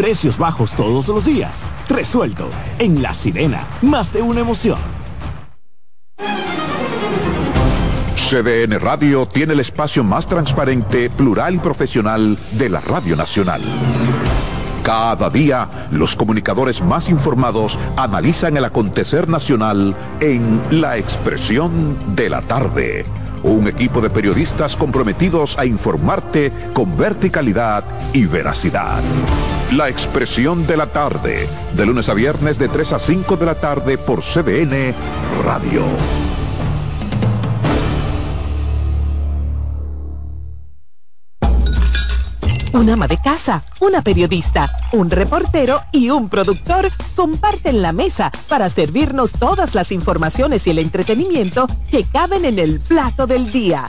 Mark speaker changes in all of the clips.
Speaker 1: Precios bajos todos los días. Resuelto. En La Sirena, más de una emoción.
Speaker 2: CDN Radio tiene el espacio más transparente, plural y profesional de la Radio Nacional. Cada día, los comunicadores más informados analizan el acontecer nacional en La Expresión de la Tarde. Un equipo de periodistas comprometidos a informarte con verticalidad y veracidad. La Expresión de la Tarde, de lunes a viernes de 3 a 5 de la tarde por CDN Radio.
Speaker 3: Un ama de casa, una periodista, un reportero y un productor comparten la mesa para servirnos todas las informaciones y el entretenimiento que caben en el plato del día.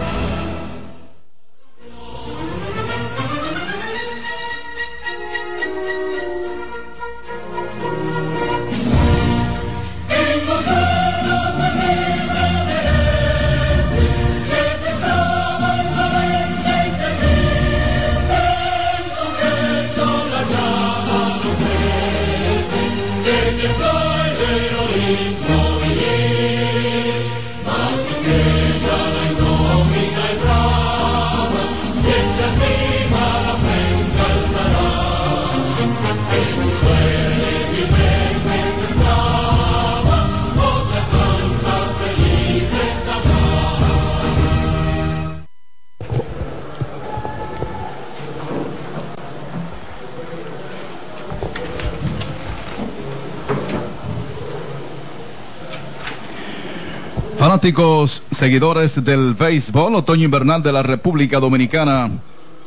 Speaker 4: Fanáticos, seguidores del béisbol otoño invernal de la República Dominicana,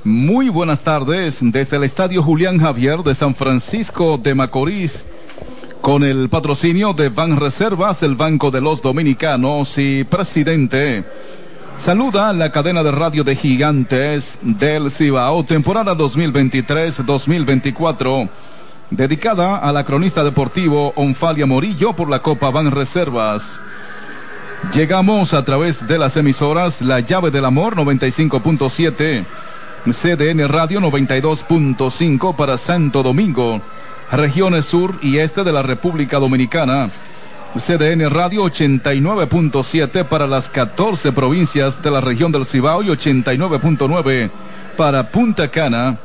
Speaker 4: muy buenas tardes desde el Estadio Julián Javier de San Francisco de Macorís, con el patrocinio de Ban Reservas, el Banco de los Dominicanos y presidente. Saluda la cadena de radio de gigantes del Cibao, temporada 2023-2024 dedicada a la cronista deportivo Onfalia Morillo por la Copa Ban Reservas. Llegamos a través de las emisoras La Llave del Amor 95.7, CDN Radio 92.5 para Santo Domingo, regiones sur y este de la República Dominicana. CDN Radio 89.7 para las 14 provincias de la región del Cibao y 89.9 para Punta Cana.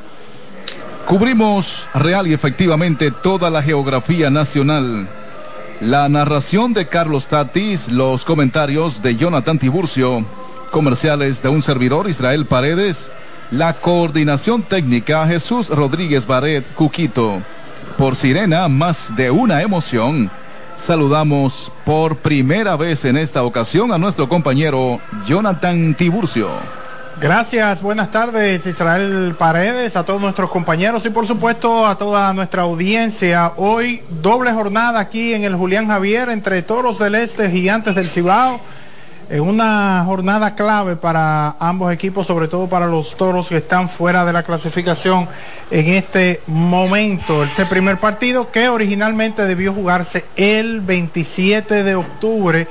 Speaker 4: Cubrimos real y efectivamente toda la geografía nacional. La narración de Carlos Tatis, los comentarios de Jonathan Tiburcio, comerciales de un servidor Israel Paredes, la coordinación técnica Jesús Rodríguez Baret Cuquito. Por Sirena, más de una emoción. Saludamos por primera vez en esta ocasión a nuestro compañero Jonathan Tiburcio.
Speaker 5: Gracias, buenas tardes Israel Paredes, a todos nuestros compañeros y por supuesto a toda nuestra audiencia. Hoy doble jornada aquí en el Julián Javier entre Toros del Este, Gigantes del Cibao. En una jornada clave para ambos equipos, sobre todo para los Toros que están fuera de la clasificación en este momento. Este primer partido que originalmente debió jugarse el 27 de octubre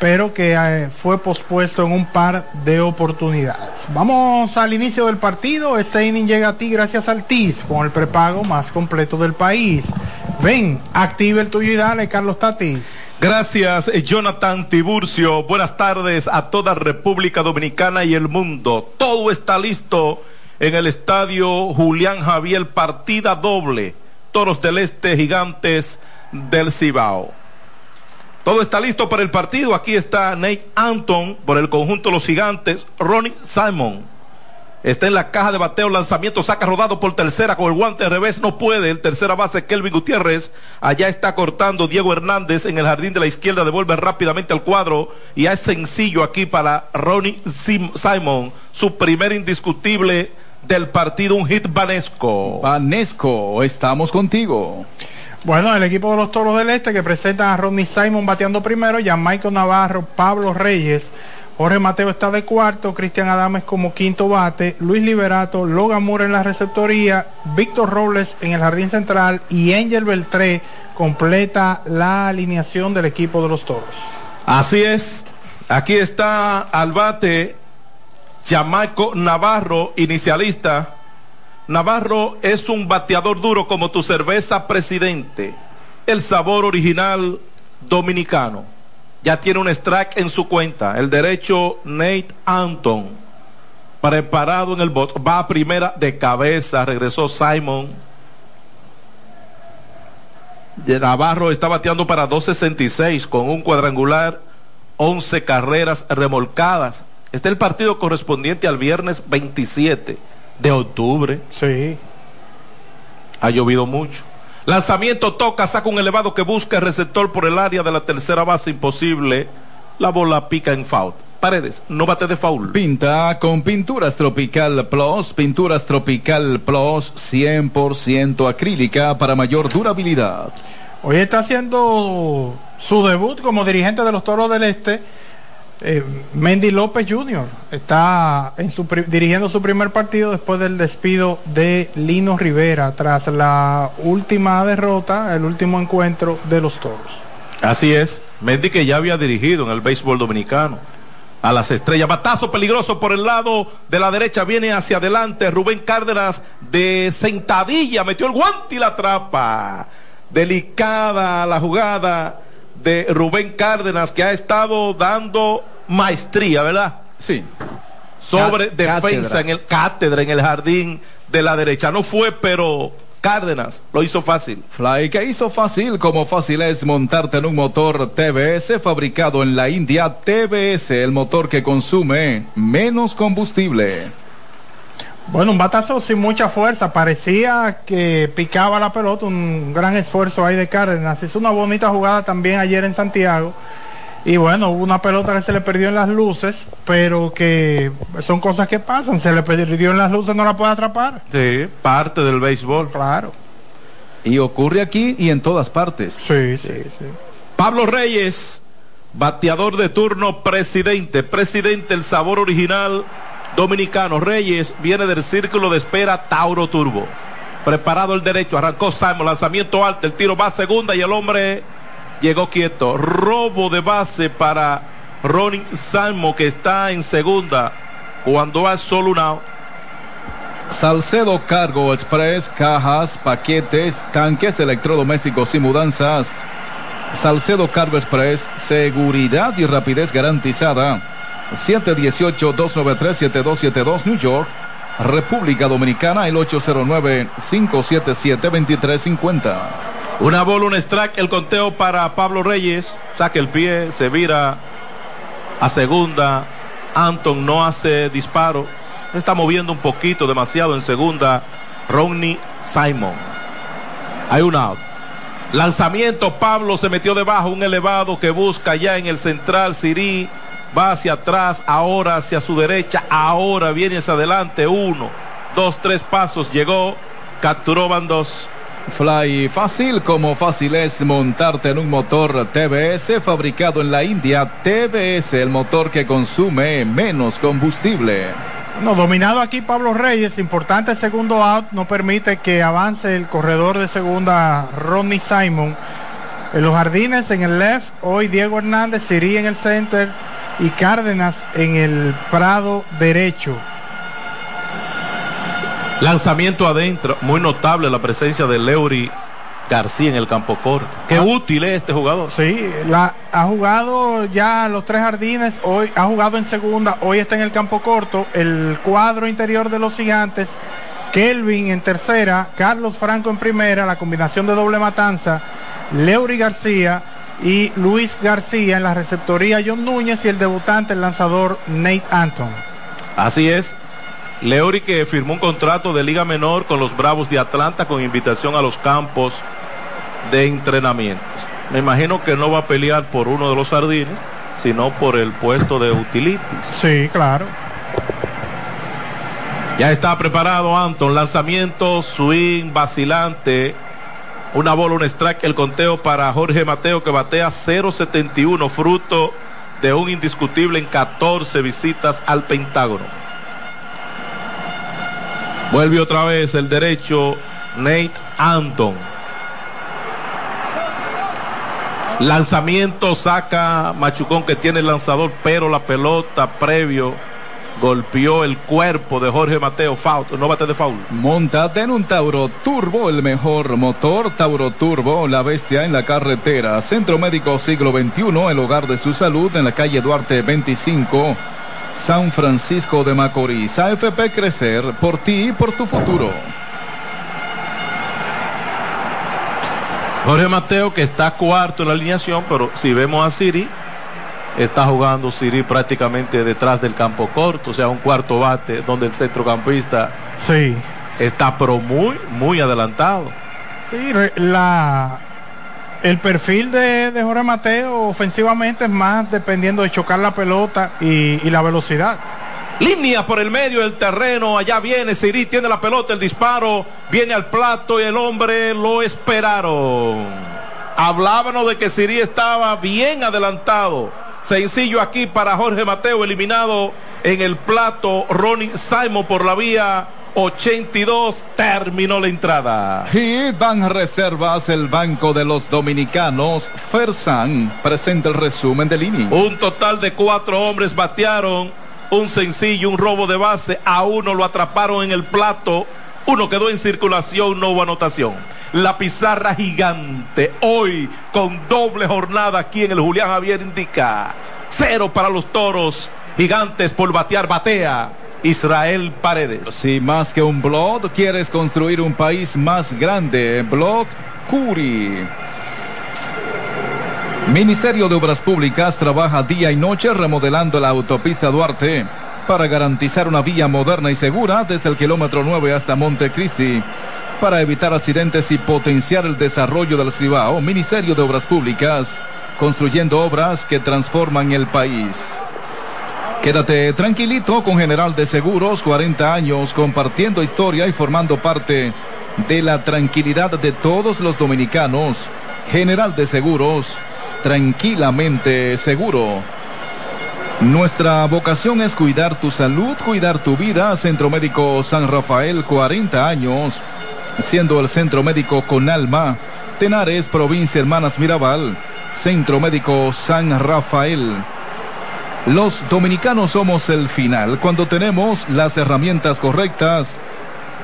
Speaker 5: pero que eh, fue pospuesto en un par de oportunidades. Vamos al inicio del partido. Este inning llega a ti gracias al TIS, con el prepago más completo del país. Ven, active el tuyo y dale, Carlos Tatis.
Speaker 6: Gracias, eh, Jonathan Tiburcio. Buenas tardes a toda República Dominicana y el mundo. Todo está listo en el estadio Julián Javier, partida doble. Toros del Este, gigantes del Cibao. Todo está listo para el partido. Aquí está Nate Anton por el conjunto de los gigantes. Ronnie Simon está en la caja de bateo. Lanzamiento saca rodado por tercera con el guante de revés. No puede. El tercera base Kelvin Gutiérrez. Allá está cortando Diego Hernández en el jardín de la izquierda. Devuelve rápidamente al cuadro. Y es sencillo aquí para Ronnie Simon. Su primer indiscutible del partido. Un hit vanesco.
Speaker 4: Vanesco, estamos contigo.
Speaker 5: Bueno, el equipo de los Toros del Este que presenta a Ronnie Simon bateando primero, Michael Navarro, Pablo Reyes, Jorge Mateo está de cuarto, Cristian Adames como quinto bate, Luis Liberato, Logan Moore en la receptoría, Víctor Robles en el jardín central y Angel Beltré completa la alineación del equipo de los Toros.
Speaker 6: Así es, aquí está al bate Jamaico Navarro, inicialista Navarro es un bateador duro como tu cerveza presidente. El sabor original dominicano. Ya tiene un strike en su cuenta. El derecho Nate Anton. Preparado en el bot. Va a primera de cabeza. Regresó Simon. Navarro está bateando para 2.66 con un cuadrangular, 11 carreras remolcadas. Este es el partido correspondiente al viernes 27 de octubre.
Speaker 5: Sí.
Speaker 6: Ha llovido mucho. Lanzamiento toca, saca un elevado que busca el receptor por el área de la tercera base imposible. La bola pica en foul. Paredes, no bate de foul.
Speaker 4: Pinta con Pinturas Tropical Plus, Pinturas Tropical Plus 100% acrílica para mayor durabilidad.
Speaker 5: Hoy está haciendo su debut como dirigente de los Toros del Este eh, Mendy López Jr. está dirigiendo su primer partido después del despido de Lino Rivera tras la última derrota, el último encuentro de los Toros.
Speaker 6: Así es, Mendy que ya había dirigido en el béisbol dominicano a las estrellas. Batazo peligroso por el lado de la derecha. Viene hacia adelante Rubén Cárdenas de sentadilla. Metió el guante y la trapa. Delicada la jugada de Rubén Cárdenas, que ha estado dando maestría, ¿verdad?
Speaker 4: Sí.
Speaker 6: Sobre defensa en el cátedra, en el jardín de la derecha. No fue, pero Cárdenas lo hizo fácil.
Speaker 4: Fly que hizo fácil, como fácil es montarte en un motor TBS fabricado en la India. TBS, el motor que consume menos combustible.
Speaker 5: Bueno, un batazo sin mucha fuerza. Parecía que picaba la pelota. Un gran esfuerzo ahí de Cárdenas. Hizo una bonita jugada también ayer en Santiago. Y bueno, hubo una pelota que se le perdió en las luces, pero que son cosas que pasan. Se le perdió en las luces, no la puede atrapar.
Speaker 6: Sí, parte del béisbol.
Speaker 5: Claro.
Speaker 4: Y ocurre aquí y en todas partes.
Speaker 5: Sí, sí, sí.
Speaker 6: Pablo Reyes, bateador de turno, presidente. Presidente, el sabor original dominicano. Reyes viene del círculo de espera Tauro Turbo. Preparado el derecho, arrancó Simon, lanzamiento alto, el tiro va a segunda y el hombre llegó quieto. Robo de base para Ronnie Salmo que está en segunda cuando va solo un out.
Speaker 4: Salcedo Cargo Express, cajas, paquetes, tanques electrodomésticos y mudanzas. Salcedo Cargo Express, seguridad y rapidez garantizada. 718-293-7272 New York, República Dominicana, el 809-577-2350.
Speaker 6: Una bola, un strike, el conteo para Pablo Reyes. Saca el pie, se vira a segunda. Anton no hace disparo. Está moviendo un poquito, demasiado en segunda. Ronnie Simon. Hay un out. Lanzamiento, Pablo se metió debajo, un elevado que busca ya en el central, Siri va hacia atrás, ahora hacia su derecha, ahora viene hacia adelante, uno, dos, tres pasos, llegó, capturó van dos.
Speaker 4: Fly fácil como fácil es montarte en un motor TBS fabricado en la India. TBS, el motor que consume menos combustible.
Speaker 5: No, dominado aquí Pablo Reyes, importante segundo out, no permite que avance el corredor de segunda Ronnie Simon. En los jardines, en el left, hoy Diego Hernández, Siri en el center y Cárdenas en el prado derecho.
Speaker 6: Lanzamiento adentro, muy notable la presencia de Leury García en el campo corto. Qué
Speaker 5: Ah.
Speaker 6: útil es este jugador.
Speaker 5: Sí, la, ha jugado ya los tres jardines, hoy ha jugado en segunda, hoy está en el campo corto, el cuadro interior de los gigantes, Kelvin en tercera, Carlos Franco en primera, la combinación de doble matanza, Leury García y Luis García en la receptoría John Núñez y el debutante, el lanzador Nate Anton.
Speaker 6: Así es. Leury que firmó un contrato de liga menor con los Bravos de Atlanta con invitación a los campos de entrenamientos. Me imagino que no va a pelear por uno de los sardines, sino por el puesto de utilities.
Speaker 5: Sí, claro.
Speaker 6: Ya está preparado Anton, lanzamiento, swing, vacilante. Una bola, un strike, el conteo para Jorge Mateo que batea 0.71, fruto de un indiscutible en 14 visitas al Pentágono. Vuelve otra vez el derecho Nate Anton. Lanzamiento saca Machucón que tiene el lanzador, pero la pelota previo golpeó el cuerpo de Jorge Mateo. Foul, no bate de foul.
Speaker 4: Montate en un Tauro Turbo, el mejor motor Tauro Turbo, la bestia en la carretera. Centro Médico Siglo XXI, el hogar de su salud en la calle Duarte 25, San Francisco de Macorís. AFP Crecer, por ti y por tu futuro.
Speaker 6: Jorge Mateo que está cuarto en la alineación, pero si vemos a Siri, está jugando Siri prácticamente detrás del campo corto, o sea, un cuarto bate donde el centrocampista
Speaker 5: Sí.
Speaker 6: está pero muy, muy adelantado.
Speaker 5: Sí, la, el perfil de, de Jorge Mateo ofensivamente es más dependiendo de chocar la pelota y, y la velocidad.
Speaker 6: Línea por el medio del terreno, allá viene Siri, tiene la pelota, el disparo, viene al plato y el hombre lo esperaron. Hablábamos de que Siri estaba bien adelantado. Sencillo aquí para Jorge Mateo, eliminado en el plato Ronnie Simon por la vía 82, terminó la entrada.
Speaker 4: Y van reservas el Banco de los Dominicanos. Fersan presenta el resumen del inning.
Speaker 6: Un total de cuatro hombres batearon, un sencillo, un robo de base, a uno lo atraparon en el plato, uno quedó en circulación, no hubo anotación. La pizarra gigante, hoy con doble jornada aquí en el Julián Javier indica, cero para los toros, gigantes por batear, batea. Israel Paredes.
Speaker 4: Si más que un blog quieres construir un país más grande, Blog Curi. Ministerio de Obras Públicas trabaja día y noche remodelando la autopista Duarte para garantizar una vía moderna y segura desde el kilómetro 9 hasta Montecristi. Para evitar accidentes y potenciar el desarrollo del Cibao, Ministerio de Obras Públicas, construyendo obras que transforman el país. Quédate tranquilito con General de Seguros, 40 años compartiendo historia y formando parte de la tranquilidad de todos los dominicanos. General de Seguros, tranquilamente seguro. Nuestra vocación es cuidar tu salud, cuidar tu vida. Centro Médico San Rafael, 40 años, siendo el centro médico con alma. Tenares, provincia Hermanas Mirabal, Centro Médico San Rafael. Los dominicanos somos el final. Cuando tenemos las herramientas correctas,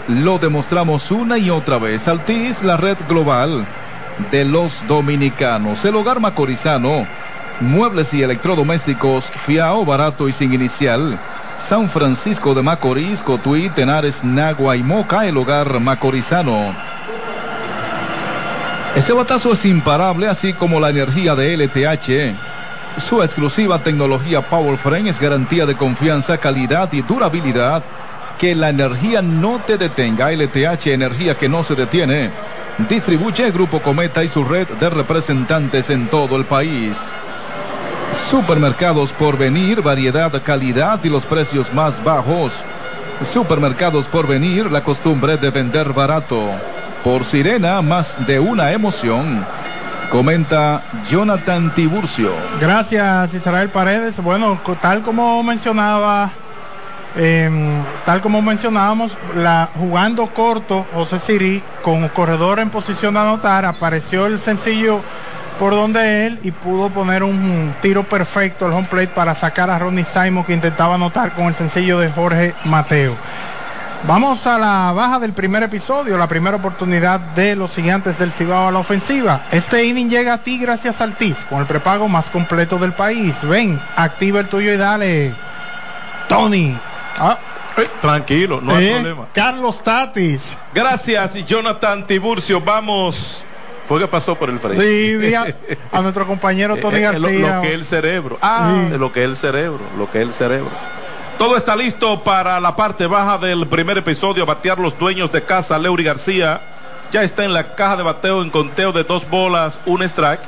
Speaker 4: lo demostramos una y otra vez. Altis, la red global de los dominicanos. El hogar macorizano. Muebles y electrodomésticos, fiao, barato y sin inicial. San Francisco de Macorís, Cotuí, Tenares, Nagua y Moca, el hogar macorizano. Ese batazo es imparable, así como la energía de LTH. Su exclusiva tecnología Power Frame es garantía de confianza, calidad y durabilidad. Que la energía no te detenga. LTH, energía que no se detiene. Distribuye Grupo Cometa y su red de representantes en todo el país. Supermercados por venir, variedad, calidad y los precios más bajos. Supermercados por venir, la costumbre de vender barato. Por Sirena, más de una emoción. Comenta Jonathan Tiburcio.
Speaker 5: Gracias Israel Paredes. Bueno, tal como mencionaba, em, tal como mencionábamos, la jugando corto José Siri con corredor en posición de anotar, apareció el sencillo por donde él y pudo poner un tiro perfecto al home plate para sacar a Ronnie Simon que intentaba anotar con el sencillo de Jorge Mateo. Vamos a la baja del primer episodio, la primera oportunidad de los gigantes del Cibao a la ofensiva. Este inning llega a ti gracias al TIS, con el prepago más completo del país. Ven, activa el tuyo y dale. Tony.
Speaker 6: Ah. tranquilo, no hay problema.
Speaker 5: Carlos Tatis.
Speaker 6: Gracias, Jonathan Tiburcio. Vamos. Fue que pasó por el frente.
Speaker 5: Sí, a, a nuestro compañero Tony García.
Speaker 6: Lo, lo, que es el cerebro. Ah, sí. lo que es el cerebro. Lo que es el cerebro. Todo está listo para la parte baja del primer episodio. Batear los dueños de casa, Leury García. Ya está en la caja de bateo en conteo de dos bolas, un strike.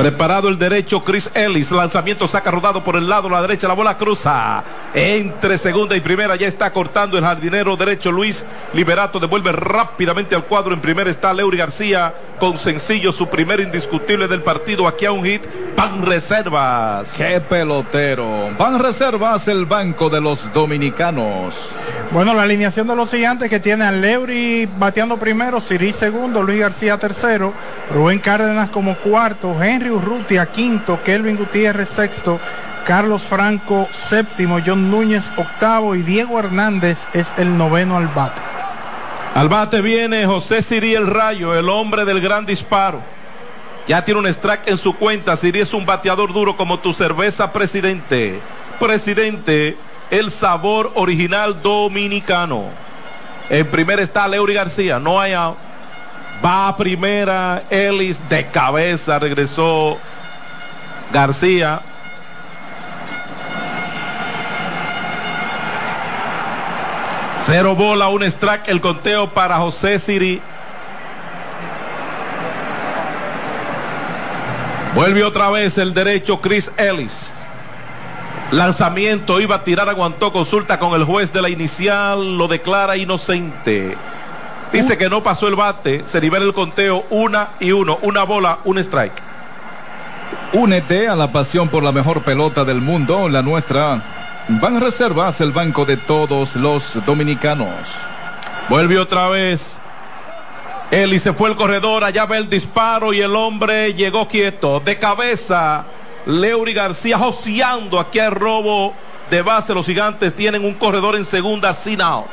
Speaker 6: Preparado el derecho, Chris Ellis. Lanzamiento saca rodado por el lado, la derecha, la bola cruza. Entre segunda y primera ya está cortando el jardinero derecho Luis Liberato. Devuelve rápidamente al cuadro. En primera está Leury García con sencillo su primer indiscutible del partido. Aquí a un hit. Van Reservas.
Speaker 4: Qué pelotero. Van Reservas, el banco de los dominicanos.
Speaker 5: Bueno, la alineación de los gigantes que tiene a Leury bateando primero, Siri segundo, Luis García tercero, Rubén Cárdenas como cuarto, Henry Urrutia quinto, Kelvin Gutiérrez sexto, Carlos Franco séptimo, John Núñez octavo y Diego Hernández es el noveno al bate.
Speaker 6: Al bate viene José Siri el Rayo, el hombre del gran disparo. Ya tiene un strike en su cuenta. Siri es un bateador duro como tu cerveza, presidente. Presidente, el sabor original dominicano. En primera está Leury García, no hay out. Va a primera, Ellis de cabeza, regresó García. Cero bola, un strike, el conteo para José Siri. Vuelve otra vez el derecho Chris Ellis. Lanzamiento, iba a tirar, aguantó, consulta con el juez de la inicial, lo declara inocente. Dice que no pasó el bate, se nivela el conteo, una y uno, una bola, un strike.
Speaker 4: Únete a la pasión por la mejor pelota del mundo, la nuestra. Van Reservas, el banco de todos los dominicanos.
Speaker 6: Vuelve otra vez. Él y se fue el corredor, allá ve el disparo y el hombre llegó quieto, de cabeza. Leury García joseando aquí al robo de base. Los gigantes tienen un corredor en segunda sin out.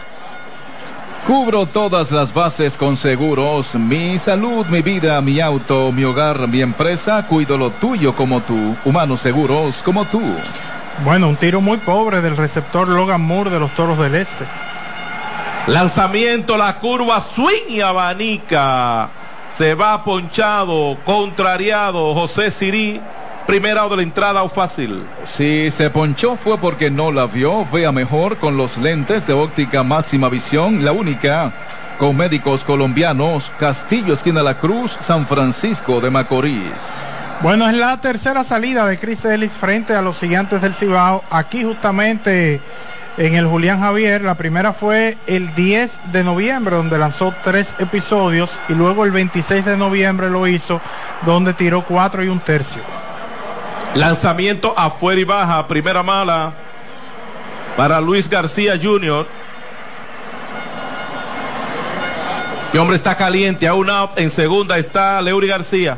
Speaker 4: Cubro todas las bases con seguros. Mi salud, mi vida, mi auto, mi hogar, mi empresa. Cuido lo tuyo como tú. Humanos seguros como tú.
Speaker 5: Bueno, un tiro muy pobre del receptor Logan Moore de los Toros del Este.
Speaker 6: Lanzamiento, la curva, swing y abanica. Se va ponchado, contrariado José Sirí primera de la entrada o fácil.
Speaker 4: Si se ponchó fue porque no la vio. Vea mejor con los lentes de óptica máxima visión, la única. Con médicos colombianos, Castillo, esquina La Cruz, San Francisco de Macorís.
Speaker 5: Bueno, es la tercera salida de Chris Ellis frente a los gigantes del Cibao. Aquí justamente en el Julián Javier. La primera fue el 10 de noviembre, donde lanzó tres episodios. Y luego el 26 de noviembre lo hizo, donde tiró cuatro y un tercio.
Speaker 6: Lanzamiento afuera y baja, primera mala para Luis García Jr. El hombre está caliente, a un out. En segunda está Leury García.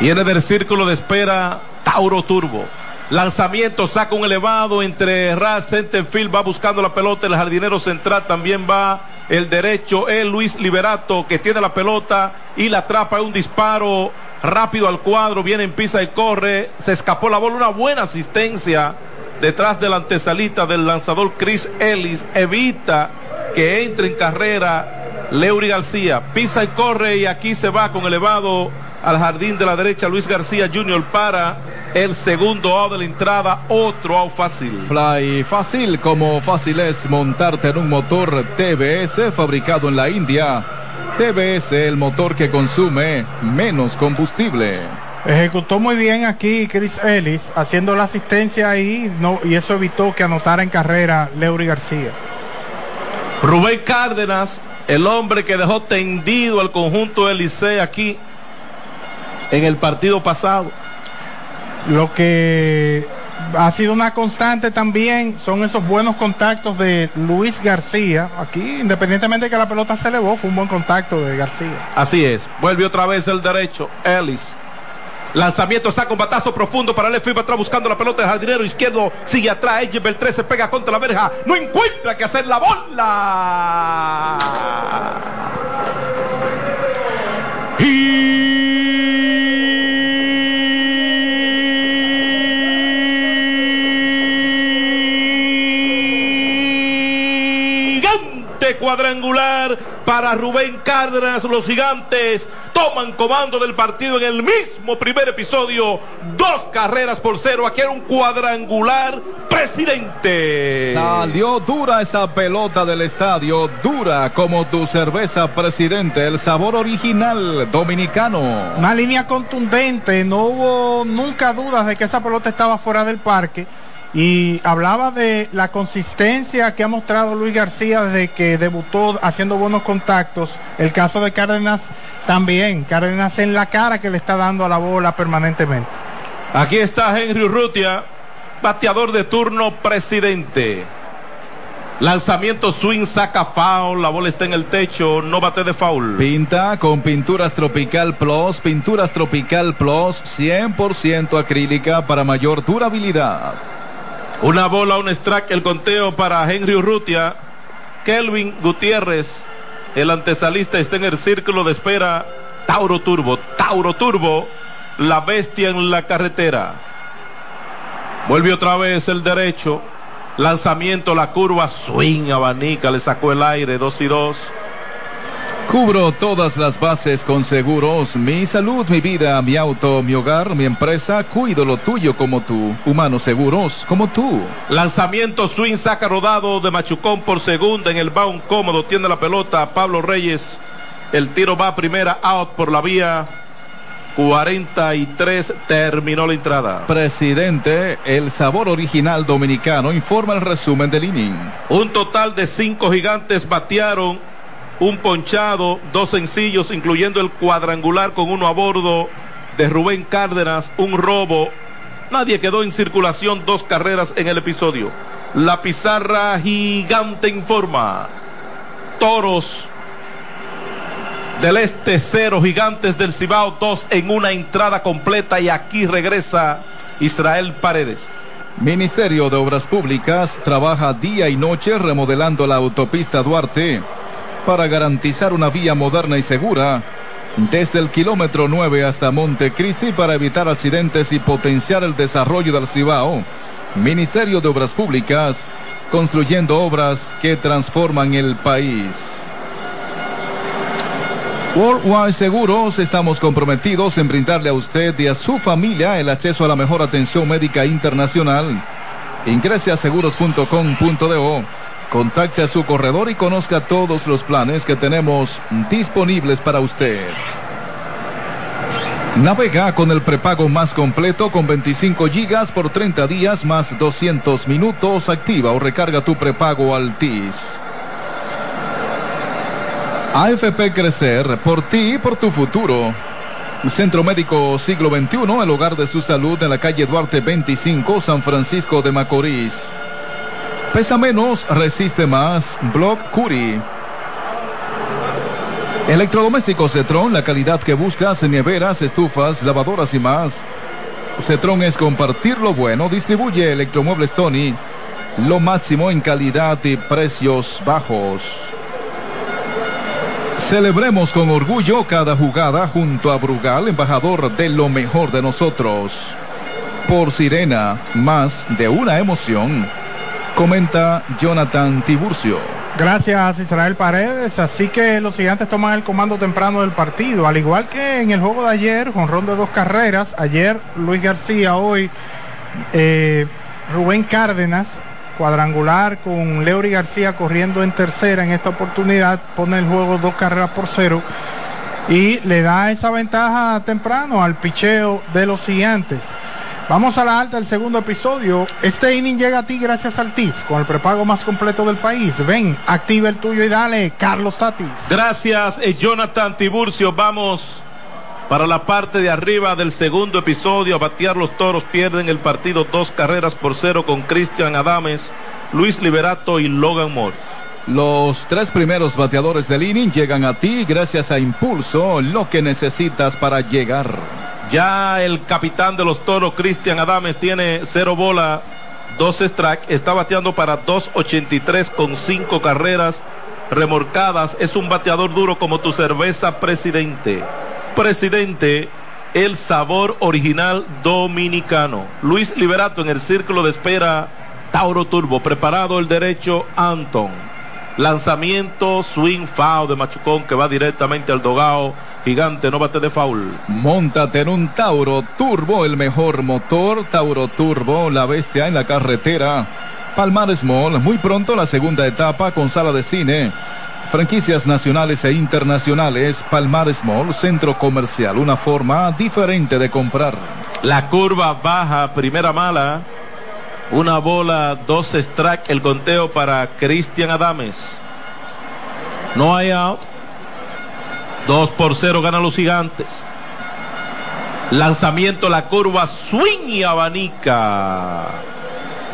Speaker 6: Viene del círculo de espera Tauro Turbo. Lanzamiento, saca un elevado entre Raz, Centerfield, va buscando la pelota. El jardinero central también va. El derecho, el Luis Liberato, que tiene la pelota y la atrapa. Un disparo rápido al cuadro, viene en pisa y corre, se escapó la bola, una buena asistencia detrás de la antesalita del lanzador Chris Ellis, evita que entre en carrera Leury García, pisa y corre y aquí se va con elevado al jardín de la derecha Luis García Jr. para el segundo out de la entrada, otro out fácil.
Speaker 4: Fly fácil, como fácil es montarte en un motor TBS fabricado en la India. TBS, el motor que consume menos combustible.
Speaker 5: Ejecutó muy bien aquí Chris Ellis, haciendo la asistencia ahí, no, y eso evitó que anotara en carrera Leury García.
Speaker 6: Rubén Cárdenas, el hombre que dejó tendido al conjunto del Licey aquí en el partido pasado.
Speaker 5: Lo que ha sido una constante también, son esos buenos contactos de Luis García. Aquí, independientemente de que la pelota se elevó, fue un buen contacto de García.
Speaker 6: Así es, vuelve otra vez el derecho, Ellis. Lanzamiento, saca un batazo profundo para el va atrás buscando la pelota de jardinero izquierdo. Sigue atrás, el 13 se pega contra la verja. No encuentra que hacer la bola. Cuadrangular para Rubén Cárdenas. Los gigantes toman comando del partido en el mismo primer episodio. Dos carreras por cero. Aquí era un cuadrangular presidente.
Speaker 4: Salió dura esa pelota del estadio. Dura como tu cerveza presidente. El sabor original dominicano.
Speaker 5: Una línea contundente. No hubo nunca dudas de que esa pelota estaba fuera del parque y hablaba de la consistencia que ha mostrado Luis García desde que debutó haciendo buenos contactos. El caso de Cárdenas también. Cárdenas en la cara que le está dando a la bola permanentemente.
Speaker 6: Aquí está Henry Urrutia, bateador de turno presidente. Lanzamiento swing, saca foul, la bola está en el techo, no bate de foul.
Speaker 4: Pinta con pinturas Tropical Plus, pinturas Tropical Plus 100% acrílica para mayor durabilidad.
Speaker 6: Una bola, un strike, el conteo para Henry Urrutia. Kelvin Gutiérrez, el antesalista, está en el círculo de espera. Tauro Turbo, Tauro Turbo, la bestia en la carretera. Vuelve otra vez el derecho. Lanzamiento, la curva, swing, abanica, le sacó el aire, dos y dos.
Speaker 4: Cubro todas las bases con seguros. Mi salud, mi vida, mi auto, mi hogar, mi empresa. Cuido lo tuyo como tú. Humanos seguros como tú.
Speaker 6: Lanzamiento swing saca rodado de Machucón por segunda en el bound cómodo. Tiene la pelota Pablo Reyes. El tiro va a primera out por la vía. 43 terminó la entrada.
Speaker 4: Presidente, el sabor original dominicano informa el resumen del inning.
Speaker 6: Un total de cinco gigantes batearon un ponchado, dos sencillos, incluyendo el cuadrangular con uno a bordo de Rubén Cárdenas, un robo. Nadie quedó en circulación, dos carreras en el episodio. La pizarra gigante informa. Toros del Este cero, Gigantes del Cibao dos en una entrada completa y aquí regresa Israel Paredes.
Speaker 4: Ministerio de Obras Públicas trabaja día y noche remodelando la autopista Duarte para garantizar una vía moderna y segura desde el kilómetro 9 hasta Montecristi para evitar accidentes y potenciar el desarrollo del Cibao. Ministerio de Obras Públicas, construyendo obras que transforman el país. Worldwide Seguros, estamos comprometidos en brindarle a usted y a su familia el acceso a la mejor atención médica internacional. Ingrese a seguros.com.do Contacte a su corredor y conozca todos los planes que tenemos disponibles para usted. Navega con el prepago más completo con 25 gigas por 30 días más 200 minutos. Activa o recarga tu prepago Altis. AFP Crecer, por ti y por tu futuro. Centro Médico Siglo XXI, el hogar de su salud en la calle Duarte 25, San Francisco de Macorís. Pesa menos, resiste más. Block Curi. Electrodomésticos Cetron, la calidad que buscas en neveras, estufas, lavadoras y más. Cetron es compartir lo bueno. Distribuye Electromuebles Tony. Lo máximo en calidad y precios bajos. Celebremos con orgullo cada jugada junto a Brugal, embajador de lo mejor de nosotros. Por Sirena, más de una emoción comenta Jonathan Tiburcio.
Speaker 5: Gracias Israel Paredes. Así que los gigantes toman el comando temprano del partido. Al igual que en el juego de ayer, con ronda de dos carreras. Ayer Luis García, hoy eh, Rubén Cárdenas, cuadrangular con Leury García corriendo en tercera en esta oportunidad. Pone el juego dos carreras por cero. Y le da esa ventaja temprano al picheo de los gigantes. Vamos a la alta del segundo episodio. Este inning llega a ti gracias al TIS, con el prepago más completo del país. Ven, activa el tuyo y dale, Carlos Tatis.
Speaker 6: Gracias, eh, Jonathan Tiburcio. Vamos Para la parte de arriba del segundo episodio, a batear los toros pierden el partido dos carreras por cero con Cristian Adames, Luis Liberato y Logan Moore.
Speaker 4: Los tres primeros bateadores del inning llegan a ti gracias a Impulso, lo que necesitas para llegar.
Speaker 6: Ya el capitán de los toros, Cristian Adames, tiene cero bola, dos strike, está bateando para 2.83 con cinco carreras remorcadas. Es un bateador duro como tu cerveza, presidente presidente el sabor original dominicano. Luis Liberato en el círculo de espera Tauro Turbo. Preparado el derecho Anton. Lanzamiento swing foul de Machucón que va directamente al dogao. Gigante, no bate de foul.
Speaker 4: Móntate en un Tauro Turbo, el mejor motor. Tauro Turbo, la bestia en la carretera. Palmar Small, muy pronto la segunda etapa con sala de cine Franquicias nacionales e internacionales, Palmar Small, centro comercial, una forma diferente de comprar.
Speaker 6: La curva baja, primera mala, una bola, dos strike, el conteo para Cristian Adames. No hay out. Dos por cero ganan los gigantes. Lanzamiento, la curva, swing y abanica.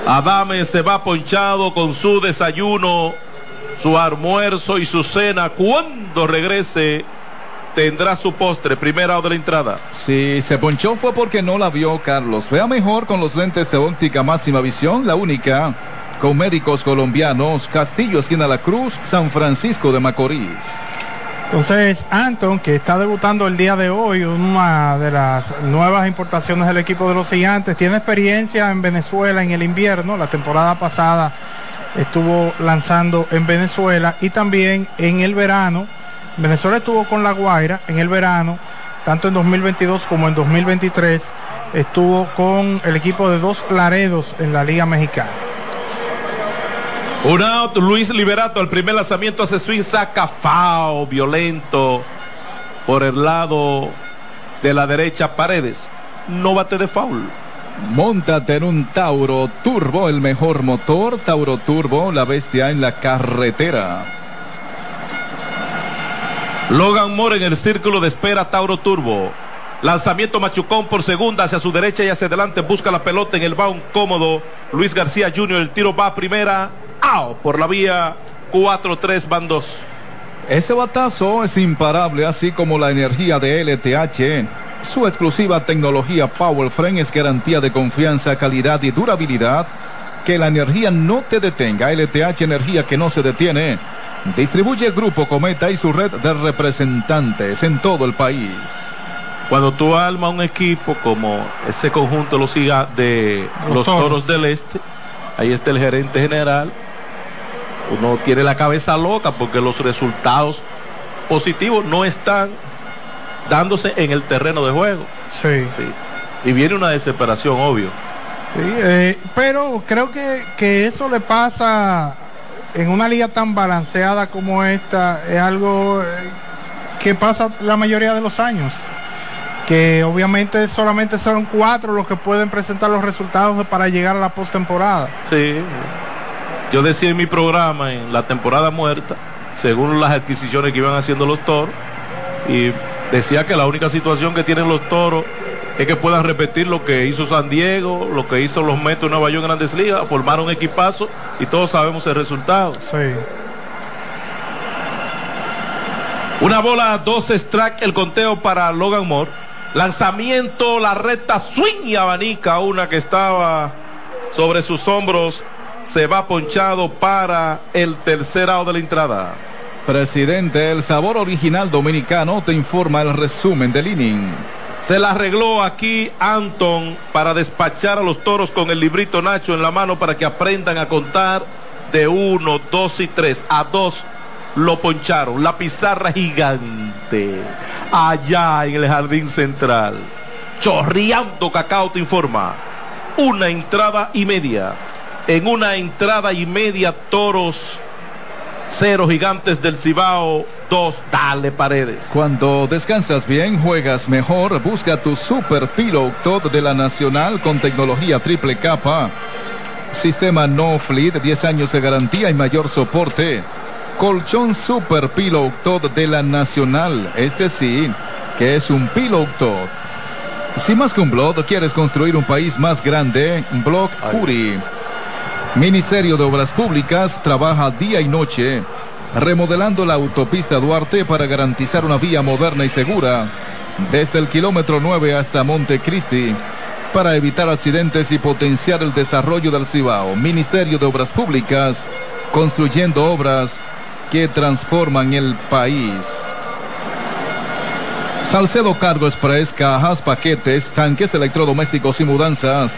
Speaker 6: Adames se va ponchado con su desayuno su almuerzo y su cena. Cuando regrese, tendrá su postre, primera o de la entrada.
Speaker 4: Si se ponchó fue porque no la vio Carlos. Vea mejor con los lentes de óptica máxima visión, la única. Con médicos colombianos, Castillo, esquina La Cruz, San Francisco de Macorís.
Speaker 5: Entonces, Anton, que está debutando el día de hoy, una de las nuevas importaciones del equipo de los gigantes, tiene experiencia en Venezuela en el invierno, la temporada pasada estuvo lanzando en Venezuela y también en el verano. Venezuela estuvo con La Guaira en el verano, tanto en 2022 como en 2023, estuvo con el equipo de dos Claredos en la Liga Mexicana.
Speaker 6: Un out, Luis Liberato, el primer lanzamiento hace swing, saca FAO, violento, por el lado de la derecha, Paredes. No bate de foul.
Speaker 4: Móntate en un Tauro Turbo, el mejor motor. Tauro Turbo, la bestia en la carretera.
Speaker 6: Logan Moore en el círculo de espera Tauro Turbo. Lanzamiento Machucón por segunda hacia su derecha y hacia adelante. Busca la pelota en el bound cómodo. Luis García Jr. El tiro va a primera. ¡Au! Por la vía 4-3 van dos.
Speaker 4: Ese batazo es imparable, así como la energía de LTH. Su exclusiva tecnología Power Frame es garantía de confianza, calidad y durabilidad. Que la energía no te detenga. LTH Energía que no se detiene. Distribuye Grupo Cometa y su red de representantes en todo el país.
Speaker 6: Cuando tú armas un equipo como ese conjunto los de los, los toros. toros del Este, ahí está el gerente general. Uno tiene la cabeza loca porque los resultados positivos no están dándose en el terreno de juego.
Speaker 5: Sí.
Speaker 6: Y viene una desesperación, obvio.
Speaker 5: Eh, pero creo que, que eso le pasa en una liga tan balanceada como esta, es algo eh, que pasa la mayoría de los años. Que obviamente solamente son cuatro los que pueden presentar los resultados para llegar a la postemporada.
Speaker 6: Sí. Yo decía en mi programa, en la temporada muerta, según las adquisiciones que iban haciendo los toros, y decía que la única situación que tienen los toros es que puedan repetir lo que hizo San Diego, lo que hizo los Metos de Nueva York en Grandes Ligas, formar un equipazo y todos sabemos el resultado.
Speaker 5: Sí.
Speaker 6: Una bola, dos strike, el conteo para Logan Moore. Lanzamiento, la recta, swing y abanica, una que estaba sobre sus hombros, se va ponchado para el tercer out de la entrada.
Speaker 4: Presidente, el sabor original dominicano te informa el resumen del inning.
Speaker 6: Se la arregló aquí Anton para despachar a los toros con el librito Nacho en la mano para que aprendan a contar de uno, dos y tres. A dos lo poncharon. La pizarra gigante allá en el jardín central. Chorriando Cacao te informa. Una entrada y media. En una entrada y media toros Cero Gigantes del Cibao, dos Dale Paredes.
Speaker 4: Cuando descansas bien, juegas mejor. Busca tu Super Pillow de la Nacional con tecnología triple capa. Sistema No Fleet, 10 años de garantía y mayor soporte. Colchón Super Pillow Top de la Nacional. Este sí que es un piloto. Si más que un blog quieres construir un país más grande, Blog Curi. Ministerio de Obras Públicas trabaja día y noche remodelando la autopista Duarte para garantizar una vía moderna y segura desde el kilómetro 9 hasta Montecristi para evitar accidentes y potenciar el desarrollo del Cibao. Ministerio de Obras Públicas construyendo obras que transforman el país. Salcedo Cargo Express, cajas, paquetes, tanques electrodomésticos y mudanzas.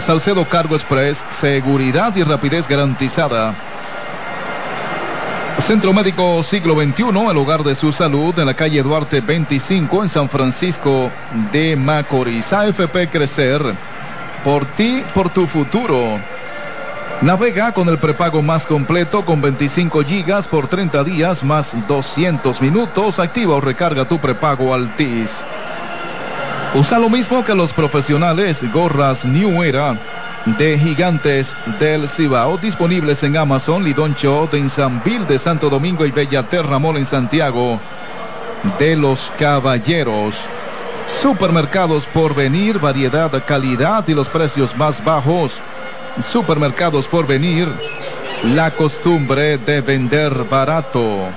Speaker 4: Salcedo Cargo Express, seguridad y rapidez garantizada. Centro Médico Siglo XXI, el hogar de su salud, en la calle Duarte 25, en San Francisco de Macorís. AFP Crecer, por ti, por tu futuro. Navega con el prepago más completo con 25 gigas por 30 días más 200 minutos. Activa o recarga tu prepago Altis. Usa lo mismo que los profesionales, gorras New Era de Gigantes del Cibao, disponibles en Amazon, Lidon Shot en Sanville de Santo Domingo y Bellaterra Mall en Santiago de los Caballeros. Supermercados por venir, variedad, calidad y los precios más bajos. Supermercados por venir, la costumbre de vender barato.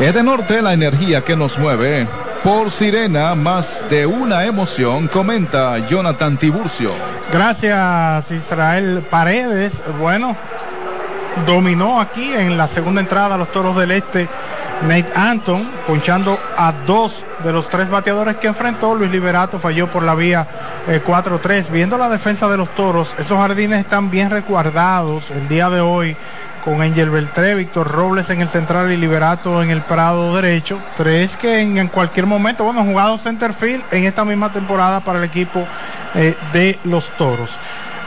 Speaker 4: Edenorte, la energía que nos mueve. Por Sirena, más de una emoción, comenta Jonathan Tiburcio.
Speaker 5: Gracias Israel Paredes. Bueno, dominó aquí en la segunda entrada los Toros del Este. Nate Anton ponchando a dos de los tres bateadores que enfrentó. Luis Liberato falló por la vía 4-3. Eh, Viendo la defensa de los toros, esos jardines están bien recuerdados el día de hoy con Angel Beltré, Víctor Robles en el central y Liberato en el Prado derecho. Tres que en, cualquier momento, bueno, han jugado centerfield en esta misma temporada para el equipo eh, de los toros.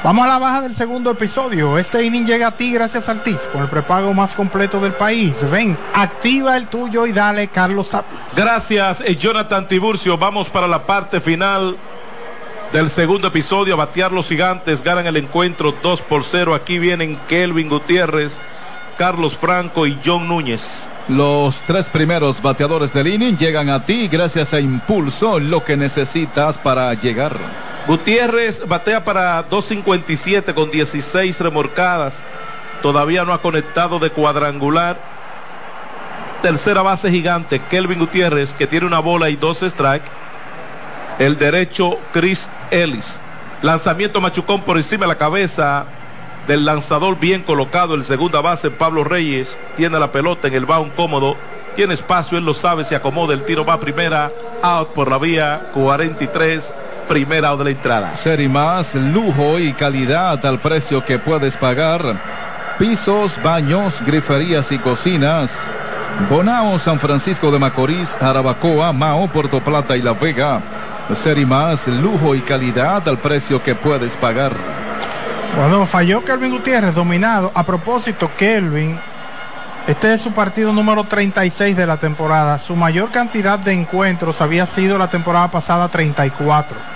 Speaker 5: Vamos a la baja del segundo episodio. Este inning llega a ti gracias al TIS, con el prepago más completo del país. Ven, activa el tuyo y dale, Carlos Tapia.
Speaker 6: Gracias, eh, Jonathan Tiburcio. Vamos para la parte final del segundo episodio. A batear los gigantes, ganan el encuentro 2 por 0. Aquí vienen Kelvin Gutiérrez, Carlos Franco y John Núñez.
Speaker 4: Los tres primeros bateadores del inning llegan a ti gracias a Impulso, lo que necesitas para llegar.
Speaker 6: Gutiérrez batea para 2.57 con 16 remorcadas. Todavía no ha conectado de cuadrangular. Tercera base gigante, Kelvin Gutiérrez, que tiene una bola y dos strikes. El derecho, Chris Ellis. Lanzamiento machucón por encima de la cabeza del lanzador bien colocado. El segunda base, Pablo Reyes, tiene la pelota en el bound cómodo. Tiene espacio, él lo sabe, se acomoda. El tiro va primera, out por la vía 43 primera de la entrada.
Speaker 4: Serie más, lujo y calidad al precio que puedes pagar. Pisos, baños, griferías y cocinas. Bonao, San Francisco de Macorís, Arabacoa, Mao, Puerto Plata y La Vega. Serie más, lujo y calidad al precio que puedes pagar.
Speaker 5: Bueno, falló Kelvin Gutiérrez, dominado. A propósito, Kelvin, este es su partido número 36 de la temporada. Su mayor cantidad de encuentros había sido la temporada pasada 34.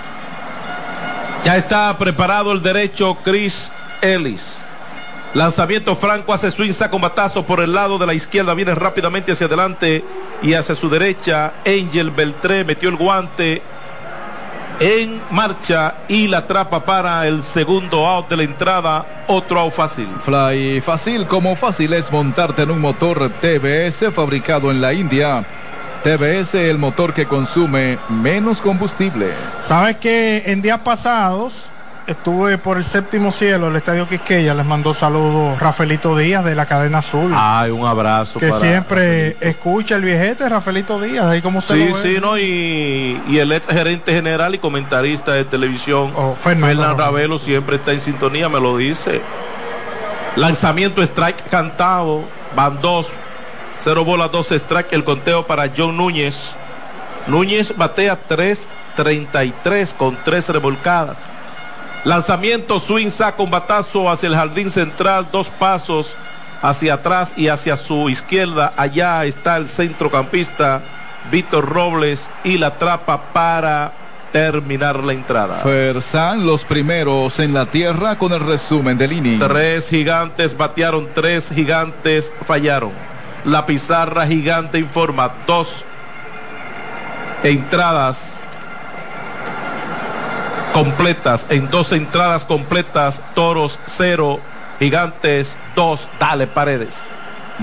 Speaker 6: Ya está preparado el derecho Chris Ellis. Lanzamiento franco hace swing, saca un batazo por el lado de la izquierda, viene rápidamente hacia adelante y hacia su derecha. Angel Beltré metió el guante en marcha y la atrapa para el segundo out de la entrada. Otro out fácil.
Speaker 4: Fly fácil, como fácil es montarte en un motor TBS fabricado en la India TBS, el motor que consume menos combustible.
Speaker 5: Sabes que en días pasados estuve por el séptimo cielo, el estadio Quisqueya, les mandó saludos Rafaelito Díaz de la cadena azul.
Speaker 6: Ay, un abrazo.
Speaker 5: Que siempre escucha el viejete Rafaelito Díaz, ahí como se
Speaker 6: Sí, sí, ¿no? Y, y, el ex gerente general y comentarista de televisión, oh, Fernando Ravelo, siempre está en sintonía, me lo dice. Lanzamiento strike cantado, van dos, Cero bolas, dos strike. El conteo para John Núñez. Núñez batea 3.33 con tres revolcadas. Lanzamiento, swing, saca un batazo hacia el jardín central, dos pasos hacia atrás y hacia su izquierda. Allá está el centrocampista Víctor Robles y la trapa para terminar la entrada.
Speaker 4: Fersan, los primeros en la tierra con el resumen del inning.
Speaker 6: Tres gigantes batearon, tres gigantes fallaron. La pizarra gigante informa dos entradas completas, en dos entradas completas, Toros 0, Gigantes 2, dale paredes.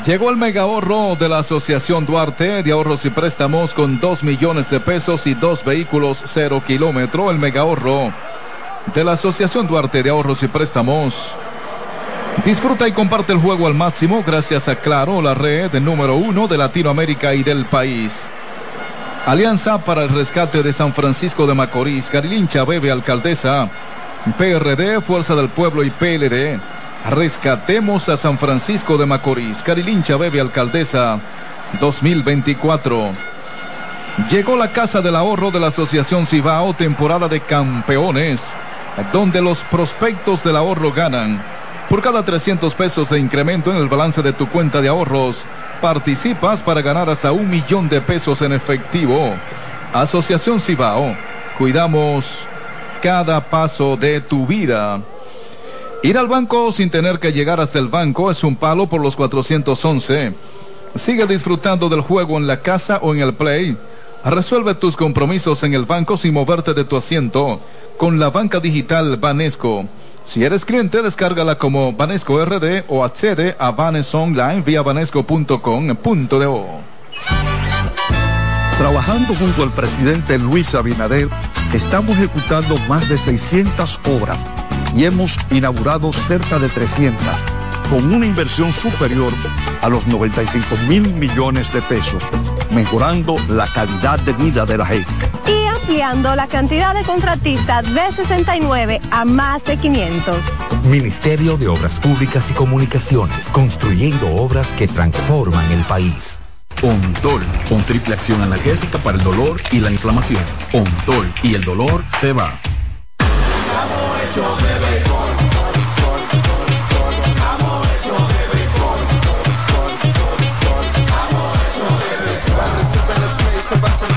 Speaker 4: Llegó el mega ahorro de la Asociación Duarte de ahorros y préstamos con 2 millones de pesos y dos vehículos 0 kilómetro. El mega ahorro de la Asociación Duarte de ahorros y préstamos. Disfruta y comparte el juego al máximo gracias a Claro, la red número uno de Latinoamérica y del país. Alianza para el Rescate de San Francisco de Macorís, Carilincha Bebe Alcaldesa, PRD, Fuerza del Pueblo y PLD. Rescatemos a San Francisco de Macorís, Carilincha Bebe Alcaldesa 2024. Llegó la Casa del Ahorro de la Asociación Cibao, temporada de campeones, donde los prospectos del ahorro ganan. Por cada 300 pesos de incremento en el balance de tu cuenta de ahorros, participas para ganar hasta un millón de pesos en efectivo. Asociación Cibao, cuidamos cada paso de tu vida. Ir al banco sin tener que llegar hasta el banco es un palo por los 411. Sigue disfrutando del juego en la casa o en el play. Resuelve tus compromisos en el banco sin moverte de tu asiento con la banca digital Banesco. Si eres cliente, descárgala como Banesco RD o accede a Banes Online vía.
Speaker 7: Trabajando junto al presidente Luis Abinader, estamos ejecutando más de 600 obras y hemos inaugurado cerca de 300, con una inversión superior a los 95 mil millones de pesos, mejorando la calidad de vida de la gente.
Speaker 8: Y ampliando la cantidad de contratistas de 69 a más de 500.
Speaker 9: Ministerio de Obras Públicas y Comunicaciones, construyendo obras que transforman el país.
Speaker 10: Ontol, con triple acción analgésica para el dolor y la inflamación. Ontol y el dolor se va.
Speaker 11: se va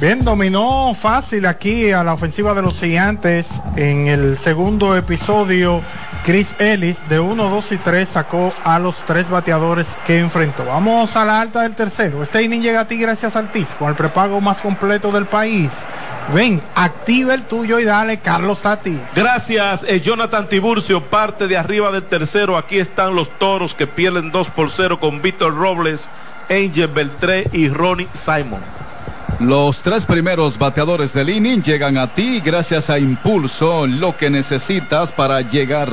Speaker 5: Bien, dominó fácil aquí a la ofensiva de los gigantes en el segundo episodio. Chris Ellis de 1, 2 y 3 sacó a los tres bateadores que enfrentó. Vamos a la alta del tercero. Este inning llega a ti gracias al TIS, con el prepago más completo del país. Ven, activa el tuyo y dale Carlos Tatis.
Speaker 6: Gracias, eh, Jonathan Tiburcio, parte de arriba del tercero. Aquí están los toros que pierden 2 por 0 con Víctor Robles, Angel Beltré y Ronnie Simon.
Speaker 4: Los tres primeros bateadores del inning llegan a ti gracias a Impulso, lo que necesitas para llegar.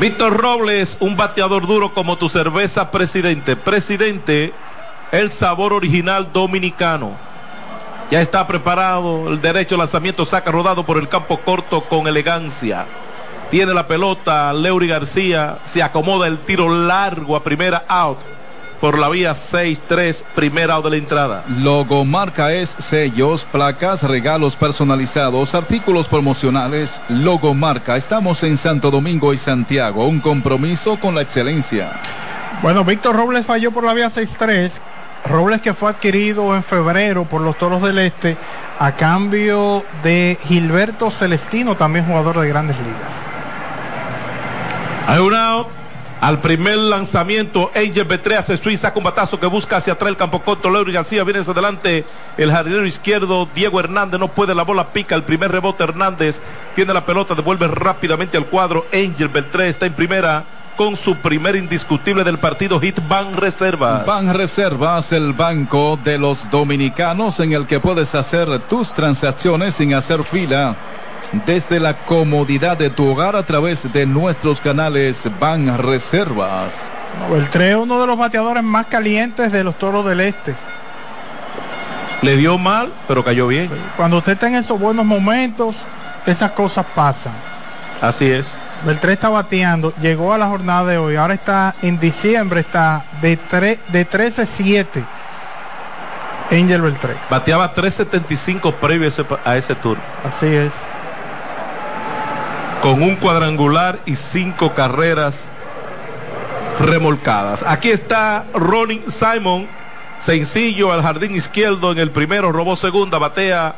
Speaker 6: Víctor Robles, un bateador duro como tu cerveza, presidente. Presidente, el sabor original dominicano. Ya está preparado, el derecho lanzamiento saca rodado por el campo corto con elegancia. Tiene la pelota, Leury García, se acomoda el tiro largo a primera out por la vía 6-3, primera o de la entrada.
Speaker 4: Logomarca es sellos, placas, regalos personalizados, artículos promocionales. Logomarca, estamos en Santo Domingo y Santiago, un compromiso con la excelencia.
Speaker 5: Bueno, Víctor Robles falló por la vía 6-3. Robles que fue adquirido en febrero por los Toros del Este a cambio de Gilberto Celestino, también jugador de grandes ligas.
Speaker 6: Hay un out. Al primer lanzamiento, Angel Betre hace Suiza con batazo que busca hacia atrás el campo corto. Leury García viene hacia adelante. El jardinero izquierdo, Diego Hernández, no puede. La bola pica. El primer rebote, Hernández tiene la pelota, devuelve rápidamente al cuadro. Angel Betre está en primera con su primer indiscutible del partido Hit Ban Reservas.
Speaker 4: Ban Reservas, el banco de los dominicanos en el que puedes hacer tus transacciones sin hacer fila desde la comodidad de tu hogar a través de nuestros canales Ban Reservas.
Speaker 5: El 3 es uno de los bateadores más calientes de los toros del este.
Speaker 6: Le dio mal, pero cayó bien.
Speaker 5: Cuando usted está en esos buenos momentos, esas cosas pasan.
Speaker 6: Así es.
Speaker 5: El 3 está bateando, llegó a la jornada de hoy, ahora está en diciembre, está de, de 13-7. Angel Beltré.
Speaker 6: Bateaba 3.75 previo a ese, a ese tour.
Speaker 5: Así es.
Speaker 6: Con un cuadrangular y cinco carreras remolcadas. Aquí está Ronnie Simon, sencillo al jardín izquierdo en el primero, robó segunda, batea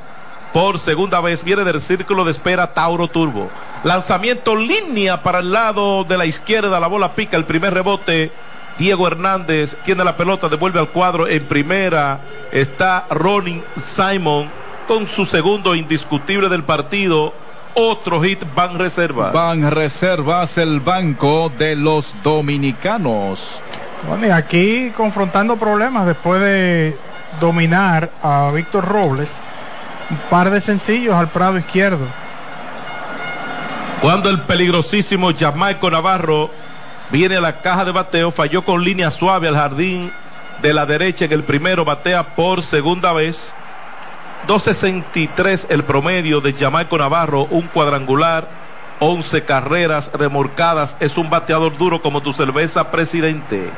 Speaker 6: por segunda vez, viene del círculo de espera Tauro Turbo. Lanzamiento línea para el lado de la izquierda, la bola pica, el primer rebote. Diego Hernández tiene la pelota, devuelve al cuadro en primera. Está Ronnie Simon con su segundo indiscutible del partido. Otro hit Van Reservas.
Speaker 4: Van Reservas, el banco de los dominicanos.
Speaker 5: Bueno, y aquí confrontando problemas después de dominar a Víctor Robles. Un par de sencillos al prado izquierdo.
Speaker 6: Cuando el peligrosísimo Jamaico Navarro viene a la caja de bateo, falló con línea suave al jardín de la derecha en el primero, batea por segunda vez. 2.63 el promedio de Jamaico Navarro, un cuadrangular, 11 carreras remorcadas. Es un bateador duro como tu cerveza, presidente.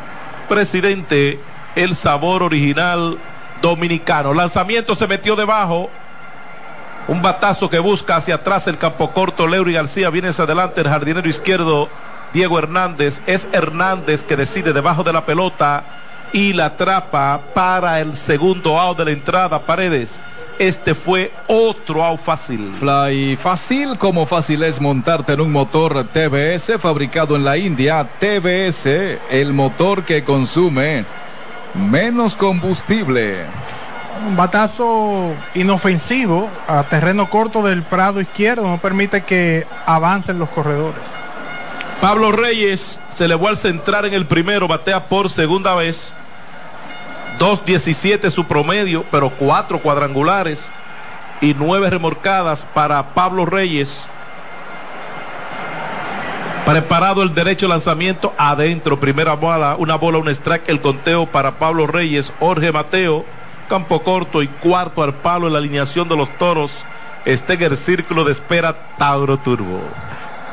Speaker 6: Presidente, el sabor original dominicano. Lanzamiento se metió debajo. Un batazo que busca hacia atrás el campo corto. Leury García viene hacia adelante. El jardinero izquierdo, Diego Hernández. Es Hernández que decide debajo de la pelota y la atrapa para el segundo out de la entrada. Paredes. Este fue otro out fácil.
Speaker 4: Fly fácil, como fácil es montarte en un motor TBS fabricado en la India. TBS, el motor que consume menos combustible.
Speaker 5: Un batazo inofensivo a terreno corto del prado izquierdo no permite que avancen los corredores.
Speaker 6: Pablo Reyes se elevó al centrar en el primero, batea por segunda vez. 2.17 su promedio, pero cuatro cuadrangulares y nueve remorcadas para Pablo Reyes. Preparado el derecho lanzamiento adentro, primera bola, una bola, un strike, el conteo para Pablo Reyes, Jorge Mateo, campo corto y cuarto al palo en la alineación de los toros. Está en el círculo de espera Tauro Turbo.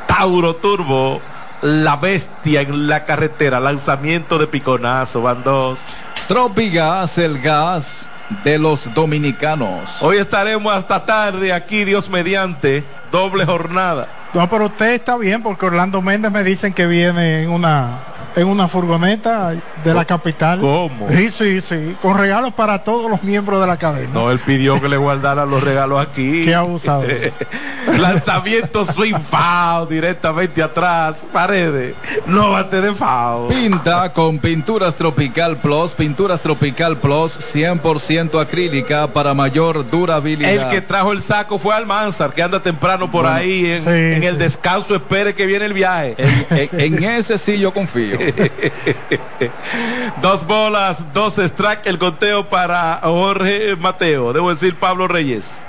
Speaker 6: Tauro Turbo, la bestia en la carretera, lanzamiento de piconazo, van dos.
Speaker 4: Tropigas, el gas de los dominicanos.
Speaker 6: Hoy estaremos hasta tarde aquí, Dios mediante, doble jornada.
Speaker 5: No, pero usted está bien porque Orlando Méndez me dicen que viene en una en una furgoneta de la capital.
Speaker 6: ¿Cómo?
Speaker 5: Sí, sí, sí, con regalos para todos los miembros de la cadena.
Speaker 6: No, él pidió que le guardaran los regalos aquí.
Speaker 5: Qué abusado.
Speaker 6: Lanzamiento swing foul directamente atrás, paredes. No bate de foul.
Speaker 4: Pinta con Pinturas Tropical Plus, Pinturas Tropical Plus 100% acrílica para mayor durabilidad.
Speaker 6: El que trajo el saco fue Almanzar, que anda temprano por
Speaker 4: Bueno,
Speaker 6: ahí en,
Speaker 5: sí,
Speaker 6: en el
Speaker 5: sí.
Speaker 6: descanso, espere que viene el viaje.
Speaker 4: En, en ese sí yo confío.
Speaker 6: dos bolas, dos strike, el conteo para Jorge Mateo. Debo decir Pablo Reyes.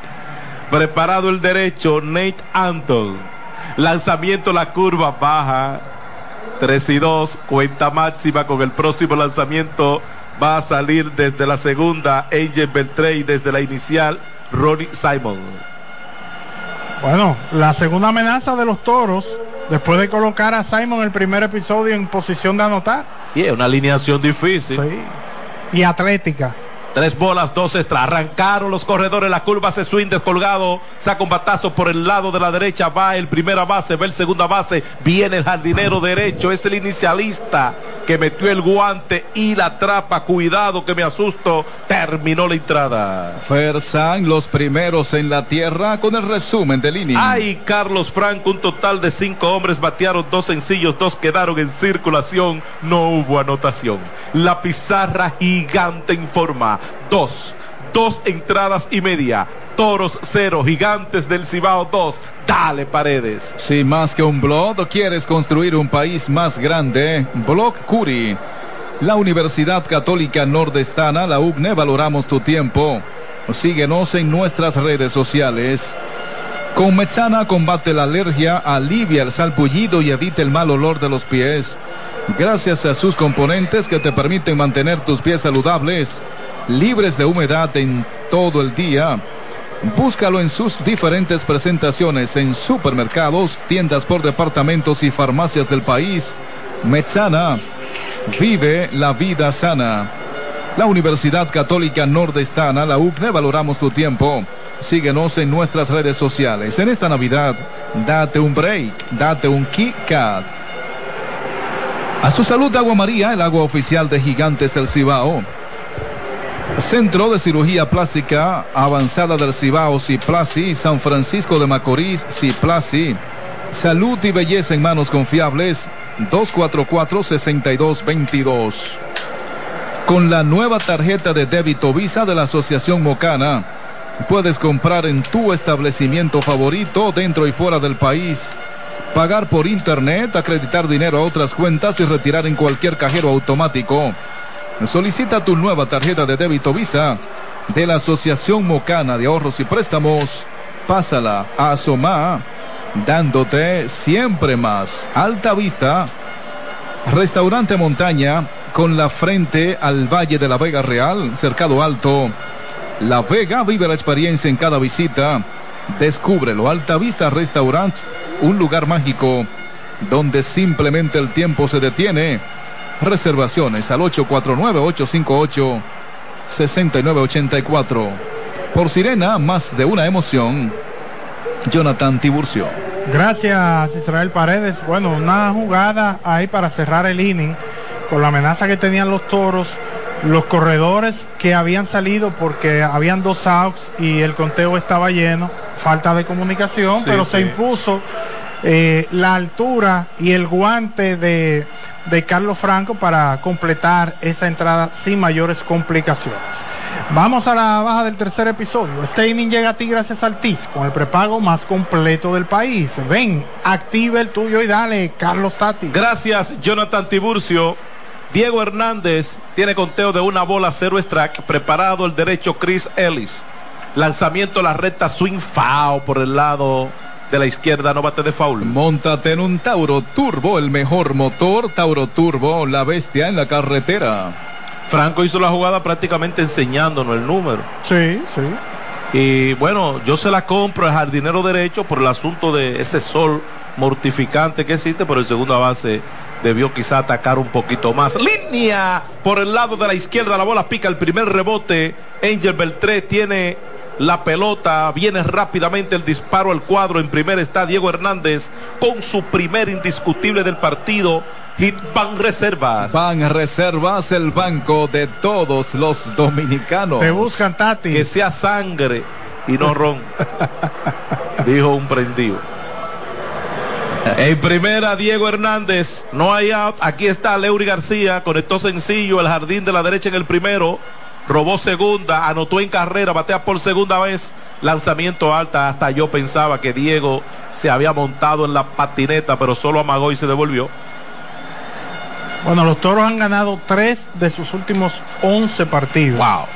Speaker 6: Preparado el derecho, Nate Anton. Lanzamiento, la curva baja. 3 y 2, cuenta máxima con el próximo lanzamiento. Va a salir desde la segunda, Angel Beltré y desde la inicial, Ronnie Simon.
Speaker 5: Bueno, la segunda amenaza de los toros, después de colocar a Simon el primer episodio en posición de anotar.
Speaker 6: Y es una alineación difícil.
Speaker 5: Y atlética.
Speaker 6: Tres bolas, dos extra. Arrancaron los corredores. La curva se swing descolgado. Saca un batazo por el lado de la derecha. Va el primera base, va el segunda base. Viene el jardinero derecho. Es el inicialista que metió el guante y la trapa. Cuidado que me asusto. Terminó la entrada.
Speaker 4: Fersan, los primeros en la tierra con el resumen del inning.
Speaker 6: Ay, Carlos Franco, un total de cinco hombres batearon dos sencillos, dos quedaron en circulación, no hubo anotación. La pizarra gigante informa, dos, dos entradas y media, toros cero, gigantes del Cibao dos, dale paredes.
Speaker 4: Si más que un blog quieres construir un país más grande, Blog Curi. La Universidad Católica Nordestana, la UCNE, valoramos tu tiempo. Síguenos en nuestras redes sociales. Con Metsana combate la alergia, alivia el salpullido y evita el mal olor de los pies. Gracias a sus componentes que te permiten mantener tus pies saludables, libres de humedad en todo el día. Búscalo en sus diferentes presentaciones en supermercados, tiendas por departamentos y farmacias del país. Metsana, vive la vida sana. La Universidad Católica Nordestana, la UCNE, valoramos tu tiempo. Síguenos en nuestras redes sociales. En esta Navidad, date un break, date un Kit Kat. A su salud, Agua María, el agua oficial de Gigantes del Cibao. Centro de Cirugía Plástica Avanzada del Cibao, Ciplasi, San Francisco de Macorís, Ciplasi. Salud y belleza en manos confiables, 244-6222. Con la nueva tarjeta de débito Visa de la Asociación Mocana, puedes comprar en tu establecimiento favorito dentro y fuera del país, pagar por internet, acreditar dinero a otras cuentas y retirar en cualquier cajero automático. Solicita tu nueva tarjeta de débito Visa de la Asociación Mocana de Ahorros y Préstamos. Pásala a Asoma, dándote siempre más. Alta Vista, Restaurante Montaña, con la frente al Valle de la Vega Real, Cercado Alto. La Vega vive la experiencia en cada visita. Descúbrelo, Alta Vista Restaurant, un lugar mágico donde simplemente el tiempo se detiene. Reservaciones al 849-858-6984. Por Sirena, más de una emoción. Jonathan Tiburcio.
Speaker 5: Gracias, Israel Paredes. Bueno, una jugada ahí para cerrar el inning con la amenaza que tenían los toros, los corredores que habían salido porque habían dos outs y el conteo estaba lleno, falta de comunicación,
Speaker 6: Sí,
Speaker 5: pero
Speaker 6: sí.
Speaker 5: se impuso eh, la altura y el guante de, de Carlos Franco para completar esa entrada sin mayores complicaciones. Vamos a la baja del tercer episodio. Inning llega a ti gracias al TIF, con el prepago más completo del país. Ven, activa el tuyo y dale, Carlos Tati.
Speaker 6: Gracias, Jonathan Tiburcio. Diego Hernández tiene conteo de una bola cero strike. Preparado el derecho Chris Ellis. Lanzamiento a la recta swing foul por el lado de la izquierda, no bate de foul.
Speaker 4: Móntate en un Tauro Turbo, el mejor motor. Tauro Turbo, la bestia en la carretera.
Speaker 6: Franco hizo la jugada prácticamente enseñándonos el número.
Speaker 5: Sí, sí.
Speaker 6: Y bueno, yo se la compro al jardinero derecho por el asunto de ese sol mortificante que existe, pero el segundo base debió quizá atacar un poquito más. Línea por el lado de la izquierda, la bola pica el primer rebote. Angel Beltré tiene la pelota, viene rápidamente el disparo al cuadro. En primer está Diego Hernández con su primer indiscutible del partido. Hit Van Reservas.
Speaker 4: Van Reservas, el banco de todos los dominicanos.
Speaker 5: Te buscan, Tati.
Speaker 6: Que sea sangre y no ron. Dijo un prendido. En primera, Diego Hernández. No hay out. Aquí está Leury García. Conectó sencillo. El jardín de la derecha en el primero. Robó segunda. Anotó en carrera. Batea por segunda vez. Lanzamiento alta. Hasta yo pensaba que Diego se había montado en la patineta, pero solo amagó y se devolvió.
Speaker 5: Bueno, los toros han ganado tres de sus últimos 11 partidos.
Speaker 6: Wow.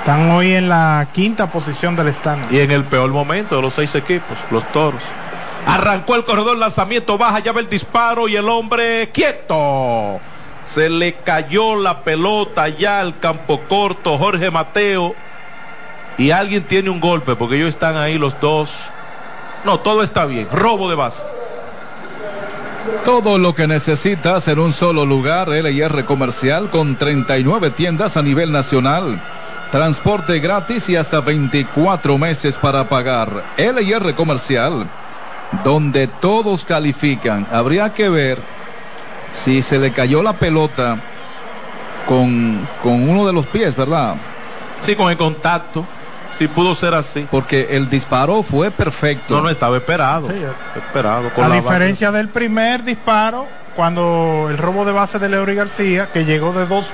Speaker 5: Están hoy en la quinta posición del stand.
Speaker 6: Y en el peor momento de los seis equipos, los toros. Arrancó el corredor, lanzamiento baja, ya ve el disparo y el hombre quieto. Se le cayó la pelota ya al campo corto, Jorge Mateo. Y alguien tiene un golpe, porque ellos están ahí los dos. No, todo está bien. Robo de base.
Speaker 4: Todo lo que necesitas en un solo lugar, LIR Comercial, con 39 tiendas a nivel nacional. Transporte gratis y hasta 24 meses para pagar. LIR Comercial, donde todos califican. Habría que ver si se le cayó la pelota con, con uno de los pies, ¿verdad?
Speaker 6: Sí, con el contacto. Sí, pudo ser así.
Speaker 4: Porque el disparo fue perfecto.
Speaker 6: No, no estaba esperado.
Speaker 5: Sí.
Speaker 6: Esperado. con
Speaker 5: A
Speaker 6: la
Speaker 5: diferencia del primer disparo, cuando el robo de base de Leury García, que llegó de dos,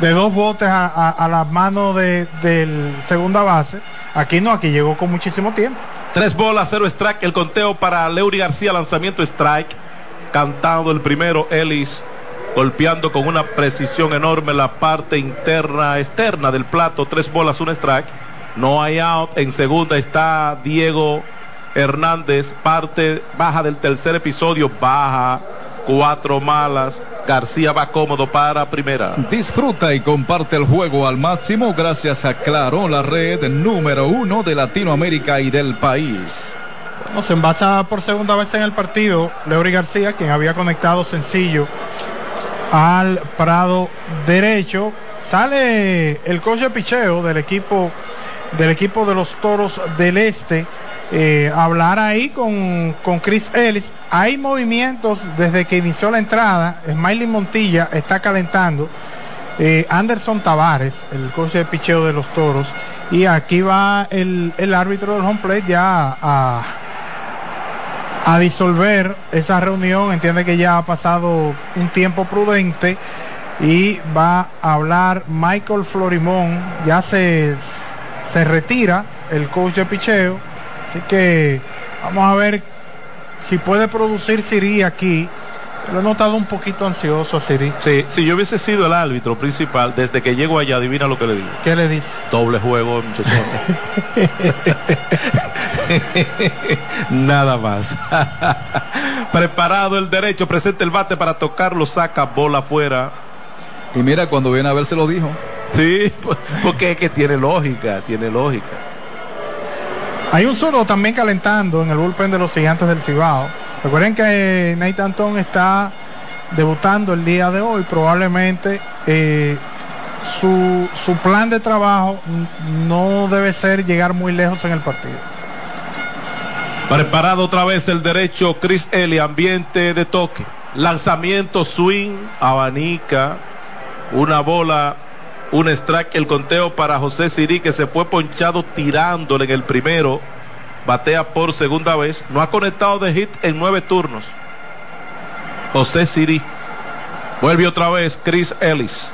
Speaker 5: de dos botes a, a- a las manos de, del segunda base, aquí no, aquí llegó con muchísimo tiempo.
Speaker 6: Tres bolas, cero strike. El conteo para Leury García, lanzamiento strike. Cantando el primero, Ellis. Golpeando con una precisión enorme la parte interna, externa del plato. Tres bolas, un strike. No hay out. En segunda está Diego Hernández. Parte baja del tercer episodio. Baja. Cuatro malas. García va cómodo para primera.
Speaker 4: Disfruta y comparte el juego al máximo gracias a Claro, la red número uno de Latinoamérica y del país.
Speaker 5: No se envasa por segunda vez en el partido Leury García, quien había conectado sencillo al Prado derecho. Sale el coche picheo del equipo del equipo de los Toros del Este. eh, hablar ahí con, con Chris Ellis. Hay movimientos desde que inició la entrada. Smiley Montilla está calentando. Eh, Anderson Tavares, el coach de picheo de los Toros. Y aquí va el, el árbitro del home plate ya a, a disolver esa reunión. Entiende que ya ha pasado un tiempo prudente y va a hablar Michael Florimón. Ya se, se retira el coach de picheo. Así que vamos a ver si puede producir Siri aquí. Lo he notado un poquito ansioso a Siri.
Speaker 6: Sí, si yo hubiese sido el árbitro principal, desde que llego allá, adivina lo que le digo.
Speaker 5: ¿Qué le dice?
Speaker 6: Doble juego, muchachón. Nada más. Preparado el derecho, presente el bate para tocarlo, saca bola afuera.
Speaker 4: Y mira, cuando viene a ver se lo dijo.
Speaker 6: Sí, porque es que tiene lógica, tiene lógica.
Speaker 5: Hay un zurdo también calentando en el bullpen de los gigantes del Cibao. Recuerden que eh, Nate Antón está debutando el día de hoy. Probablemente eh, su, su plan de trabajo no debe ser llegar muy lejos en el partido.
Speaker 6: Preparado otra vez el derecho, Chris Eli, ambiente de toque. Lanzamiento, swing, abanica, una bola, un strike, el conteo para José Sirí que se fue ponchado tirándole en el primero. Batea por segunda vez. No ha conectado de hit en nueve turnos. José Sirí. Vuelve otra vez Chris Ellis.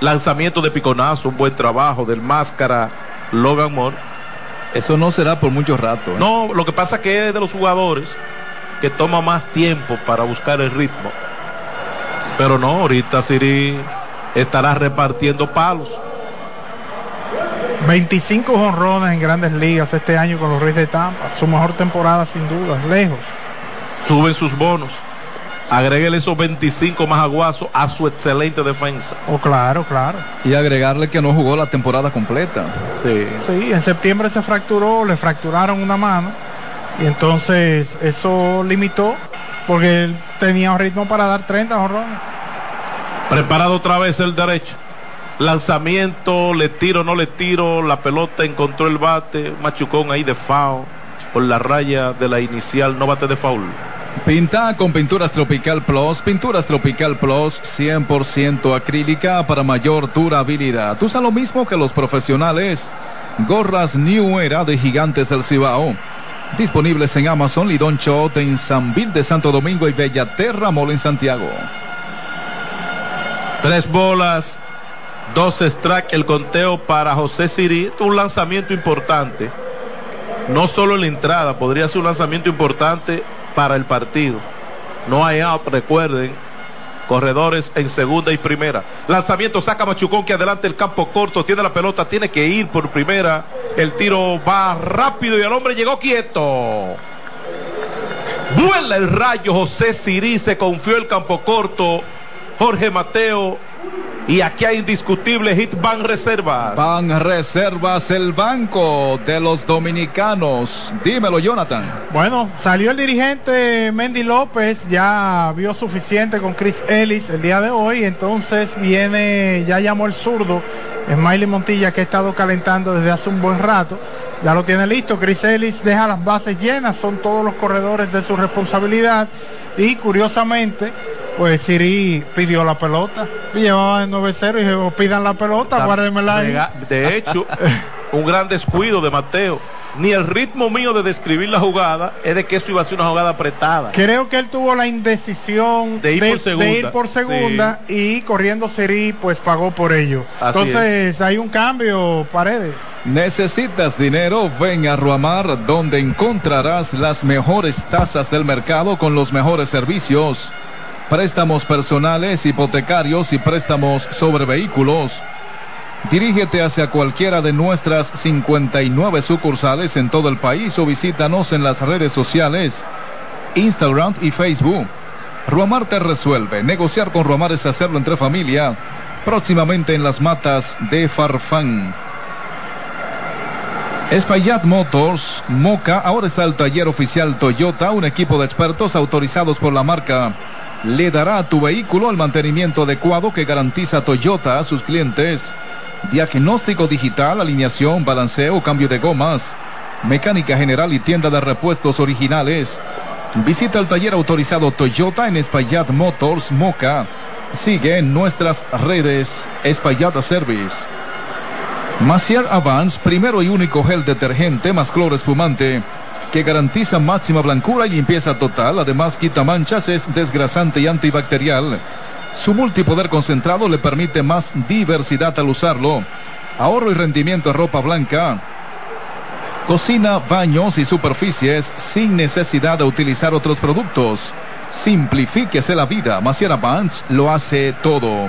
Speaker 6: Lanzamiento de piconazo, un buen trabajo del máscara Logan Moore.
Speaker 4: Eso no será por mucho rato. ¿eh?
Speaker 6: No, lo que pasa es que es de los jugadores que toma más tiempo para buscar el ritmo. Pero no, ahorita Siri estará repartiendo palos.
Speaker 5: 25 jonrones en grandes ligas este año con los Reyes de Tampa. Su mejor temporada sin duda, lejos.
Speaker 6: Suben sus bonos. Agréguele esos 25 más aguazos a su excelente defensa.
Speaker 5: Oh, claro, claro.
Speaker 4: Y agregarle que no jugó la temporada completa.
Speaker 6: Sí.
Speaker 5: Sí, en septiembre se fracturó, le fracturaron una mano. Y entonces eso limitó porque él tenía un ritmo para dar 30 jonrones.
Speaker 6: Preparado otra vez el derecho. Lanzamiento, le tiro, no le tiro. La pelota encontró el bate. Machucón ahí de foul. Por la raya de la inicial, no bate de foul.
Speaker 4: Pinta con Pinturas Tropical Plus. Pinturas Tropical Plus 100% acrílica para mayor durabilidad. Usa lo mismo que los profesionales. Gorras New Era de Gigantes del Cibao. Disponibles en Amazon, Lidón Shot en San Vil de Santo Domingo y Bellaterra Mall en Santiago.
Speaker 6: Tres bolas, dos strike, el conteo para José Siri. Un lanzamiento importante. No solo en la entrada, podría ser un lanzamiento importante para el partido. No hay out, recuerden. Corredores en segunda y primera. Lanzamiento saca Machucón que adelante el campo corto. Tiene la pelota, tiene que ir por primera. El tiro va rápido y el hombre llegó quieto. Vuela el rayo. José Sirí se confió el campo corto. Jorge Mateo. Y aquí hay indiscutible hit van reservas.
Speaker 4: Van reservas el banco de los dominicanos. Dímelo, Jonathan.
Speaker 5: Bueno, salió el dirigente Mendy López, ya vio suficiente con Chris Ellis el día de hoy, entonces viene, ya llamó el zurdo, Smiley Montilla, que ha estado calentando desde hace un buen rato, ya lo tiene listo, Chris Ellis deja las bases llenas, son todos los corredores de su responsabilidad y curiosamente, pues Siri pidió la pelota, llevaba de 9-0 y dijo, pidan la pelota, guárdemela ahí.
Speaker 6: De hecho, un gran descuido de Mateo. Ni el ritmo mío de describir la jugada es de que eso iba a ser una jugada apretada.
Speaker 5: Creo que él tuvo la indecisión
Speaker 6: De ir por segunda.
Speaker 5: de ir por segunda y corriendo Siri pues pagó por ello.
Speaker 6: Así
Speaker 5: Entonces hay un cambio, Paredes.
Speaker 4: ¿Necesitas dinero? Ven a Ruamar, donde encontrarás las mejores tasas del mercado con los mejores servicios. Préstamos personales, hipotecarios y préstamos sobre vehículos. Dirígete hacia cualquiera de nuestras 59 sucursales en todo el país o visítanos en las redes sociales, Instagram y Facebook. Ruamar te resuelve. Negociar con Ruamar es hacerlo entre familia. Próximamente en las matas de Farfán. Espaillat Motors, Moca, ahora está el taller oficial Toyota, un equipo de expertos autorizados por la marca. Le dará a tu vehículo el mantenimiento adecuado que garantiza Toyota a sus clientes. Diagnóstico digital, alineación, balanceo, cambio de gomas, mecánica general y tienda de repuestos originales. Visita el taller autorizado Toyota en Espaillat Motors Moca. Sigue en nuestras redes Espaillat Service. Macier Avance, primero y único gel detergente más cloro espumante que garantiza máxima blancura y limpieza total. Además, quita manchas, es desgrasante y antibacterial. Su multipoder concentrado le permite más diversidad al usarlo. Ahorro y rendimiento de ropa blanca. Cocina, baños y superficies sin necesidad de utilizar otros productos. Simplifíquese la vida. Maciera Banch lo hace todo.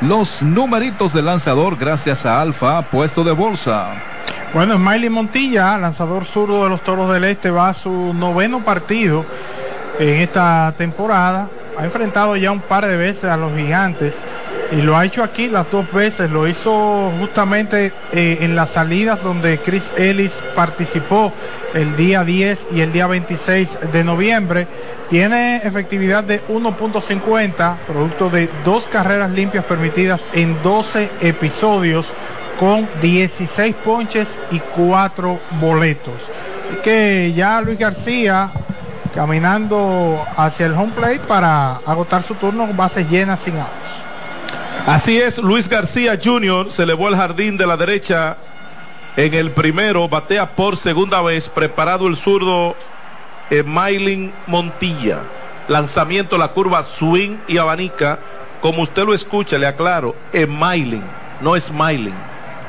Speaker 4: Los numeritos del lanzador gracias a Alfa, puesto de bolsa.
Speaker 5: Bueno, Smiley Montilla, lanzador zurdo de los Toros del Este, va a su noveno partido en esta temporada. Ha enfrentado ya un par de veces a los gigantes y lo ha hecho aquí las dos veces. Lo hizo justamente eh, en las salidas donde Chris Ellis participó el día 10 y el día 26 de noviembre. Tiene efectividad de 1.50, producto de dos carreras limpias permitidas en 12 episodios con 16 ponches y 4 boletos. Que ya Luis García caminando hacia el home plate para agotar su turno bases llenas sin outs.
Speaker 6: Así es, Luis García Jr. se elevó al jardín de la derecha en el primero, batea por segunda vez, preparado el zurdo Maylin Montilla. Lanzamiento, la curva swing y abanica. Como usted lo escucha, le aclaro, Maylin, no es.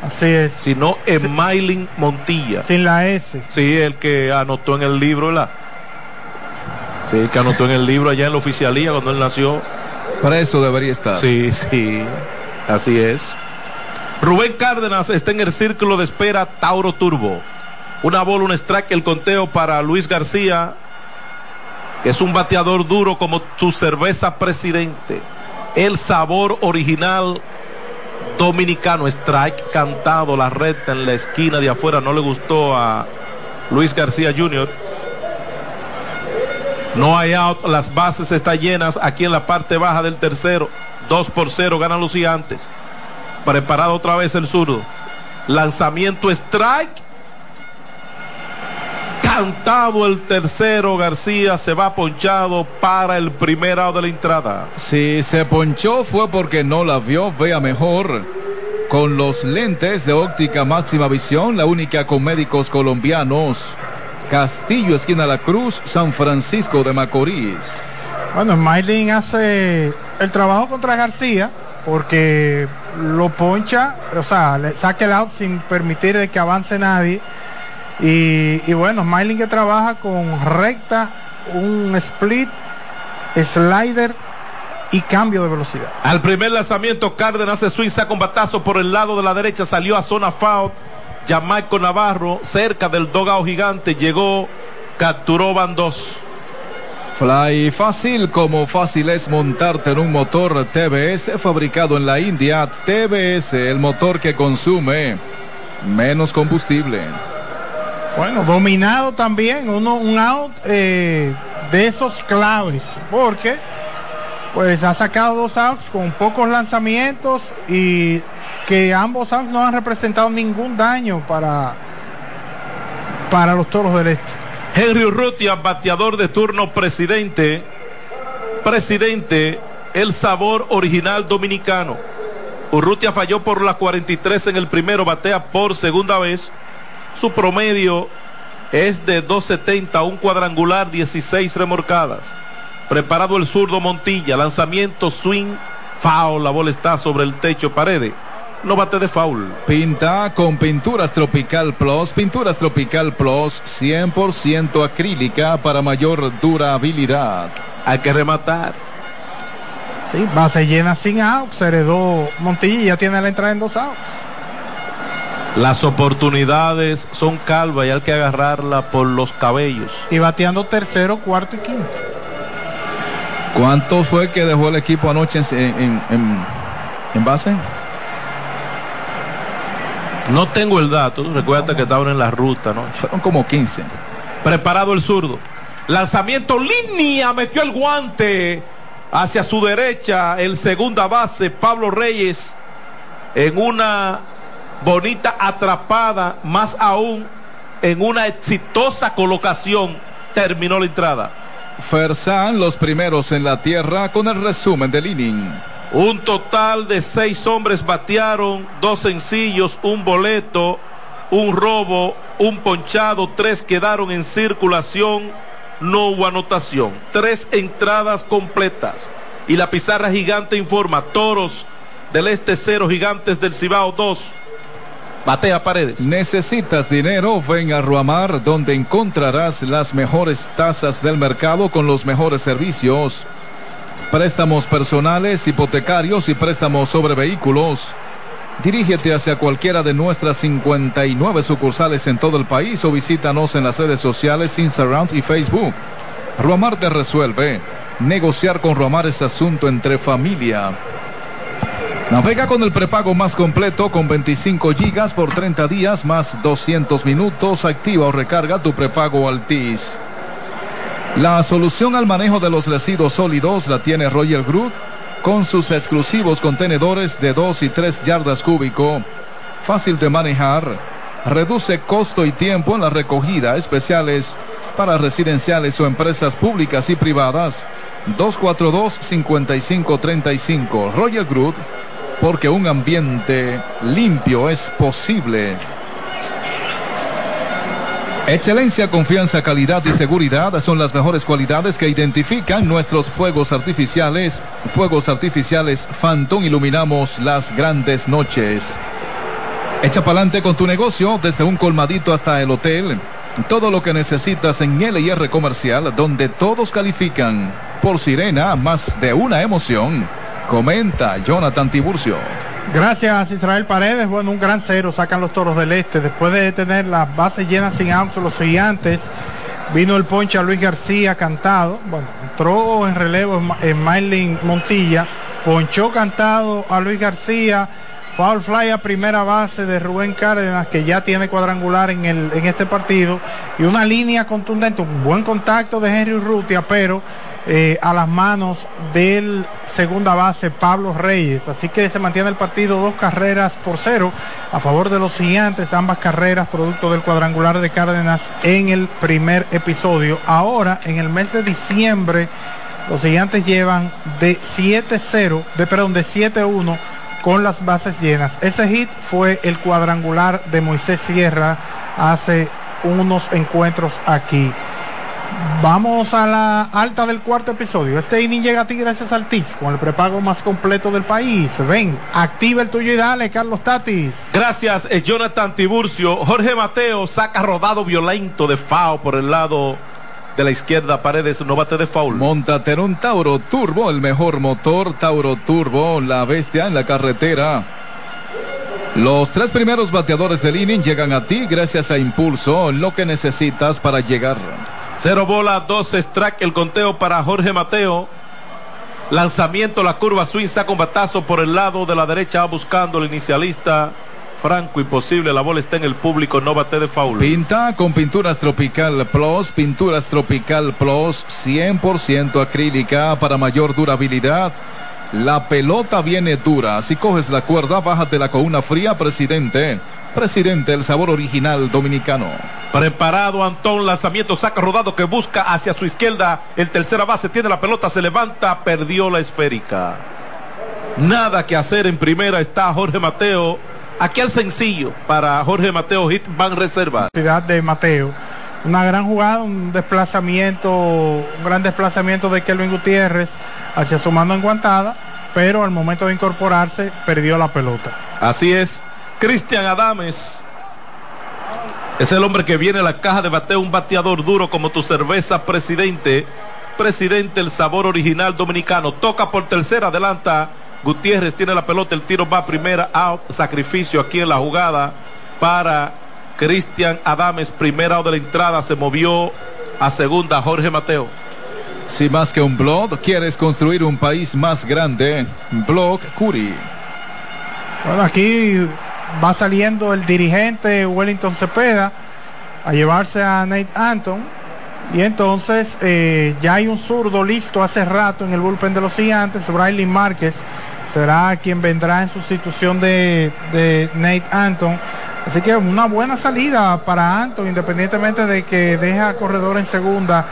Speaker 5: Así es.
Speaker 6: Sino Maylin Montilla.
Speaker 5: Sin la S.
Speaker 6: Sí, el que anotó en el libro, la. Sí, el que anotó en el libro allá en la oficialía cuando él nació.
Speaker 4: Para eso debería estar.
Speaker 6: Sí, sí, así es. Rubén Cárdenas está en el círculo de espera Tauro Turbo. Una bola, un strike, el conteo para Luis García, que es un bateador duro como tu cerveza presidente. El sabor original dominicano, strike cantado, la recta en la esquina de afuera, no le gustó a Luis García Jr. No hay out, las bases están llenas aquí en la parte baja del tercero. 2 por 0 ganan los gigantes. Preparado otra vez el zurdo. Lanzamiento strike. Cantado el tercero, García se va ponchado para el primer out de la entrada.
Speaker 4: Si se ponchó fue porque no la vio, vea mejor. Con los lentes de óptica máxima visión, la única con médicos colombianos. Castillo, esquina La Cruz, San Francisco de Macorís.
Speaker 5: Bueno, Smiling hace el trabajo contra García porque lo poncha, o sea, le saca el out sin permitir de que avance nadie. Y, y bueno, Smiling que trabaja con recta, un split, slider y cambio de velocidad.
Speaker 6: Al primer lanzamiento, Cárdenas se suiza con batazo por el lado de la derecha, salió a zona foul. Jamaico Navarro, cerca del dogao gigante, llegó, capturó van dos.
Speaker 4: Fly fácil, como fácil es montarte en un motor TBS fabricado en la India. TBS, el motor que consume menos combustible.
Speaker 5: Bueno, dominado también, uno, un out eh, de esos claves, porque pues ha sacado dos outs con pocos lanzamientos y que ambos outs no han representado ningún daño para, para los toros del este.
Speaker 6: Henry Urrutia, bateador de turno presidente. Presidente, el sabor original dominicano. Urrutia falló por la 43 en el primero, batea por segunda vez. Su promedio es de 2.70, un cuadrangular, 16 remorcadas. Preparado el zurdo Montilla, lanzamiento swing, foul, la bola está sobre el techo paredes. No bate de foul.
Speaker 4: Pinta con Pinturas Tropical Plus. Pinturas Tropical Plus 100% acrílica para mayor durabilidad.
Speaker 6: Hay que rematar.
Speaker 5: Sí, base llena sin out. Se heredó Montilla y ya tiene la entrada en dos outs.
Speaker 6: Las oportunidades son calvas y hay que agarrarla por los cabellos.
Speaker 5: Y bateando tercero, cuarto y quinto.
Speaker 4: ¿Cuánto fue que dejó el equipo anoche en, en, en, en base?
Speaker 6: No tengo el dato, recuerda que estaban en la ruta, ¿no?
Speaker 4: Fueron como 15.
Speaker 6: Preparado el zurdo. Lanzamiento línea, metió el guante hacia su derecha, el segunda base, Pablo Reyes. en una bonita atrapada, más aún en una exitosa colocación, terminó la entrada.
Speaker 4: Fersan los primeros en la tierra con el resumen del inning.
Speaker 6: Un total de seis hombres batearon, dos sencillos, un boleto, un robo, un ponchado, tres quedaron en circulación, no hubo anotación. Tres entradas completas. Y la pizarra gigante informa, Toros del Este cero, Gigantes del Cibao 2. Batea Paredes.
Speaker 4: ¿Necesitas dinero? Ven a Ruamar, donde encontrarás las mejores tasas del mercado con los mejores servicios. Préstamos personales, hipotecarios y préstamos sobre vehículos. Dirígete hacia cualquiera de nuestras 59 sucursales en todo el país o visítanos en las redes sociales Instagram y Facebook. Ruamar te resuelve. Negociar con Ruamar es asunto entre familia. Navega con el prepago más completo con 25 gigas por 30 días más 200 minutos. Activa o recarga tu prepago Altis. La solución al manejo de los residuos sólidos la tiene Royal Group con sus exclusivos contenedores de 2 y 3 yardas cúbico. Fácil de manejar. Reduce costo y tiempo en la recogida especiales para residenciales o empresas públicas y privadas. 242-5535 Royal Group porque un ambiente limpio es posible. Excelencia, confianza, calidad y seguridad son las mejores cualidades que identifican nuestros fuegos artificiales. Fuegos artificiales Phantom iluminamos las grandes noches. Echa pa'lante con tu negocio, desde un colmadito hasta el hotel. Todo lo que necesitas en LR Comercial, donde todos califican. Por Sirena, más de una emoción. Comenta Jonathan Tiburcio.
Speaker 5: Gracias Israel Paredes. Bueno, un gran cero sacan los toros del este. Después de tener las bases llenas sin outs los gigantes, vino el ponche a Luis García cantado. Bueno, entró en relevo en Marlin Montilla. Ponchó cantado a Luis García. Foul fly a primera base de Rubén Cárdenas, que ya tiene cuadrangular en, el, en este partido. Y una línea contundente, un buen contacto de Henry Urrutia, pero eh, a las manos del segunda base Pablo Reyes. Así que se mantiene el partido dos carreras por cero a favor de los gigantes, ambas carreras producto del cuadrangular de Cárdenas en el primer episodio. Ahora, en el mes de diciembre, los gigantes llevan de 7-0, de perdón, de 7-1 con las bases llenas. Ese hit fue el cuadrangular de Moisés Sierra hace unos encuentros aquí. Vamos a la alta del cuarto episodio. Este inning llega a ti gracias al TIS, con el prepago más completo del país. Ven, activa el tuyo y dale, Carlos Tatis.
Speaker 6: Gracias, eh, Jonathan Tiburcio. Jorge Mateo saca rodado violento de FAO por el lado de la izquierda, Paredes, no bate de foul.
Speaker 4: Montate en un Tauro Turbo, el mejor motor, Tauro Turbo, la bestia en la carretera. Los tres primeros bateadores del inning llegan a ti gracias a Impulso, lo que necesitas para llegar.
Speaker 6: Cero bola, dos strike, el conteo para Jorge Mateo. Lanzamiento, la curva swing, saca un batazo por el lado de la derecha, buscando el inicialista. Franco, imposible, la bola está en el público, no bate de foul.
Speaker 4: Pinta con Pinturas Tropical Plus, Pinturas Tropical Plus, 100% acrílica para mayor durabilidad. La pelota viene dura, si coges la cuerda, bájatela con una fría, presidente. Presidente, el sabor original dominicano.
Speaker 6: Preparado Antón, lanzamiento, saca rodado que busca hacia su izquierda. El tercera base tiene la pelota, se levanta, perdió la esférica. Nada que hacer en primera está Jorge Mateo. Aquí al sencillo para Jorge Mateo, hit van reserva.
Speaker 5: de Mateo. Una gran jugada, un desplazamiento, un gran desplazamiento de Kelvin Gutiérrez hacia su mano enguantada, pero al momento de incorporarse perdió la pelota.
Speaker 6: Así es. Cristian Adames es el hombre que viene a la caja de bateo, un bateador duro como tu cerveza, presidente. Presidente, el sabor original dominicano. Toca por tercera, adelanta. Gutiérrez tiene la pelota, el tiro va primera, out, sacrificio aquí en la jugada para Cristian Adames. Primera out de la entrada, se movió a segunda Jorge Mateo.
Speaker 4: Si más que un blog, quieres construir un país más grande, Blog Curi.
Speaker 5: Bueno, aquí va saliendo el dirigente Wellington Cepeda a llevarse a Nate Anton. Y entonces eh, ya hay un zurdo listo hace rato en el bullpen de los gigantes, Briley Márquez, será quien vendrá en sustitución de, de Nate Anton. Así que una buena salida para Anton, independientemente de que deja corredor en segunda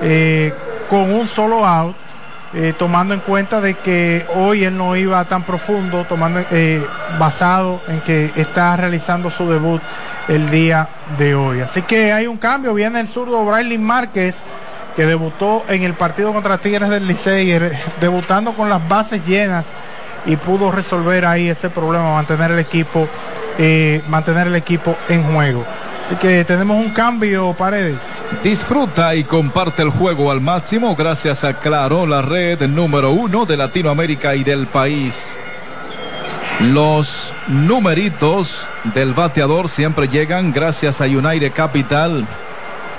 Speaker 5: eh, con un solo out. Eh, tomando en cuenta de que hoy él no iba tan profundo, tomando eh, basado en que está realizando su debut el día de hoy. Así que hay un cambio, viene el zurdo Braylon Márquez, que debutó en el partido contra Tigres del Licey, debutando con las bases llenas y pudo resolver ahí ese problema, mantener el equipo, eh, mantener el equipo en juego. Así que tenemos un cambio, Paredes.
Speaker 4: Disfruta y comparte el juego al máximo gracias a Claro, la red número uno de Latinoamérica y del país. Los numeritos del bateador siempre llegan gracias a United Capital,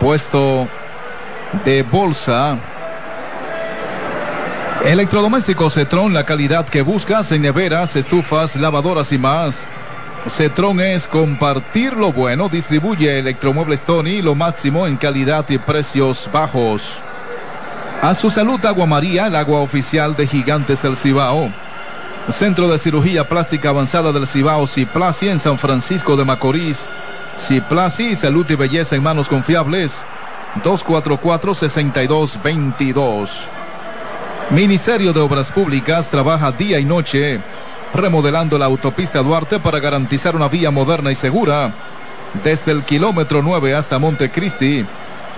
Speaker 4: puesto de bolsa. Electrodomésticos Cetron, la calidad que buscas en neveras, estufas, lavadoras y más. Cetron es compartir lo bueno, distribuye Electromuebles Tony, lo máximo en calidad y precios bajos. A su salud Agua María, el agua oficial de Gigantes del Cibao. Centro de Cirugía Plástica Avanzada del Cibao, Ciplasi en San Francisco de Macorís. Ciplasi, salud y belleza en manos confiables. 244-6222. Ministerio de Obras Públicas trabaja día y noche remodelando la autopista Duarte para garantizar una vía moderna y segura desde el kilómetro 9 hasta Montecristi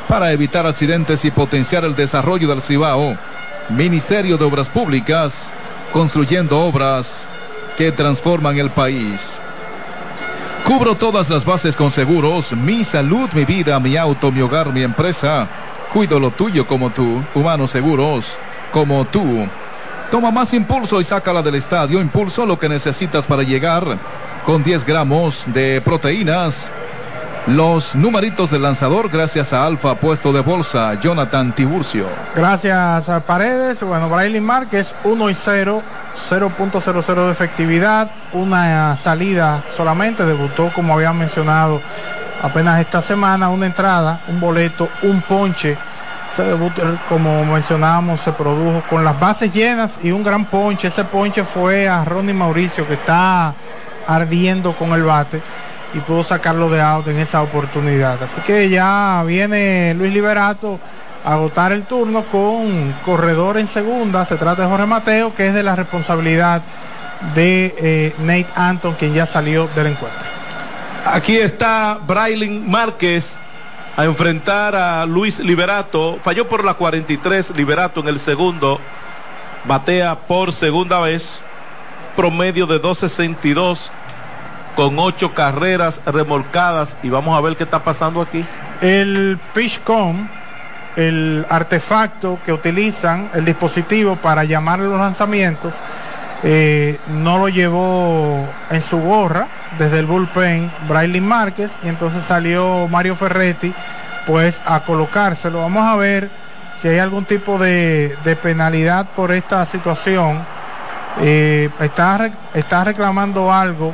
Speaker 4: para evitar accidentes y potenciar el desarrollo del Cibao. Ministerio de Obras Públicas construyendo obras que transforman el país. Cubro todas las bases con seguros, mi salud, mi vida, mi auto, mi hogar, mi empresa. Cuido lo tuyo como tú, humanos seguros como tú. Toma más impulso y sácala del estadio. Impulso lo que necesitas para llegar con 10 gramos de proteínas. Los numeritos del lanzador gracias a Alfa puesto de bolsa, Jonathan Tiburcio.
Speaker 5: Gracias a Paredes. Bueno, Braylon Márquez 1 y 0, 0.00 de efectividad, una salida solamente, debutó como había mencionado apenas esta semana, una entrada, un boleto, un ponche. Ese debut, como mencionábamos, se produjo con las bases llenas y un gran ponche. Ese ponche fue a Ronnie Mauricio que está ardiendo con el bate y pudo sacarlo de out en esa oportunidad. Así que ya viene Luis Liberato a agotar el turno con corredor en segunda. Se trata de Jorge Mateo, que es de la responsabilidad de eh, Nate Anton, quien ya salió del encuentro.
Speaker 6: Aquí está Braylon Márquez a enfrentar a Luis Liberato. Falló por la 43, Liberato en el segundo. Batea por segunda vez. Promedio de 262 con ocho carreras remolcadas. Y vamos a ver qué está pasando aquí.
Speaker 5: El PitchCom, el artefacto que utilizan, el dispositivo para llamar los lanzamientos, eh, no lo llevó en su gorra desde el bullpen Braylon Márquez y entonces salió Mario Ferretti pues a colocárselo. Vamos a ver si hay algún tipo de, penalidad por esta situación. Eh, está, está reclamando algo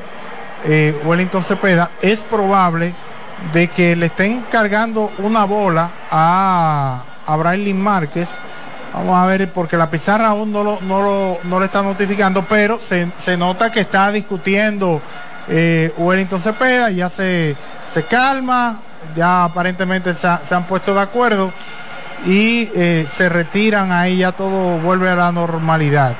Speaker 5: eh, Wellington Cepeda. Es probable de que le estén cargando una bola a, a Márquez. Vamos a ver, porque la pizarra aún no lo, no lo, no le está notificando, pero se, se nota que está discutiendo eh, Wellington Cepeda, ya se, se calma, ya aparentemente se, ha- se han puesto de acuerdo y eh, se retiran ahí, ya todo vuelve a la normalidad.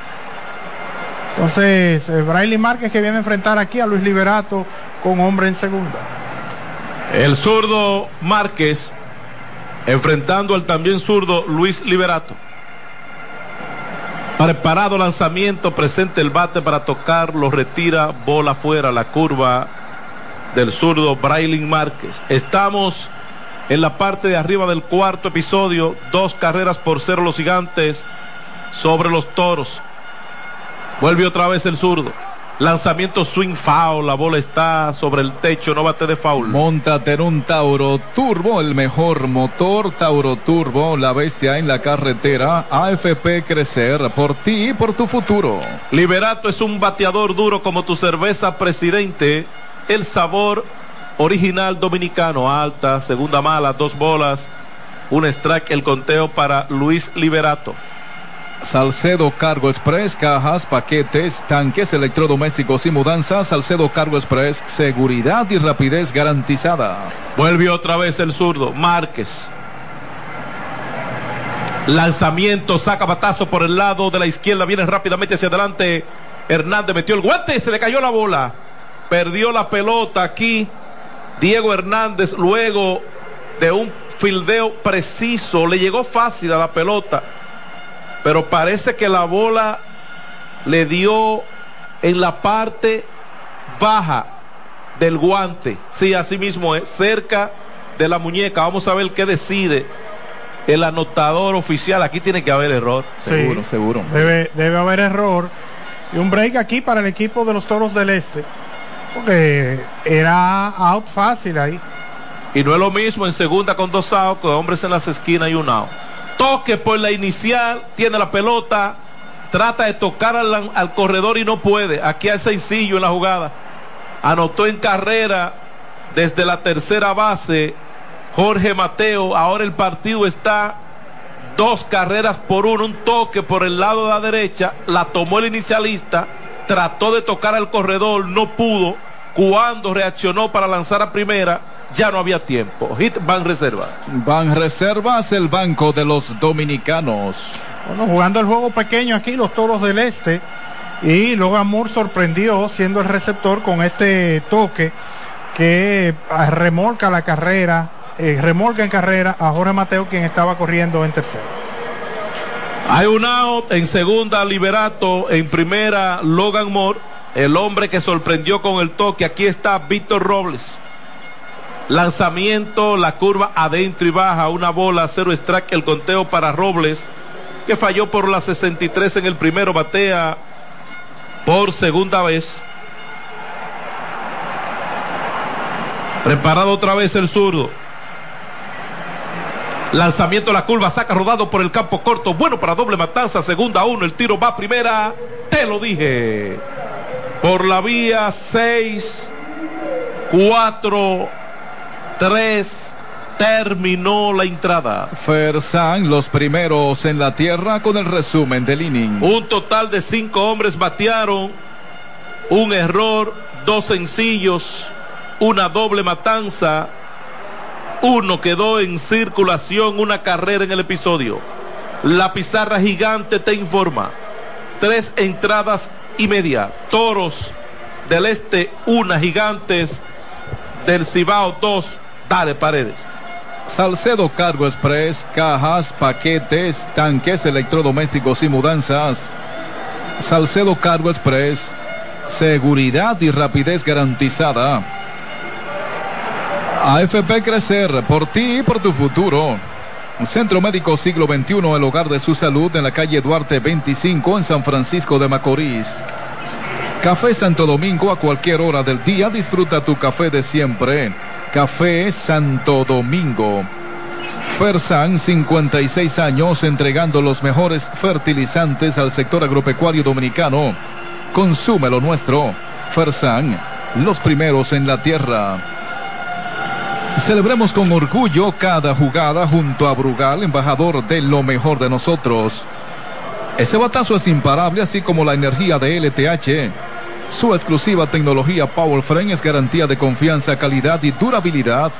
Speaker 5: Entonces, eh, Braylon Márquez que viene a enfrentar aquí a Luis Liberato con hombre en segunda.
Speaker 6: El zurdo Márquez enfrentando al también zurdo Luis Liberato. Preparado lanzamiento, presente el bate para tocar, lo retira, bola afuera, la curva del zurdo Braylon Márquez. Estamos en la parte de arriba del cuarto episodio, dos carreras por cero los gigantes sobre los toros. Vuelve otra vez el zurdo. Lanzamiento swing foul, la bola está sobre el techo, no bate de foul.
Speaker 4: Móntate en un Tauro Turbo, el mejor motor Tauro Turbo, la bestia en la carretera. AFP Crecer por ti y por tu futuro.
Speaker 6: Liberato es un bateador duro como tu cerveza presidente. El sabor original dominicano, alta, segunda mala, dos bolas, un strike, el conteo para Luis Liberato.
Speaker 4: Salcedo Cargo Express, cajas, paquetes, tanques, electrodomésticos y mudanzas. Salcedo Cargo Express, seguridad y rapidez garantizada.
Speaker 6: Vuelve otra vez el zurdo, Márquez. Lanzamiento, saca batazo por el lado de la izquierda, viene rápidamente hacia adelante. Hernández metió el guante, se le cayó la bola. Perdió la pelota aquí. Diego Hernández luego de un fildeo preciso, le llegó fácil a la pelota, pero parece que la bola le dio en la parte baja del guante. Sí, así mismo es, cerca de la muñeca. Vamos a ver qué decide el anotador oficial. Aquí tiene que haber error.
Speaker 4: Seguro, seguro.
Speaker 5: Debe, debe haber error. Y un break aquí para el equipo de los Toros del Este. Porque era out fácil ahí.
Speaker 6: Y no es lo mismo en segunda con dos outs, con hombres en las esquinas y un out. Toque por la inicial, tiene la pelota, trata de tocar al, al corredor y no puede. Aquí es sencillo en la jugada. Anotó en carrera desde la tercera base Jorge Mateo. Ahora el partido está dos carreras por uno, un toque por el lado de la derecha. La tomó el inicialista, trató de tocar al corredor, no pudo. Cuando reaccionó para lanzar a primera, ya no había tiempo. Hit van reserva.
Speaker 4: Van reservas el banco de los dominicanos.
Speaker 5: Bueno, jugando el juego pequeño aquí, los toros del este. Y Logan Moore sorprendió siendo el receptor con este toque que ah, remolca la carrera, eh, remolca en carrera a Jorge Mateo, quien estaba corriendo en tercero.
Speaker 6: Hay un out en segunda, Liberato. En primera, Logan Moore. El hombre que sorprendió con el toque. Aquí está Víctor Robles. Lanzamiento, la curva adentro y baja. Una bola, cero strike. El conteo para Robles, que falló por la 63 en el primero. Batea por segunda vez. Preparado otra vez el zurdo. Lanzamiento la curva, saca rodado por el campo corto. Bueno para doble matanza, segunda uno. El tiro va a primera. Te lo dije. Por la vía 6, 4, 3. Terminó la entrada.
Speaker 4: Fersan, los primeros en la tierra con el resumen del inning.
Speaker 6: Un total de cinco hombres batearon. Un error, dos sencillos, una doble matanza. Uno quedó en circulación, una carrera en el episodio. La pizarra gigante te informa. Tres entradas y media. Toros del Este, una gigantes. Del Cibao, dos. Dale, paredes.
Speaker 4: Salcedo Cargo Express, cajas, paquetes, tanques, electrodomésticos y mudanzas. Salcedo Cargo Express, seguridad y rapidez garantizada. AFP Crecer, por ti y por tu futuro. Centro Médico Siglo XXI, el hogar de su salud en la calle Duarte 25 en San Francisco de Macorís. Café Santo Domingo a cualquier hora del día, disfruta tu café de siempre. Café Santo Domingo. Fersan, 56 años, entregando los mejores fertilizantes al sector agropecuario dominicano. Consume lo nuestro. Fersan, los primeros en la tierra. Celebremos con orgullo cada jugada junto a Brugal, embajador de lo mejor de nosotros. Ese batazo es imparable, así como la energía de LTH. Su exclusiva tecnología Power Frame es garantía de confianza, calidad y durabilidad.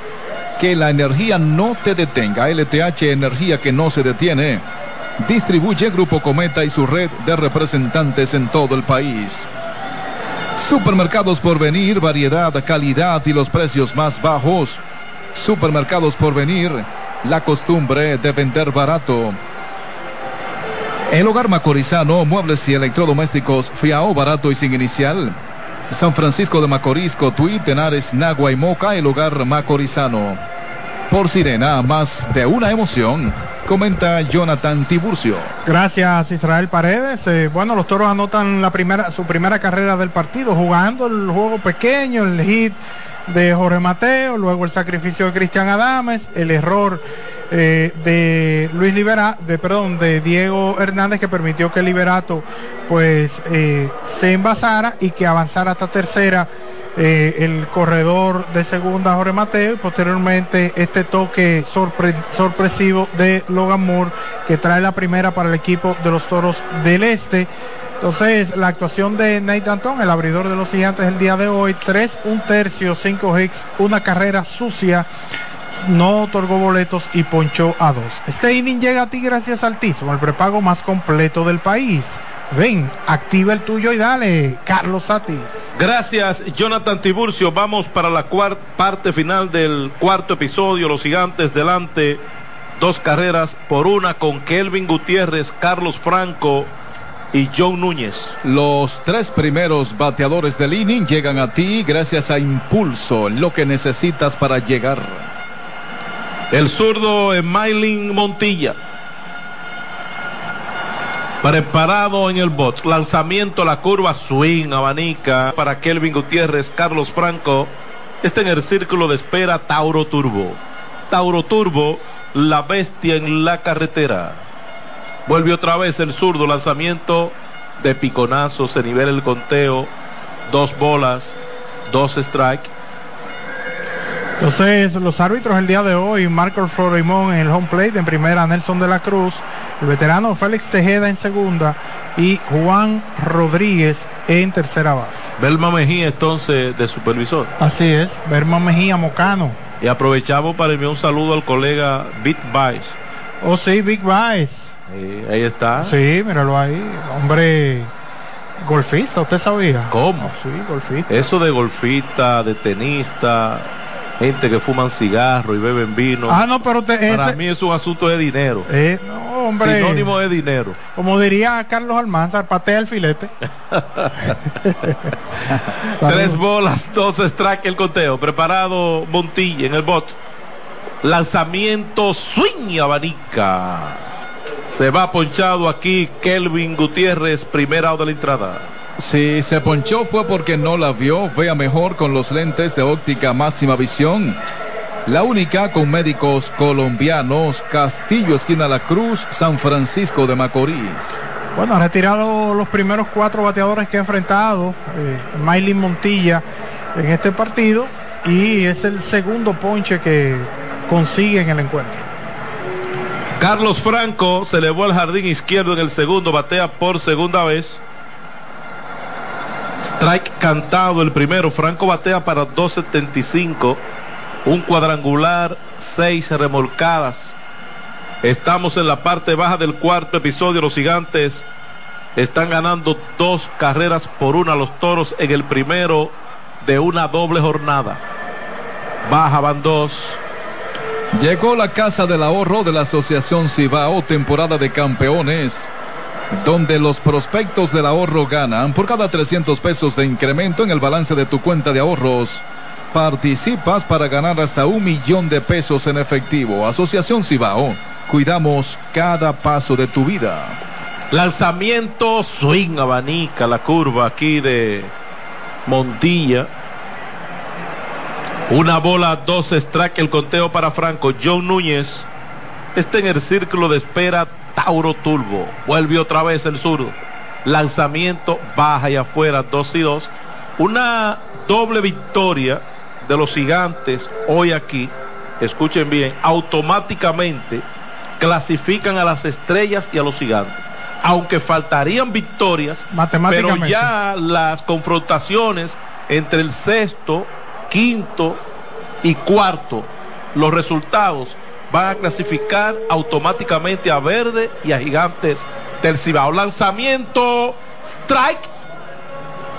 Speaker 4: Que la energía no te detenga. LTH, energía que no se detiene. Distribuye Grupo Cometa y su red de representantes en todo el país. Supermercados por venir, variedad, calidad y los precios más bajos. Supermercados por venir, la costumbre de vender barato. El hogar macorizano, muebles y electrodomésticos, fiao barato y sin inicial. San Francisco de Macorís, Cotuí, Tenares, Nagua y Moca, el hogar macorizano. Por Sirena, más de una emoción, comenta Jonathan Tiburcio.
Speaker 5: Gracias Israel Paredes. Eh, bueno, los toros anotan la primera, su primera carrera del partido, jugando el juego pequeño, el hit de Jorge Mateo, luego el sacrificio de Cristian Adames, el error eh, de Luis Libera, de perdón, de Diego Hernández que permitió que Liberato pues eh, se envasara y que avanzara hasta tercera eh, el corredor de segunda Jorge Mateo y posteriormente este toque sorpre- sorpresivo de Logan Moore que trae la primera para el equipo de los Toros del Este. Entonces, la actuación de Nate Anton, el abridor de los gigantes el día de hoy, 3, un tercio, 5 hits, una carrera sucia, no otorgó boletos y ponchó a dos. Este inning llega a ti gracias al Altísimo, el prepago más completo del país. Ven, activa el tuyo y dale, Carlos Satis.
Speaker 6: Gracias, Jonathan Tiburcio. Vamos para la parte final del cuarto episodio. Los gigantes delante, dos carreras por una con Kelvin Gutiérrez, Carlos Franco y John Núñez.
Speaker 4: Los tres primeros bateadores del inning llegan a ti gracias a Impulso, lo que necesitas para llegar.
Speaker 6: El zurdo Maylin Montilla. Preparado en el bot. Lanzamiento a la curva, swing, abanica para Kelvin Gutiérrez, Carlos Franco. Está en el círculo de espera Tauro Turbo. Tauro Turbo, la bestia en la carretera. Vuelve otra vez el zurdo, lanzamiento de piconazo, se nivela el conteo. Dos bolas, dos strike.
Speaker 5: Entonces, los árbitros el día de hoy, Marco Florimón en el home plate, en primera Nelson de la Cruz, el veterano Félix Tejeda en segunda y Juan Rodríguez en tercera base.
Speaker 6: Belma Mejía entonces de supervisor.
Speaker 5: Así es, Berman Mejía Mocano.
Speaker 6: Y aprovechamos para enviar un saludo al colega Bit Vice.
Speaker 5: Oh sí, Big Vice.
Speaker 6: Eh, ahí está.
Speaker 5: Sí, míralo ahí, hombre golfista, ¿usted sabía?
Speaker 6: ¿Cómo?
Speaker 5: Sí, golfista.
Speaker 6: Eso de golfista, de tenista, gente que fuman cigarro y beben vino.
Speaker 5: Ah, no, pero
Speaker 6: Para
Speaker 5: ese-
Speaker 6: mí es un asunto de dinero.
Speaker 5: Eh, no, hombre.
Speaker 6: Sinónimo de dinero.
Speaker 5: Como diría Carlos Almanzar, patea el filete.
Speaker 6: Tres bolas, dos strike el conteo. Preparado Montilla en el bot. Lanzamiento swing y abanica. Se va ponchado aquí Kelvin Gutiérrez, primera out de la entrada.
Speaker 4: Si se ponchó fue porque no la vio, vea mejor con los lentes de óptica máxima visión. La única con médicos colombianos, Castillo, esquina La Cruz, San Francisco de Macorís.
Speaker 5: Bueno, ha retirado los primeros cuatro bateadores que ha enfrentado eh, Maylin Montilla en este partido y es el segundo ponche que consigue en el encuentro.
Speaker 6: Carlos Franco se elevó al jardín izquierdo en el segundo, batea por segunda vez. Strike cantado el primero. Franco batea para 2.75. Un cuadrangular, seis remolcadas. Estamos en la parte baja del cuarto episodio. Los gigantes están ganando dos carreras por una. Los toros en el primero de una doble jornada. Baja van dos.
Speaker 4: Llegó la Casa del Ahorro de la Asociación Cibao, temporada de campeones, donde los prospectos del ahorro ganan por cada 300 pesos de incremento en el balance de tu cuenta de ahorros. Participas para ganar hasta un millón de pesos en efectivo. Asociación Cibao, cuidamos cada paso de tu vida.
Speaker 6: Lanzamiento, swing, abanica, la curva aquí de Montilla. Una bola, dos strike, el conteo para Franco. John Núñez está en el círculo de espera. Tauro Turbo. Vuelve otra vez el zurdo. Lanzamiento, baja y afuera, dos y dos. Una doble victoria de los gigantes hoy aquí. Escuchen bien, automáticamente clasifican a las estrellas y a los gigantes. Aunque faltarían victorias, pero ya las confrontaciones entre el sexto, quinto y cuarto, los resultados van a clasificar automáticamente a Verde y a Gigantes del. Lanzamiento, strike,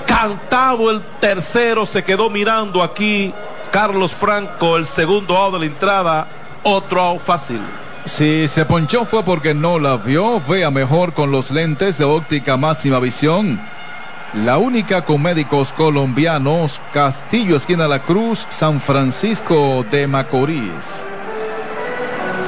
Speaker 6: cantado el tercero, se quedó mirando aquí Carlos Franco, el segundo out de la entrada, otro out fácil.
Speaker 4: Si se ponchó fue porque no la vio, vea mejor con los lentes de óptica máxima visión. La única con médicos colombianos, Castillo, esquina La Cruz, San Francisco de Macorís.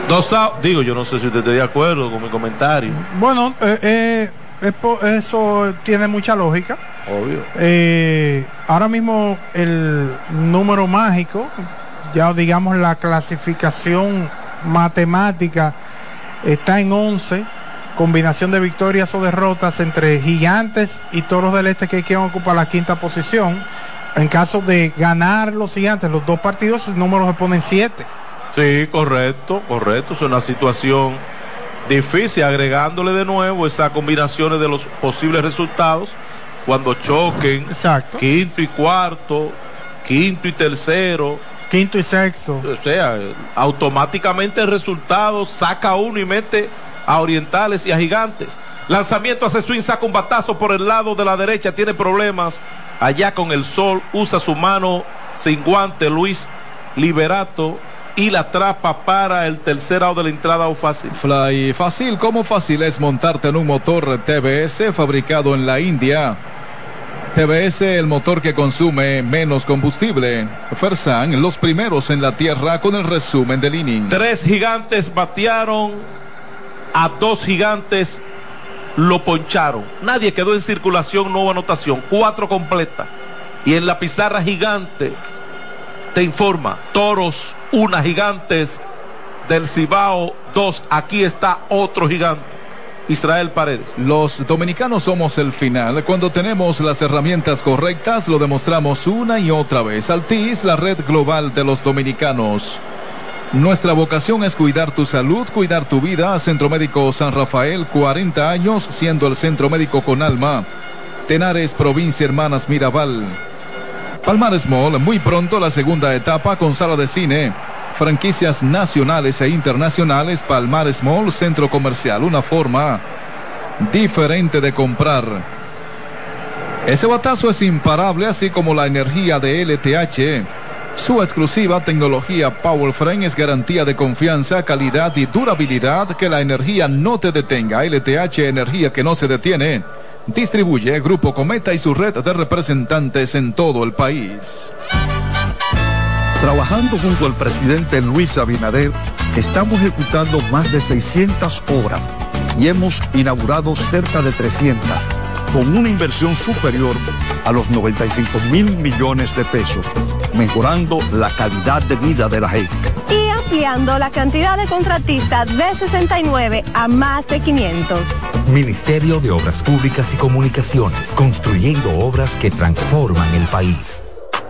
Speaker 6: Dos out, digo, yo no sé si usted está de acuerdo con mi comentario.
Speaker 5: Bueno, eh, eh, eso tiene mucha lógica.
Speaker 6: Obvio.
Speaker 5: Eh, ahora mismo el número mágico, ya digamos la clasificación matemática está en 11, combinación de victorias o derrotas entre gigantes y toros del este que quien ocupa la quinta posición. En caso de ganar los gigantes los dos partidos, el número se pone en 7.
Speaker 6: Sí, correcto, correcto. Es una situación difícil, agregándole de nuevo esas combinaciones de los posibles resultados cuando choquen quinto y cuarto, quinto y tercero.
Speaker 5: Quinto y sexto.
Speaker 6: O sea, automáticamente el resultado saca uno y mete a Orientales y a Gigantes. Lanzamiento hace swing, saca un batazo por el lado de la derecha, tiene problemas. Allá con el sol, usa su mano sin guante, Luis Liberato y la atrapa para el tercer out de la entrada o fácil.
Speaker 4: Fly fácil, ¿cómo fácil es montarte en un motor TBS fabricado en la India? TBS, el motor que consume menos combustible. Fersan, los primeros en la tierra con el resumen del inning.
Speaker 6: Tres gigantes batearon, a dos gigantes lo poncharon. Nadie quedó en circulación, no hubo anotación. Cuatro completa. Y en la pizarra gigante te informa, toros, una gigantes del Cibao, dos. Aquí está otro gigante. Israel Paredes.
Speaker 4: Los dominicanos somos el final. Cuando tenemos las herramientas correctas, lo demostramos una y otra vez. Altis, la red global de los dominicanos. Nuestra vocación es cuidar tu salud, cuidar tu vida. Centro Médico San Rafael, 40 años, siendo el centro médico con alma. Tenares, provincia Hermanas Mirabal. Palmares Mall, muy pronto la segunda etapa con sala de cine franquicias nacionales e internacionales, Palmares Mall, centro comercial, una forma diferente de comprar. Ese batazo es imparable, así como la energía de LTH. Su exclusiva tecnología Power Frame es garantía de confianza, calidad y durabilidad que la energía no te detenga. LTH, energía que no se detiene. Distribuye Grupo Cometa y su red de representantes en todo el país.
Speaker 7: Trabajando junto al presidente Luis Abinader, estamos ejecutando más de 600 obras y hemos inaugurado cerca de 300, con una inversión superior a los 95 mil millones de pesos, mejorando la calidad de vida de la gente.
Speaker 8: Ampliando la cantidad de contratistas de 69 a más de 500.
Speaker 9: Ministerio de Obras Públicas y Comunicaciones, construyendo obras que transforman el país.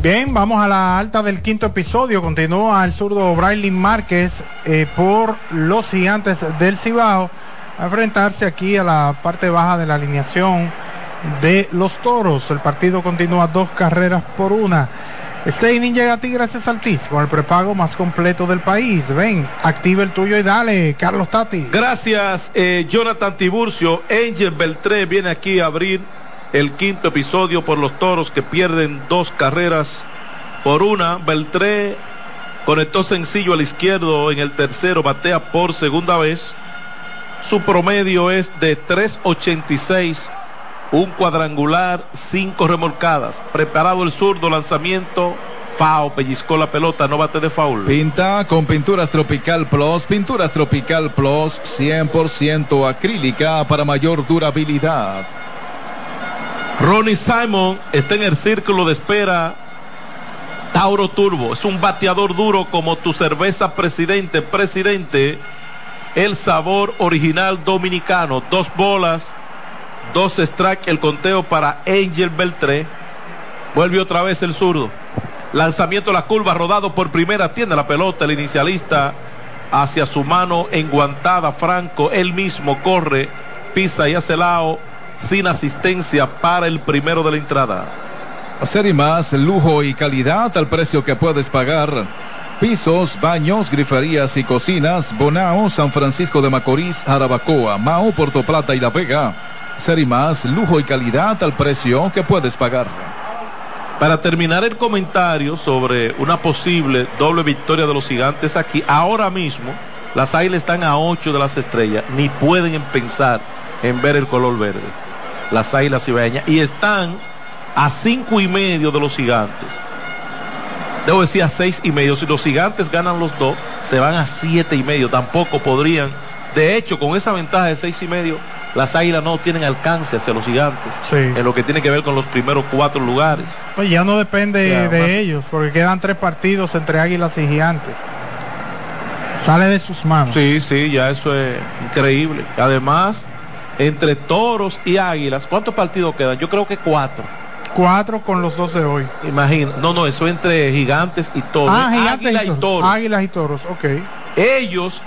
Speaker 5: Bien, vamos a la alta del quinto episodio. Continúa el zurdo Braylin Márquez eh, por los gigantes del Cibao a enfrentarse aquí a la parte baja de la alineación de los toros. El partido continúa dos carreras por una. Este inning llega a gracias al TIS, con el prepago más completo del país. Ven, activa el tuyo y dale, Carlos Tati.
Speaker 6: Gracias, eh, Jonathan Tiburcio. Angel Beltré viene aquí a abrir el quinto episodio por los toros que pierden dos carreras por una. Beltré conectó sencillo al izquierdo en el tercero, batea por segunda vez. Su promedio es de 3.86, un cuadrangular, cinco remolcadas. Preparado el zurdo, lanzamiento. Fao pellizcó la pelota, no bate de foul.
Speaker 4: Pinta con Pinturas Tropical Plus, Pinturas Tropical Plus 100% acrílica para mayor durabilidad.
Speaker 6: Ronnie Simon está en el círculo de espera. Tauro Turbo es un bateador duro como tu cerveza presidente, presidente. El sabor original dominicano. Dos bolas, dos strike, el conteo para Angel Beltré. Vuelve otra vez el zurdo. Lanzamiento a la curva, rodado por primera, tiene la pelota, el inicialista hacia su mano enguantada, Franco, él mismo corre, pisa y hace lao sin asistencia para el primero de la entrada.
Speaker 4: Hacer y más, lujo y calidad al precio que puedes pagar. Pisos, baños, griferías y cocinas, Bonao, San Francisco de Macorís, Jarabacoa, Mao, Puerto Plata y La Vega. Ser y más, lujo y calidad al precio que puedes pagar.
Speaker 6: Para terminar el comentario sobre una posible doble victoria de los gigantes aquí, ahora mismo las águilas están a 8 de las estrellas, ni pueden pensar en ver el color verde las águilas ibaeñas y están a cinco y medio de los gigantes. debo decir a seis y medio. Si los gigantes ganan los dos, se van a siete y medio. Tampoco podrían. De hecho, con esa ventaja de seis y medio, las águilas no tienen alcance hacia los gigantes.
Speaker 5: Sí.
Speaker 6: En lo que tiene que ver con los primeros cuatro lugares.
Speaker 5: Pues ya no depende
Speaker 6: Ya,
Speaker 5: de
Speaker 6: más-
Speaker 5: ellos, porque quedan tres partidos entre Águilas y Gigantes. Sale de sus manos.
Speaker 6: Sí, sí, ya eso es increíble. Además, entre toros y águilas, ¿cuántos partidos quedan? Yo creo que cuatro.
Speaker 5: Cuatro con los dos de hoy.
Speaker 6: Imagina, no, no, eso entre gigantes y toros.
Speaker 5: Ah, Gigantes
Speaker 6: Águila
Speaker 5: y toros. Águilas y toros, ok.
Speaker 6: Ellos,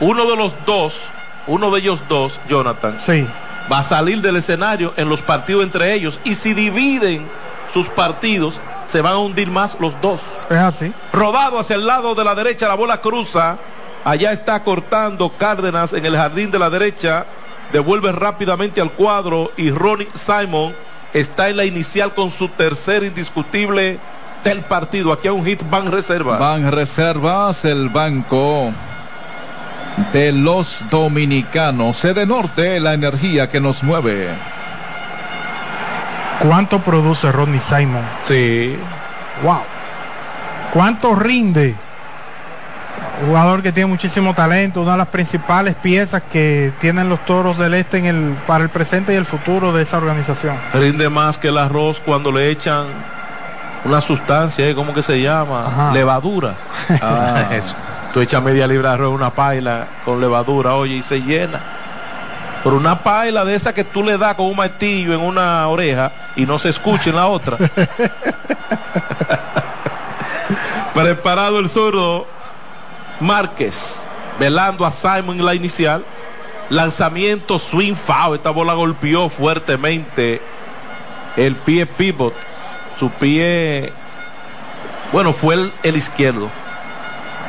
Speaker 6: uno de los dos, uno de ellos dos, Jonathan,
Speaker 5: Sí.
Speaker 6: va a salir del escenario en los partidos entre ellos. Y si dividen sus partidos, se van a hundir más los dos.
Speaker 5: Es así.
Speaker 6: Rodado hacia el lado de la derecha, la bola cruza. Allá está cortando Cárdenas en el jardín de la derecha. Devuelve rápidamente al cuadro y Ronnie Simon está en la inicial con su tercer indiscutible del partido. Aquí hay un hit van reserva.
Speaker 4: Van reservas el banco de los dominicanos. Sede Norte, la energía que nos mueve.
Speaker 5: ¿Cuánto produce Rodney Simon?
Speaker 6: Sí.
Speaker 5: Wow. ¿Cuánto rinde? Jugador que tiene muchísimo talento, una de las principales piezas que tienen los toros del este en el, para el presente y el futuro de esa organización.
Speaker 6: Rinde más que el arroz cuando le echan una sustancia, ¿eh? ¿cómo que se llama?
Speaker 5: Ajá.
Speaker 6: Levadura.
Speaker 4: Ah.
Speaker 6: Eso. Tú echas media libra de arroz una paila con levadura, oye, y se llena. Pero una paila de esa que tú le das con un martillo en una oreja y no se escucha en la otra. Preparado el zurdo Márquez, velando a Simon en la inicial. Lanzamiento swing foul. Esta bola golpeó fuertemente el pie pivot. Su pie, bueno, fue el, el izquierdo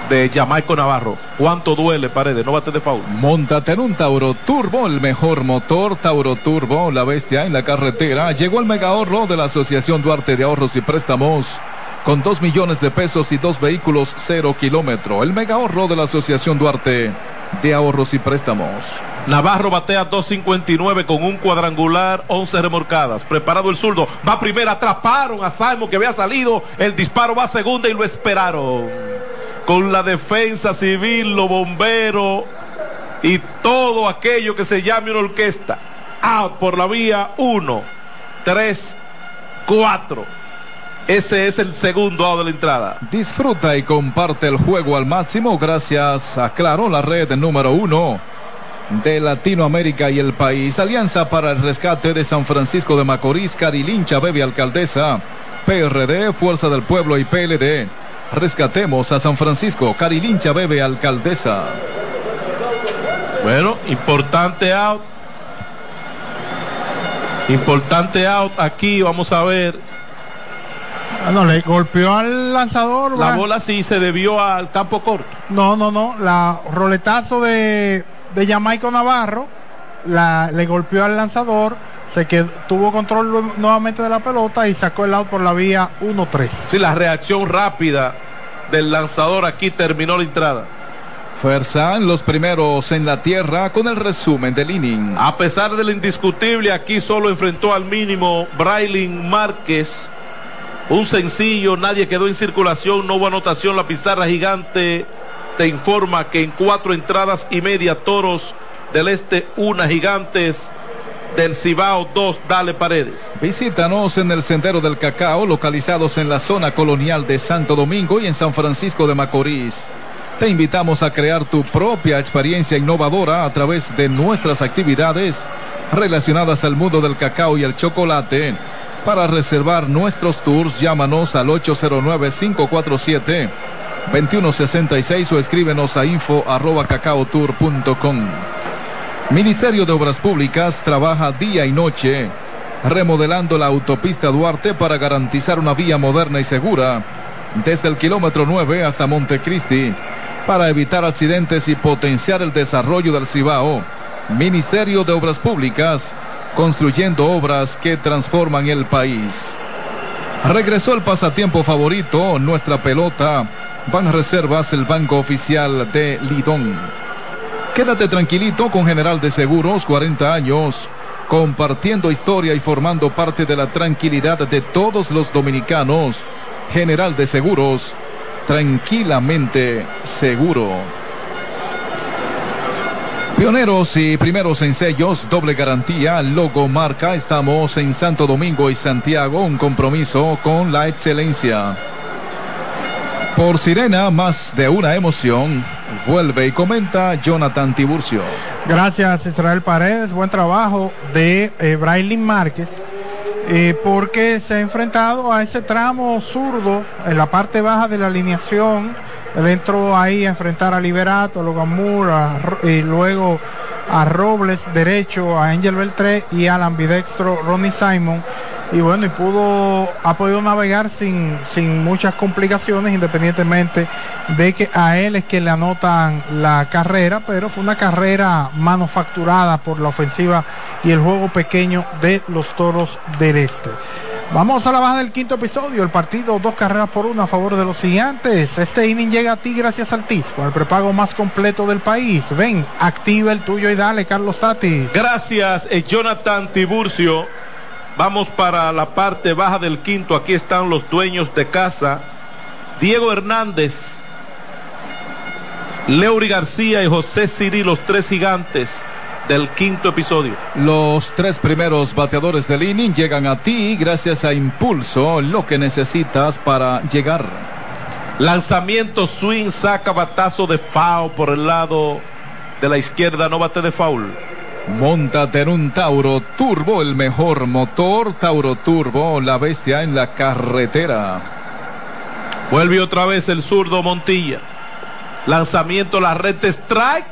Speaker 6: de Jamaico Navarro. ¿Cuánto duele, Paredes? No bate de foul.
Speaker 4: Móntate en un Tauro Turbo, el mejor motor Tauro Turbo, la bestia en la carretera. Llegó el mega ahorro de la Asociación Duarte de Ahorros y Préstamos. Con dos millones de pesos y dos vehículos cero kilómetro. El mega ahorro de la Asociación Duarte de Ahorros y Préstamos.
Speaker 6: Navarro batea 2.59 con un cuadrangular, 11 remorcadas. Preparado el zurdo. Va primera, atraparon a Simon que había salido. El disparo va a segunda y lo esperaron. Con la defensa civil, los bomberos y todo aquello que se llame una orquesta. Out por la vía 1, 3, 4. Ese es el segundo out de la entrada.
Speaker 4: Disfruta y comparte el juego al máximo gracias a Claro, la red número uno de Latinoamérica y el país. Alianza para el rescate de San Francisco de Macorís, Carilincha, Bebe Alcaldesa, PRD, Fuerza del Pueblo y PLD. Rescatemos a San Francisco, Carilincha, Bebe Alcaldesa.
Speaker 6: Bueno, importante out. Importante out aquí, vamos a ver.
Speaker 5: Bueno, le golpeó al lanzador.
Speaker 6: La
Speaker 5: ¿verdad?
Speaker 6: bola sí se debió al campo corto.
Speaker 5: No, no, no. La roletazo de, de Jamaico Navarro la, le golpeó al lanzador. Se quedó, tuvo control nuevamente de la pelota y sacó el out por la vía 1-3.
Speaker 6: Sí, la reacción rápida del lanzador aquí terminó la entrada.
Speaker 4: Fuerza los primeros en la tierra con el resumen del inning.
Speaker 6: A pesar del indiscutible, aquí solo enfrentó al mínimo Brailin Márquez. Un sencillo, nadie quedó en circulación, no hubo anotación. La pizarra gigante te informa que en cuatro entradas y media, toros del este, una gigantes del Cibao, dos, dale paredes.
Speaker 4: Visítanos en el Sendero del Cacao, localizados en la zona colonial de Santo Domingo y en San Francisco de Macorís. Te invitamos a crear tu propia experiencia innovadora a través de nuestras actividades relacionadas al mundo del cacao y el chocolate. Para reservar nuestros tours, llámanos al 809-547-2166 o escríbenos a info arroba. Ministerio de Obras Públicas trabaja día y noche remodelando la autopista Duarte para garantizar una vía moderna y segura desde el kilómetro 9 hasta Montecristi para evitar accidentes y potenciar el desarrollo del Cibao. Ministerio de Obras Públicas construyendo obras que transforman el país. Regresó el pasatiempo favorito, nuestra pelota. Van Reservas, el banco oficial de Lidón. Quédate tranquilito con General de Seguros, 40 años, compartiendo historia y formando parte de la tranquilidad de todos los dominicanos. General de Seguros, tranquilamente seguro. Pioneros y primeros en sellos, doble garantía, logo marca. Estamos en Santo Domingo y Santiago, un compromiso con la excelencia. Por Sirena, más de una emoción. Vuelve y comenta Jonathan Tiburcio.
Speaker 5: Gracias Israel Paredes, buen trabajo de eh, Braylin Márquez. eh, porque se ha enfrentado a ese tramo zurdo en la parte baja de la alineación. Él entró ahí a enfrentar a Liberato, a Logan Moore, y luego a Robles derecho, a Angel Beltré y al ambidextro Ronnie Simon. Y bueno, y pudo, ha podido navegar sin, sin muchas complicaciones, independientemente de que a él es que le anotan la carrera, pero fue una carrera manufacturada por la ofensiva y el juego pequeño de los toros del este. Vamos a la baja del quinto episodio, el partido dos carreras por una a favor de los gigantes. Este inning llega a ti gracias al TIS, con el prepago más completo del país. Ven, activa el tuyo y dale, Carlos Satis.
Speaker 6: Gracias, eh, Jonathan Tiburcio. Vamos para la parte baja del quinto. Aquí están los dueños de casa. Diego Hernández, Leury García y José Siri, los tres gigantes del quinto episodio.
Speaker 4: Los tres primeros bateadores del inning llegan a ti gracias a Impulso, lo que necesitas para llegar.
Speaker 6: Lanzamiento swing, saca batazo de foul por el lado de la izquierda, no bate de foul.
Speaker 4: Móntate en un Tauro Turbo, el mejor motor. Tauro Turbo, la bestia en la carretera.
Speaker 6: Vuelve otra vez el zurdo Montilla. Lanzamiento, la red strike.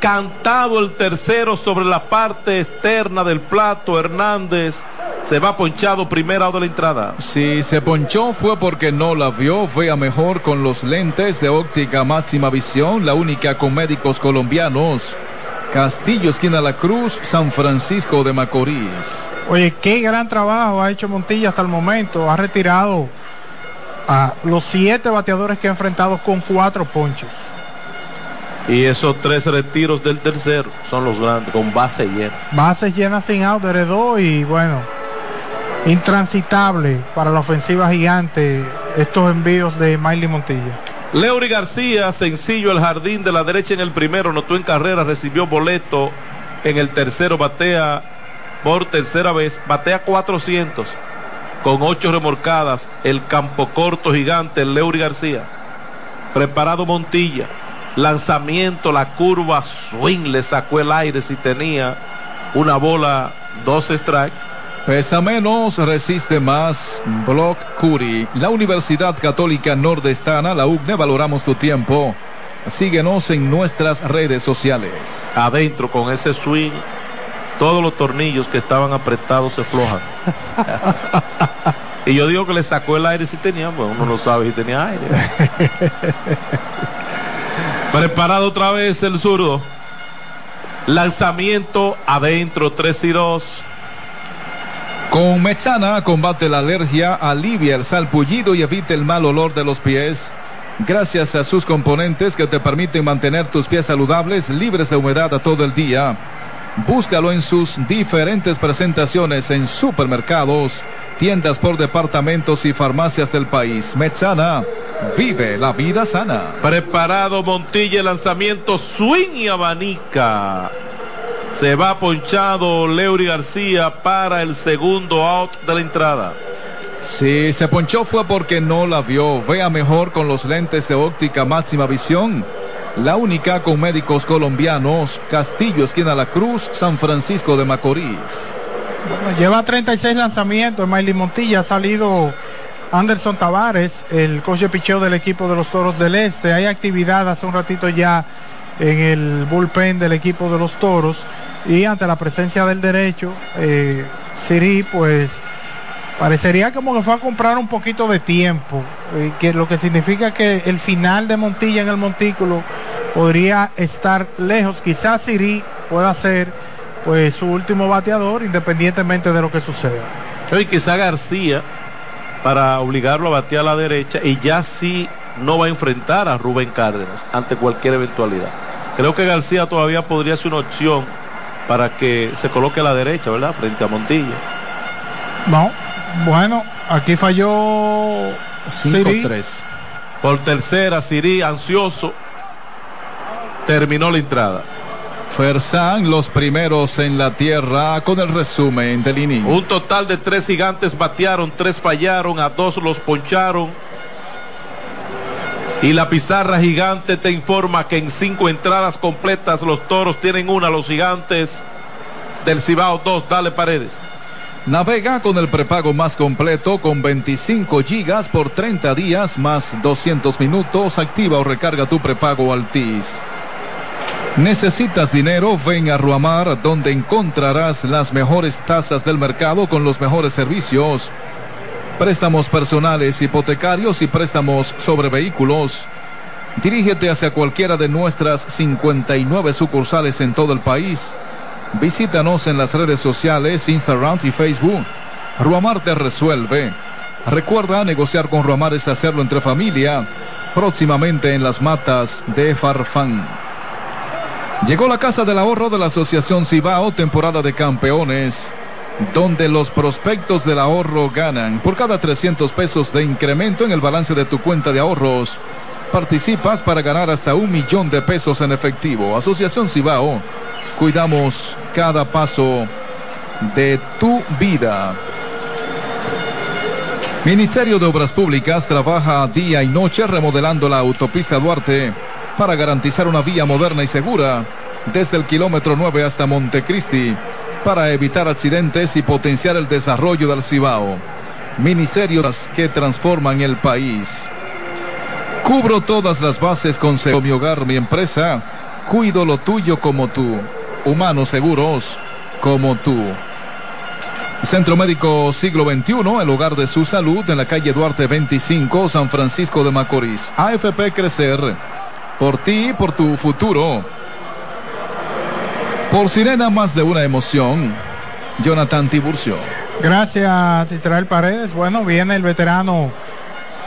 Speaker 6: Cantado el tercero sobre la parte externa del plato. Hernández se va ponchado primera de la entrada.
Speaker 4: Si se ponchó fue porque no la vio. Vea mejor con los lentes de óptica máxima visión, la única con médicos colombianos. Castillo, esquina La Cruz, San Francisco de Macorís.
Speaker 5: Oye, qué gran trabajo ha hecho Montilla hasta el momento. Ha retirado a los siete bateadores que ha enfrentado con cuatro ponches.
Speaker 6: Y esos tres retiros del tercero son los grandes, con base llena.
Speaker 5: Bases llenas sin out, heredó y bueno, intransitable para la ofensiva gigante estos envíos de Miley Montilla.
Speaker 6: Leury García, sencillo el jardín de la derecha en el primero, notó en carrera, recibió boleto en el tercero, batea por tercera vez, batea 400 con ocho remorcadas, el campo corto gigante, Leury García. Preparado Montilla, lanzamiento, la curva, swing, le sacó el aire si tenía una bola, dos strikes.
Speaker 4: Pesa menos, resiste más. Block Curi, la Universidad Católica Nordestana, la UCNE, valoramos tu tiempo. Síguenos en nuestras redes sociales.
Speaker 6: Adentro con ese swing, todos los tornillos que estaban apretados se flojan. y yo digo que le sacó el aire si tenía, bueno, uno no sabe si tenía aire. Preparado otra vez el zurdo. Lanzamiento adentro, 3 y 2.
Speaker 4: Con Mechana combate la alergia, alivia el salpullido y evita el mal olor de los pies. Gracias a sus componentes que te permiten mantener tus pies saludables, libres de humedad a todo el día. Búscalo en sus diferentes presentaciones en supermercados, tiendas por departamentos y farmacias del país. Mechana, vive la vida sana.
Speaker 6: Preparado Montilla, el lanzamiento, swing y abanica. Se va ponchado Leury García para el segundo out de la entrada.
Speaker 4: Si se ponchó fue porque no la vio. Vea mejor con los lentes de óptica máxima visión. La única con médicos colombianos. Castillo, esquina La Cruz, San Francisco de Macorís.
Speaker 5: Lleva 36 lanzamientos. Miley Montilla ha salido Anderson Tavares, el coach de picheo del equipo de los Toros del Este. Hay actividad hace un ratito ya en el bullpen del equipo de los Toros. Y ante la presencia del derecho, eh, Siri, pues parecería como que fue a comprar un poquito de tiempo, eh, que lo que significa que el final de Montilla en el montículo podría estar lejos. Quizás Siri pueda ser pues su último bateador, independientemente de lo que suceda.
Speaker 6: Y quizá García para obligarlo a batear a la derecha y ya sí no va a enfrentar a Rubén Cárdenas ante cualquier eventualidad. Creo que García todavía podría ser una opción para que se coloque a la derecha, ¿verdad? Frente a Montilla.
Speaker 5: No, bueno, aquí falló
Speaker 6: 5-3. Por tercera, Siri, ansioso, terminó la entrada.
Speaker 4: Ferzán, los primeros en la tierra con el resumen del inning.
Speaker 6: Un total de tres gigantes batearon, tres fallaron, a dos los poncharon. Y la pizarra gigante te informa que en cinco entradas completas los toros tienen una, los gigantes del Cibao dos. Dale paredes.
Speaker 4: Navega con el prepago más completo con 25 gigas por 30 días más 200 minutos. Activa o recarga tu prepago Altis. ¿Necesitas dinero? Ven a Ruamar donde encontrarás las mejores tasas del mercado con los mejores servicios. Préstamos personales, hipotecarios y préstamos sobre vehículos. Dirígete hacia cualquiera de nuestras 59 sucursales en todo el país. Visítanos en las redes sociales, Instagram y Facebook. Ruamar te resuelve. Recuerda, negociar con Ruamar es hacerlo entre familia. Próximamente en las matas de Farfán. Llegó la Casa del Ahorro de la Asociación Cibao, temporada de campeones, donde los prospectos del ahorro ganan. Por cada 300 pesos de incremento en el balance de tu cuenta de ahorros, participas para ganar hasta un millón de pesos en efectivo. Asociación Cibao, cuidamos cada paso de tu vida. Ministerio de Obras Públicas trabaja día y noche remodelando la autopista Duarte para garantizar una vía moderna y segura desde el kilómetro 9 hasta Montecristi para evitar accidentes y potenciar el desarrollo del Cibao. Ministerios que transforman el país. Cubro todas las bases con Mi Hogar, mi empresa. Cuido lo tuyo como tú. Humanos seguros como tú. Centro Médico Siglo XXI, el hogar de su salud en la calle Duarte 25, San Francisco de Macorís. AFP Crecer por ti y por tu futuro. Por Sirena, más de una emoción. Jonathan Tiburcio.
Speaker 5: Gracias, Israel Paredes. Bueno, viene el veterano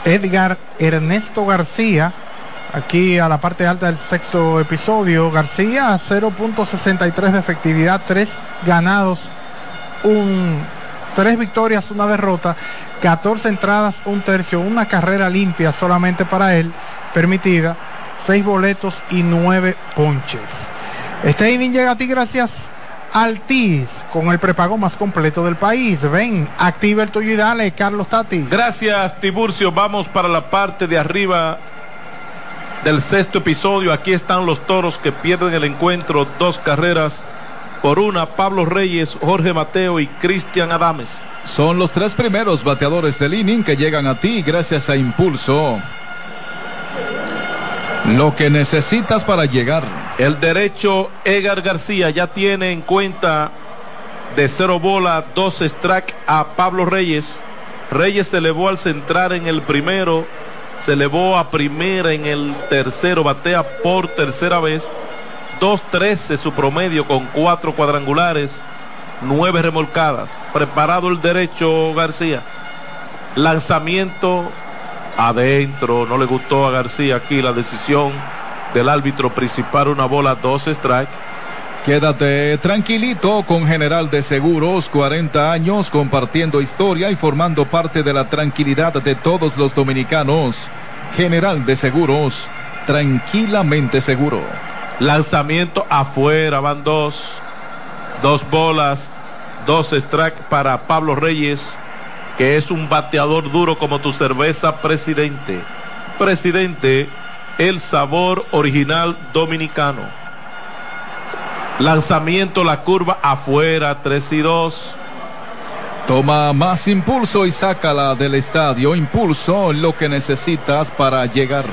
Speaker 5: Edgar Ernesto García. Aquí a la parte alta del sexto episodio. García 0.63 de efectividad, 3 ganados, un, 3 victorias, una derrota, 14 entradas, un tercio, una carrera limpia solamente para él permitida seis boletos y nueve ponches. Este inning llega a ti gracias al TIS con el prepago más completo del país. Ven, activa el tuyo y dale, Carlos Tati.
Speaker 6: Gracias, Tiburcio. Vamos para la parte de arriba del sexto episodio. Aquí están los toros que pierden el encuentro. Dos carreras por una. Pablo Reyes, Jorge Mateo y Cristian Adames.
Speaker 4: Son los tres primeros bateadores del inning que llegan a ti gracias a Impulso. Lo que necesitas para llegar.
Speaker 6: El derecho Edgar García ya tiene en cuenta de cero bola, dos strike a Pablo Reyes. Reyes se elevó al centrar en el primero, se elevó a primera en el tercero, batea por tercera vez. 2-13 su promedio con cuatro cuadrangulares, nueve remolcadas. Preparado el derecho García. Lanzamiento adentro. No le gustó a García aquí la decisión del árbitro principal, una bola, dos strike.
Speaker 4: Quédate tranquilito con General de Seguros, 40 años compartiendo historia y formando parte de la tranquilidad de todos los dominicanos. General de Seguros, tranquilamente seguro.
Speaker 6: Lanzamiento afuera, van dos. Dos bolas, dos strike para Pablo Reyes que es un bateador duro como tu cerveza, presidente. Presidente, el sabor original dominicano. Lanzamiento, la curva afuera, 3 y 2.
Speaker 4: Toma más impulso y sácala del estadio. Impulso, lo que necesitas para llegar.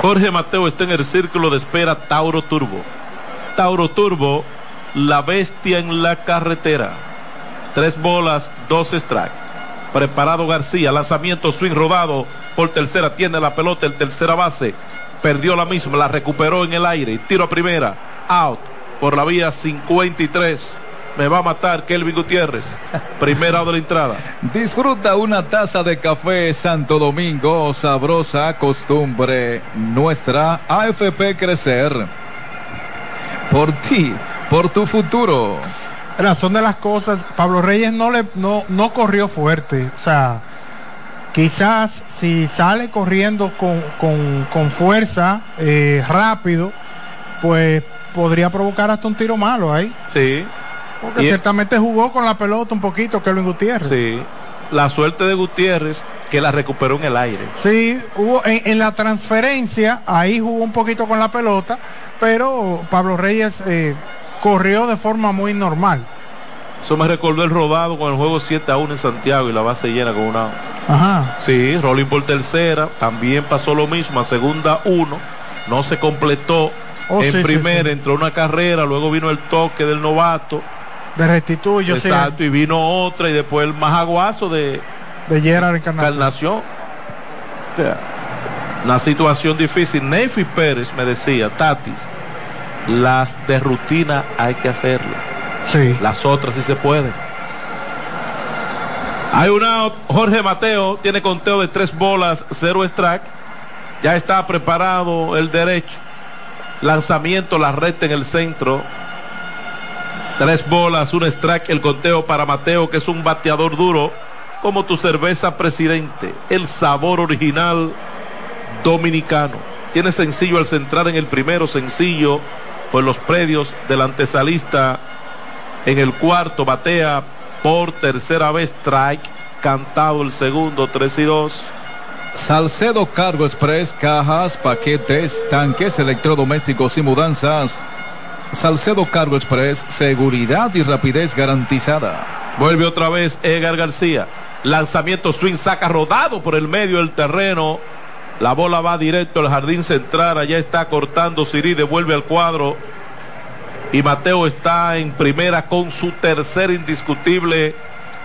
Speaker 6: Jorge Mateo está en el círculo de espera Tauro Turbo. Tauro Turbo, la bestia en la carretera. Tres bolas, dos strikes. Preparado García, lanzamiento swing rodado por tercera, tiene la pelota, el tercera base, perdió la misma, la recuperó en el aire, tiro a primera, out por la vía 53. Me va a matar Kelvin Gutiérrez. Primera de la entrada.
Speaker 4: Disfruta una taza de café Santo Domingo, sabrosa costumbre nuestra. AFP Crecer. Por ti, por tu futuro
Speaker 5: son de las cosas. Pablo Reyes no le no, no corrió fuerte. O sea, quizás si sale corriendo con, con- con fuerza, eh, rápido, pues podría provocar hasta un tiro malo ahí.
Speaker 6: Sí.
Speaker 5: Porque
Speaker 6: Y-
Speaker 5: ciertamente jugó con la pelota un poquito Kelvin Gutiérrez.
Speaker 6: Sí. La suerte de Gutiérrez que la recuperó en el aire.
Speaker 5: Sí, hubo en, en la transferencia, ahí jugó un poquito con la pelota, pero Pablo Reyes eh, corrió de forma muy normal.
Speaker 6: Eso me recordó el rodado con el juego 7 a 1 en Santiago y la base llena con una.
Speaker 5: Ajá.
Speaker 6: Sí, rolling por tercera, también pasó lo mismo, a segunda 1, no se completó.
Speaker 5: Oh,
Speaker 6: en
Speaker 5: sí,
Speaker 6: primera
Speaker 5: sí.
Speaker 6: entró una carrera, luego vino el toque del novato.
Speaker 5: De restituyo,
Speaker 6: Exacto, y vino otra y después el majaguazo de
Speaker 5: de Gerard Encarnación.
Speaker 6: Encarnación. O sea, una situación difícil. Neyfi Pérez me decía, Tatis, las de rutina hay que hacerlo.
Speaker 5: Sí.
Speaker 6: Las otras sí se pueden. Hay una, Jorge Mateo tiene conteo de tres bolas, cero strike. Ya está preparado el derecho. Lanzamiento, la recta en el centro. Tres bolas, un strike, el conteo para Mateo, que es un bateador duro, como tu cerveza presidente. El sabor original dominicano. Tiene sencillo al centrar en el primero, sencillo por los predios del antesalista. En el cuarto batea por tercera vez strike, cantado el segundo, 3 y 2.
Speaker 4: Salcedo Cargo Express, cajas, paquetes, tanques, electrodomésticos y mudanzas. Salcedo Cargo Express, seguridad y rapidez garantizada.
Speaker 6: Vuelve otra vez Edgar García. Lanzamiento swing, saca rodado por el medio del terreno. La bola va directo al jardín central. Allá está cortando Siri, devuelve al cuadro. Y Mateo está en primera con su tercer indiscutible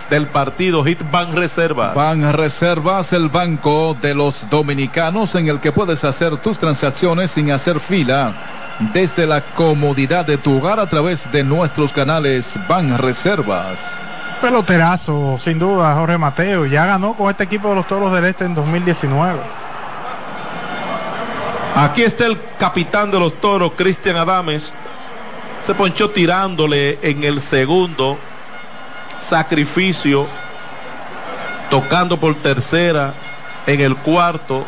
Speaker 6: del partido. Hit Van Reserva.
Speaker 4: Ban Reservas, el banco de los dominicanos en el que puedes hacer tus transacciones sin hacer fila. Desde la comodidad de tu hogar a través de nuestros canales Ban Reservas.
Speaker 5: Peloterazo, sin duda, Jorge Mateo. Ya ganó con este equipo de los Toros del Este en 2019.
Speaker 6: Aquí está el capitán de los toros, Cristian Adames. Se ponchó tirándole en el segundo. Sacrificio. Tocando por tercera. En el cuarto.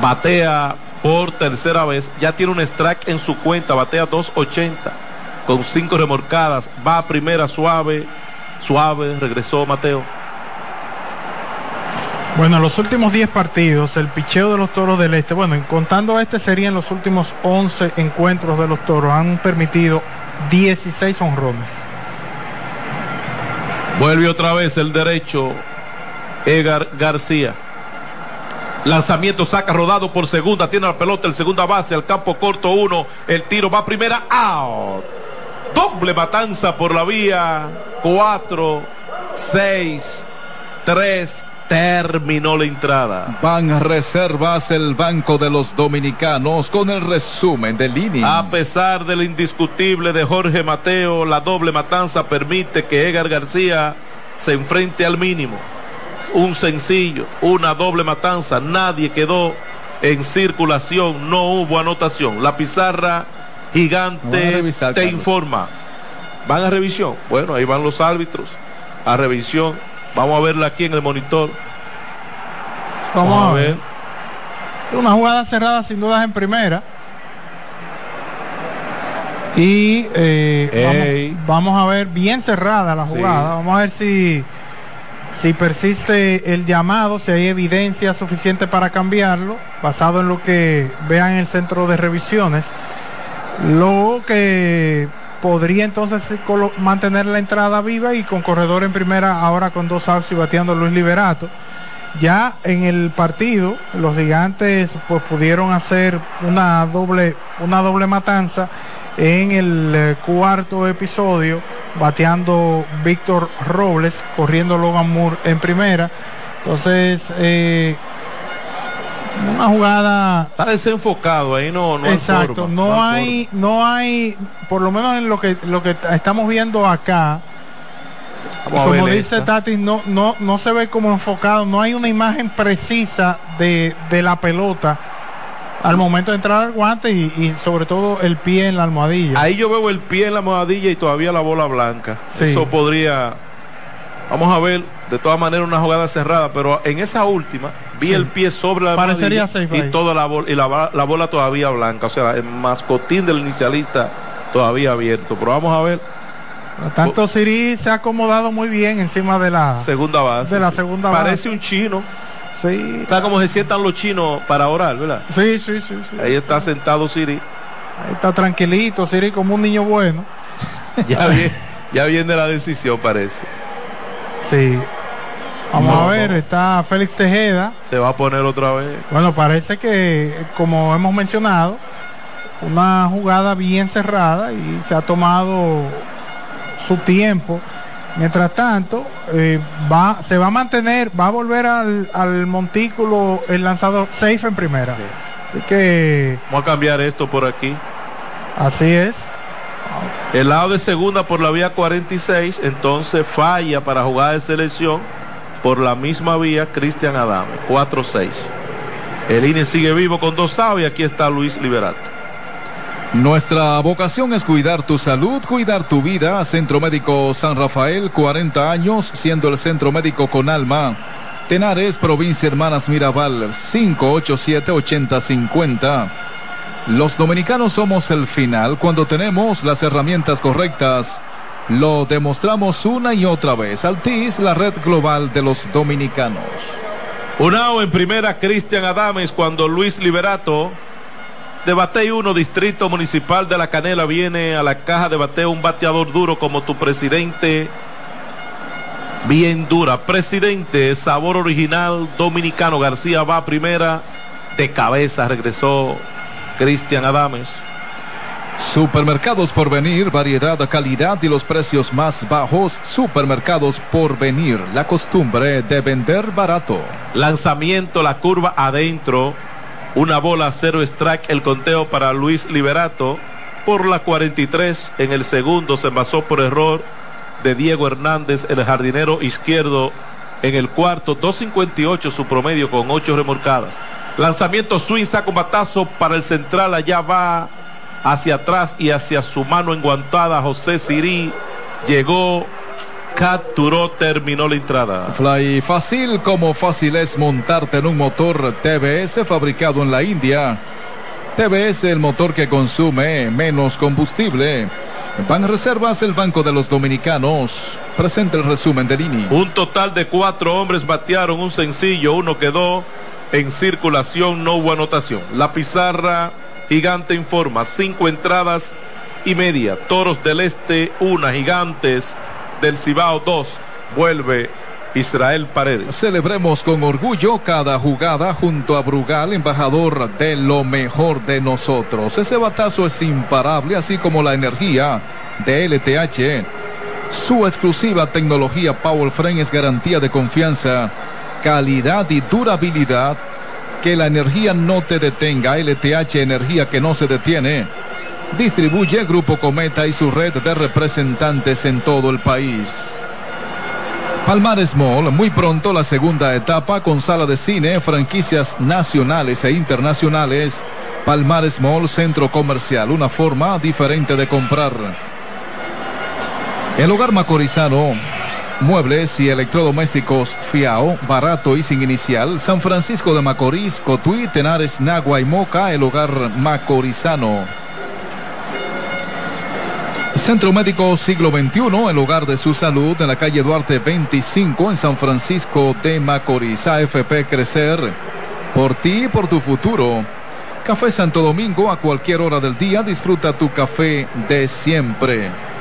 Speaker 6: Batea por tercera vez. Ya tiene un strike en su cuenta. Batea 280. Con cinco remorcadas. Va a primera suave. Suave. Regresó Mateo.
Speaker 5: Bueno, en los últimos 10 partidos, el picheo de los Toros del Este, bueno, en- contando este serían los últimos 11 encuentros de los Toros, han permitido 16 honrones.
Speaker 6: Vuelve otra vez el derecho. Edgar García. Lanzamiento saca rodado por segunda. Tiene la pelota el segunda base. Al campo corto uno. El tiro va a primera. Out. Doble matanza por la vía. Cuatro. Seis. Tres. Terminó la entrada.
Speaker 4: Ban Reservas, el banco de los dominicanos con el resumen del inning.
Speaker 6: A pesar del indiscutible de Jorge Mateo, la doble matanza permite que Edgar García se enfrente al mínimo. Un sencillo, una doble matanza, nadie quedó en circulación, no hubo anotación. La pizarra
Speaker 4: Van
Speaker 6: gigante
Speaker 4: revisar,
Speaker 6: te
Speaker 4: Carlos.
Speaker 6: informa. ¿Van a revisión? Bueno, ahí van los árbitros a revisión. Vamos a verla aquí en el monitor.
Speaker 5: Vamos a ver. Una jugada cerrada sin dudas en primera. Y eh, vamos, vamos a ver bien cerrada la
Speaker 6: Sí.
Speaker 5: jugada. Vamos a ver si, si persiste el llamado, si hay evidencia suficiente para cambiarlo, basado en lo que vean en el centro de revisiones. Lo que podría entonces mantener la entrada viva y con corredor en primera, ahora con dos outs y bateando Luis Liberato. Ya en el partido, los gigantes pues pudieron hacer una doble, una doble matanza en el eh, cuarto episodio, bateando Víctor Robles, corriendo Logan Moore en primera. Entonces, eh, una jugada
Speaker 6: Está desenfocado, ahí no, no hay
Speaker 5: Exacto,
Speaker 6: forma,
Speaker 5: no
Speaker 6: hay
Speaker 5: no hay, por lo menos en lo que lo que estamos viendo acá, como dice
Speaker 6: esta.
Speaker 5: Tati, no, no, no se ve como enfocado, no hay una imagen precisa de, de la pelota al momento de entrar al guante y, y sobre todo el pie en la almohadilla.
Speaker 6: Ahí yo veo el pie en la almohadilla y todavía la bola blanca.
Speaker 5: Sí.
Speaker 6: Eso podría. Vamos a ver. De todas maneras, una jugada cerrada, pero en esa última vi el pie sobre la
Speaker 5: Parecería safe
Speaker 6: y
Speaker 5: ahí.
Speaker 6: toda la bola y la, bola todavía blanca, o sea, el mascotín del inicialista todavía abierto. Pero vamos a ver
Speaker 5: Tanto Siri se ha acomodado muy bien encima de la
Speaker 6: segunda base.
Speaker 5: de la
Speaker 6: sí.
Speaker 5: segunda
Speaker 6: Parece
Speaker 5: base.
Speaker 6: un chino.
Speaker 5: Sí.
Speaker 6: O sea, como se sientan los chinos para orar, ¿verdad?
Speaker 5: Sí, sí, sí, sí.
Speaker 6: Ahí está sentado Siri.
Speaker 5: Ahí está tranquilito, Siri como un niño bueno.
Speaker 6: Ya viene, ya viene la decisión, parece.
Speaker 5: Sí. Vamos
Speaker 6: No,
Speaker 5: a ver,
Speaker 6: no.
Speaker 5: está Félix Tejeda.
Speaker 6: Se va a poner otra vez.
Speaker 5: Bueno, parece que, como hemos mencionado, una jugada bien cerrada y se ha tomado su tiempo. Mientras tanto, eh, va, se va a mantener, va a volver al, al montículo el lanzador safe en primera. Así que
Speaker 6: Vamos a cambiar esto por aquí.
Speaker 5: así es.
Speaker 6: El lado de segunda por la vía 46, entonces falla para jugada de selección por la misma vía Cristian Adame, 4-6. El INE sigue vivo con dos y aquí está Luis Liberato.
Speaker 4: Nuestra vocación es cuidar tu salud, cuidar tu vida. Centro Médico San Rafael, 40 años, siendo el centro médico con alma. Tenares, provincia Hermanas Mirabal, 587-8050. Los dominicanos somos el final cuando tenemos las herramientas correctas. Lo demostramos una y otra vez. Altis, la red global de los dominicanos.
Speaker 6: Unao en primera, Cristian Adames, cuando Luis Liberato de bateo 1, Distrito Municipal de La Canela, viene a la caja de bateo un bateador duro como tu presidente. Bien dura. Presidente, sabor original dominicano. García va primera. De cabeza regresó Cristian Adames.
Speaker 4: Supermercados por venir, variedad, calidad y los precios más bajos. Supermercados por venir, la costumbre de vender barato.
Speaker 6: Lanzamiento, la curva adentro. Una bola, cero strike. El conteo para Luis Liberato. Por la 43. En el segundo se envasó por error de Diego Hernández, el jardinero izquierdo. En el cuarto, 2.58 su promedio con 8 remolcadas. Lanzamiento swing, saca un batazo para el central. Allá va hacia atrás y hacia su mano enguantada. José Sirí llegó, capturó, terminó la entrada.
Speaker 4: Fly fácil como fácil es montarte en un motor TBS fabricado en la India. TBS el motor que consume menos combustible. Ban Reservas, el Banco de los Dominicanos. Presenta el resumen del INI.
Speaker 6: Un total de cuatro hombres batearon un sencillo, uno quedó en circulación, no hubo anotación. La pizarra gigante informa, cinco entradas y media. Toros del Este, una, gigantes del Cibao, dos. Vuelve Israel Paredes.
Speaker 4: Celebremos con orgullo cada jugada junto a Brugal, embajador de lo mejor de nosotros. Ese batazo es imparable, así como la energía de LTH. Su exclusiva tecnología Power Frame es garantía de confianza, calidad y durabilidad. Que la energía no te detenga. LTH, energía que no se detiene. Distribuye Grupo Cometa y su red de representantes en todo el país. Palmares Mall, muy pronto la segunda etapa con sala de cine, franquicias nacionales e internacionales. Palmares Mall, centro comercial, una forma diferente de comprar. El hogar macorizano, muebles y electrodomésticos Fiao, barato y sin inicial. San Francisco de Macorís, Cotuí, Tenares, Nagua y Moca, el hogar macorizano. Centro Médico Siglo XXI, el hogar de su salud, en la calle Duarte 25, en San Francisco de Macorís. AFP Crecer, por ti y por tu futuro. Café Santo Domingo, a cualquier hora del día, disfruta tu café de siempre.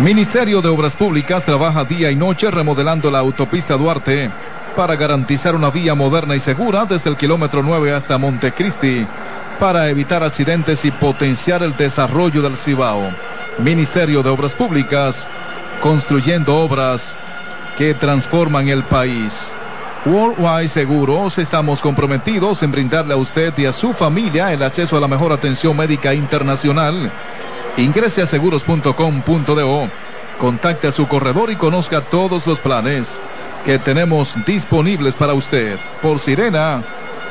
Speaker 4: Ministerio de Obras Públicas trabaja día y noche remodelando la autopista Duarte para garantizar una vía moderna y segura desde el kilómetro 9 hasta Montecristi para evitar accidentes y potenciar el desarrollo del Cibao. Ministerio de Obras Públicas, construyendo obras que transforman el país. Worldwide Seguros, estamos comprometidos en brindarle a usted y a su familia el acceso a la mejor atención médica internacional. Ingrese a seguros.com.do, contacte a su corredor y conozca todos los planes que tenemos disponibles para usted. Por Sirena,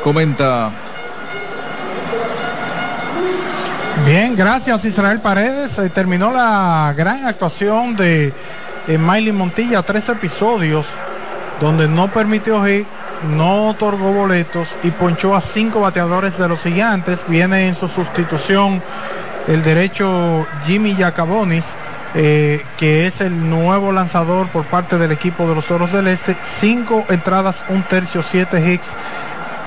Speaker 4: comenta
Speaker 5: Bien, gracias Israel Paredes. Eh, terminó la gran actuación de eh, Miley Montilla, tres episodios donde no permitió hit, no otorgó boletos y ponchó a cinco bateadores de los gigantes. Viene en su sustitución el derecho Jimmy Yacabonis, eh, que es el nuevo lanzador por parte del equipo de los Toros del Este. Cinco entradas, un tercio, siete hits,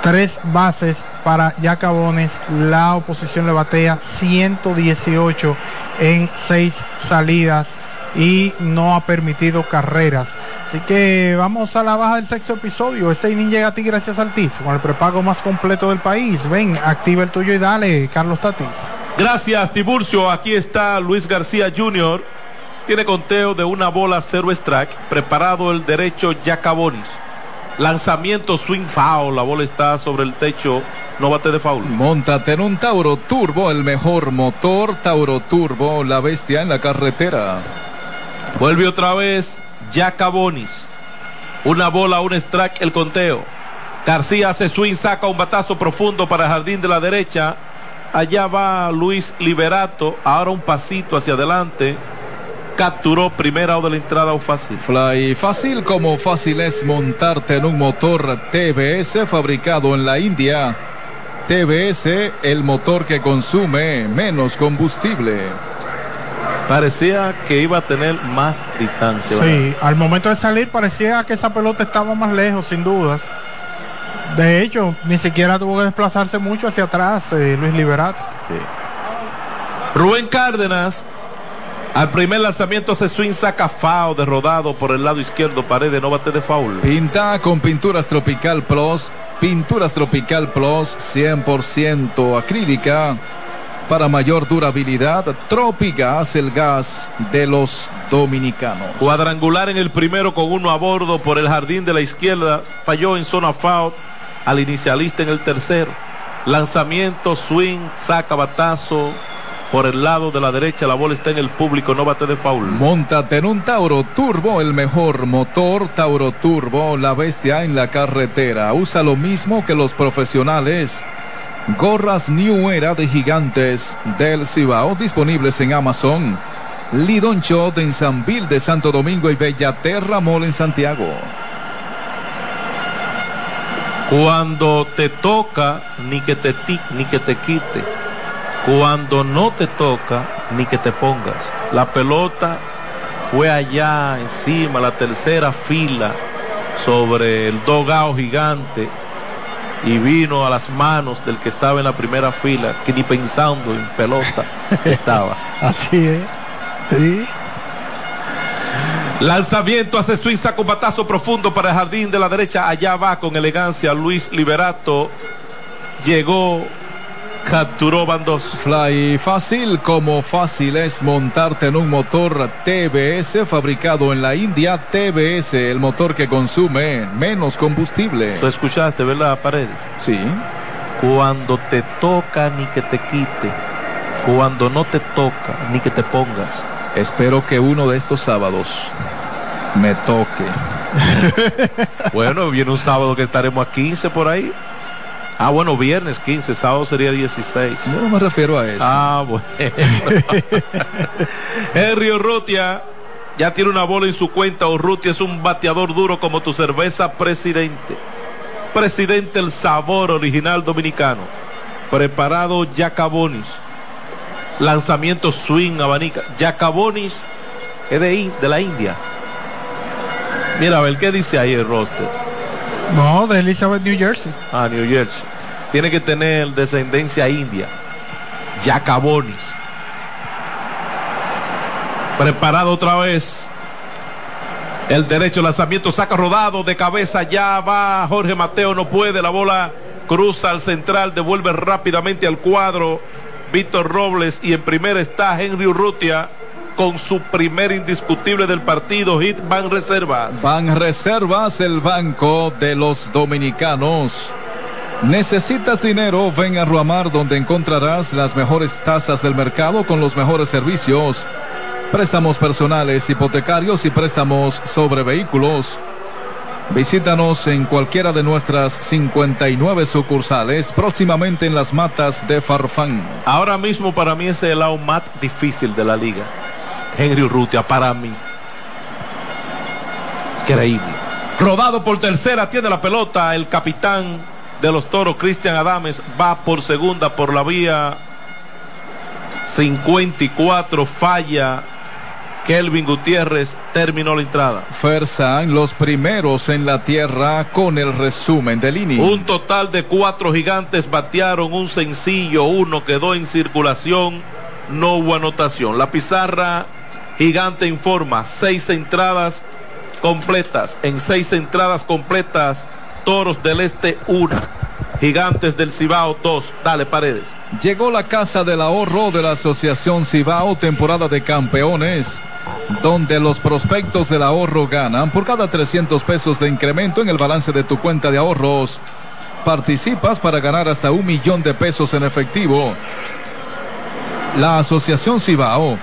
Speaker 5: tres bases para Yacabones. La oposición le batea 118 en seis salidas y no ha permitido carreras. Así que vamos a la baja del sexto episodio. Ese inning llega a ti gracias al TIS, con el prepago más completo del país. Ven, activa el tuyo y dale, Carlos Tatis.
Speaker 6: Gracias, Tiburcio. Aquí está Luis García Jr. Tiene conteo de una bola cero strike. Preparado el derecho Jacabonis. Lanzamiento swing foul. La bola está sobre el techo. No bate de foul.
Speaker 4: Montate en un Tauro Turbo, el mejor motor. Tauro Turbo, la bestia en la carretera.
Speaker 6: Vuelve otra vez Jacabonis. Una bola, un strike, el conteo. García hace swing, saca un batazo profundo para el jardín de la derecha. Allá va Luis Liberato. Ahora un pasito hacia adelante. Capturó primera o de la entrada o fácil.
Speaker 4: Fly fácil como fácil es montarte en un motor TBS fabricado en la India. TBS, el motor que consume menos combustible.
Speaker 6: Parecía que iba a tener más distancia.
Speaker 5: Sí, al momento de salir parecía que esa pelota estaba más lejos, sin dudas. De hecho, ni siquiera tuvo que desplazarse mucho hacia atrás eh, Luis Liberato.
Speaker 6: Rubén Cárdenas, al primer lanzamiento hace swing, saca FAO de rodado por el lado izquierdo, pared de no bate de foul.
Speaker 4: Pinta con Pinturas Tropical Plus. Pinturas Tropical Plus 100% acrílica. Para mayor durabilidad, Tropigas, el gas de los dominicanos.
Speaker 6: Cuadrangular en el primero con uno a bordo por el jardín de la izquierda. Falló en zona foul al inicialista en el tercero. Lanzamiento, swing, saca batazo. Por el lado de la derecha la bola está en el público, no bate de foul.
Speaker 4: Móntate en un Tauro Turbo, el mejor motor Tauro Turbo, la bestia en la carretera. Usa lo mismo que los profesionales. Gorras New Era de Gigantes del Cibao disponibles en Amazon. Lidon Shot en San Bill de Santo Domingo y Bellaterra Mall en Santiago.
Speaker 6: Cuando te toca, ni que te ni que te quite. Cuando no te toca, ni que te pongas. La pelota fue allá encima, la tercera fila, sobre el dogao gigante y vino a las manos del que estaba en la primera fila, que ni pensando en pelota estaba.
Speaker 5: Así es. Sí.
Speaker 6: Lanzamiento hace swing, saca un batazo profundo para el jardín de la derecha. Allá va con elegancia Luis Liberato. Llegó, capturó van dos.
Speaker 4: Fly fácil como fácil es montarte en un motor TBS fabricado en la India. TBS, el motor que consume menos combustible.
Speaker 6: Tú escuchaste, ¿verdad, Paredes?
Speaker 4: Sí.
Speaker 6: Cuando te toca, ni que te quite. Cuando no te toca, ni que te pongas.
Speaker 4: Espero que uno de estos sábados me toque.
Speaker 6: bueno, viene un sábado que estaremos a 15 por ahí. Ah, bueno, viernes 15, sábado sería 16.
Speaker 4: Yo no me refiero a eso.
Speaker 6: Ah, bueno. Henry Urrutia ya tiene una bola en su cuenta. Urrutia es un bateador duro como tu cerveza presidente. Presidente el sabor original dominicano. Preparado Jacabonis. Lanzamiento swing abanica. Jacabonis es de, de la India. Mira, a ver, ¿qué dice ahí el roster?
Speaker 5: No, de Elizabeth, New Jersey.
Speaker 6: Ah, New Jersey. Tiene que tener descendencia india. Jacabonis. Preparado otra vez. El derecho lanzamiento saca rodado de cabeza. Ya va Jorge Mateo. No puede. La bola cruza al central. Devuelve rápidamente al cuadro. Víctor Robles. Y en primera está Henry Urrutia. Con su primer indiscutible del partido. Hit van reservas.
Speaker 4: Van Reservas, el banco de los dominicanos. ¿Necesitas dinero? Ven a Ruamar donde encontrarás las mejores tasas del mercado con los mejores servicios. Préstamos personales, hipotecarios y préstamos sobre vehículos. Visítanos en cualquiera de nuestras 59 sucursales, próximamente en las matas de Farfán.
Speaker 6: Ahora mismo para mí es el lado más difícil de la liga. Henry Urrutia, para mí. Increíble. Rodado por tercera, tiene la pelota el capitán de los toros, Cristian Adames, va por segunda por la vía 54, falla. Kelvin Gutiérrez terminó la entrada.
Speaker 4: Fersan los primeros en la tierra con el resumen del inning.
Speaker 6: Un total de cuatro gigantes batearon un sencillo, uno quedó en circulación, no hubo anotación. La pizarra gigante informa seis entradas completas, en seis entradas completas, Toros del Este una, Gigantes del Cibao dos. Dale paredes.
Speaker 4: Llegó la casa del ahorro de la Asociación Cibao, temporada de campeones, donde los prospectos del ahorro ganan por cada 300 pesos de incremento en el balance de tu cuenta de ahorros. Participas para ganar hasta un millón de pesos en efectivo. La Asociación Cibao,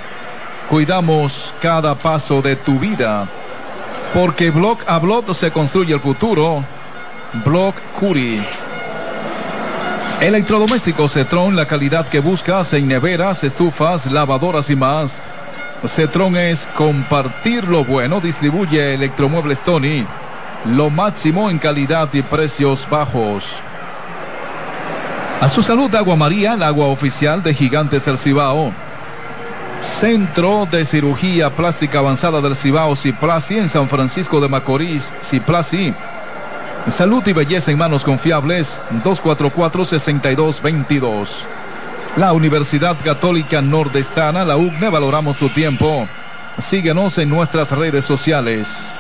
Speaker 4: cuidamos cada paso de tu vida, porque Block a Block se construye el futuro. Block Curi. Electrodomésticos Cetron, la calidad que buscas en neveras, estufas, lavadoras y más. Cetron es compartir lo bueno, distribuye Electromuebles Tony. Lo máximo en calidad y precios bajos. A su salud, Agua María, el agua oficial de Gigantes del Cibao. Centro de Cirugía Plástica Avanzada del Cibao, Ciplasi, en San Francisco de Macorís, Ciplasi. Salud y belleza en manos confiables, 244-6222. La Universidad Católica Nordestana, la UCNE, valoramos tu tiempo. Síguenos en nuestras redes sociales.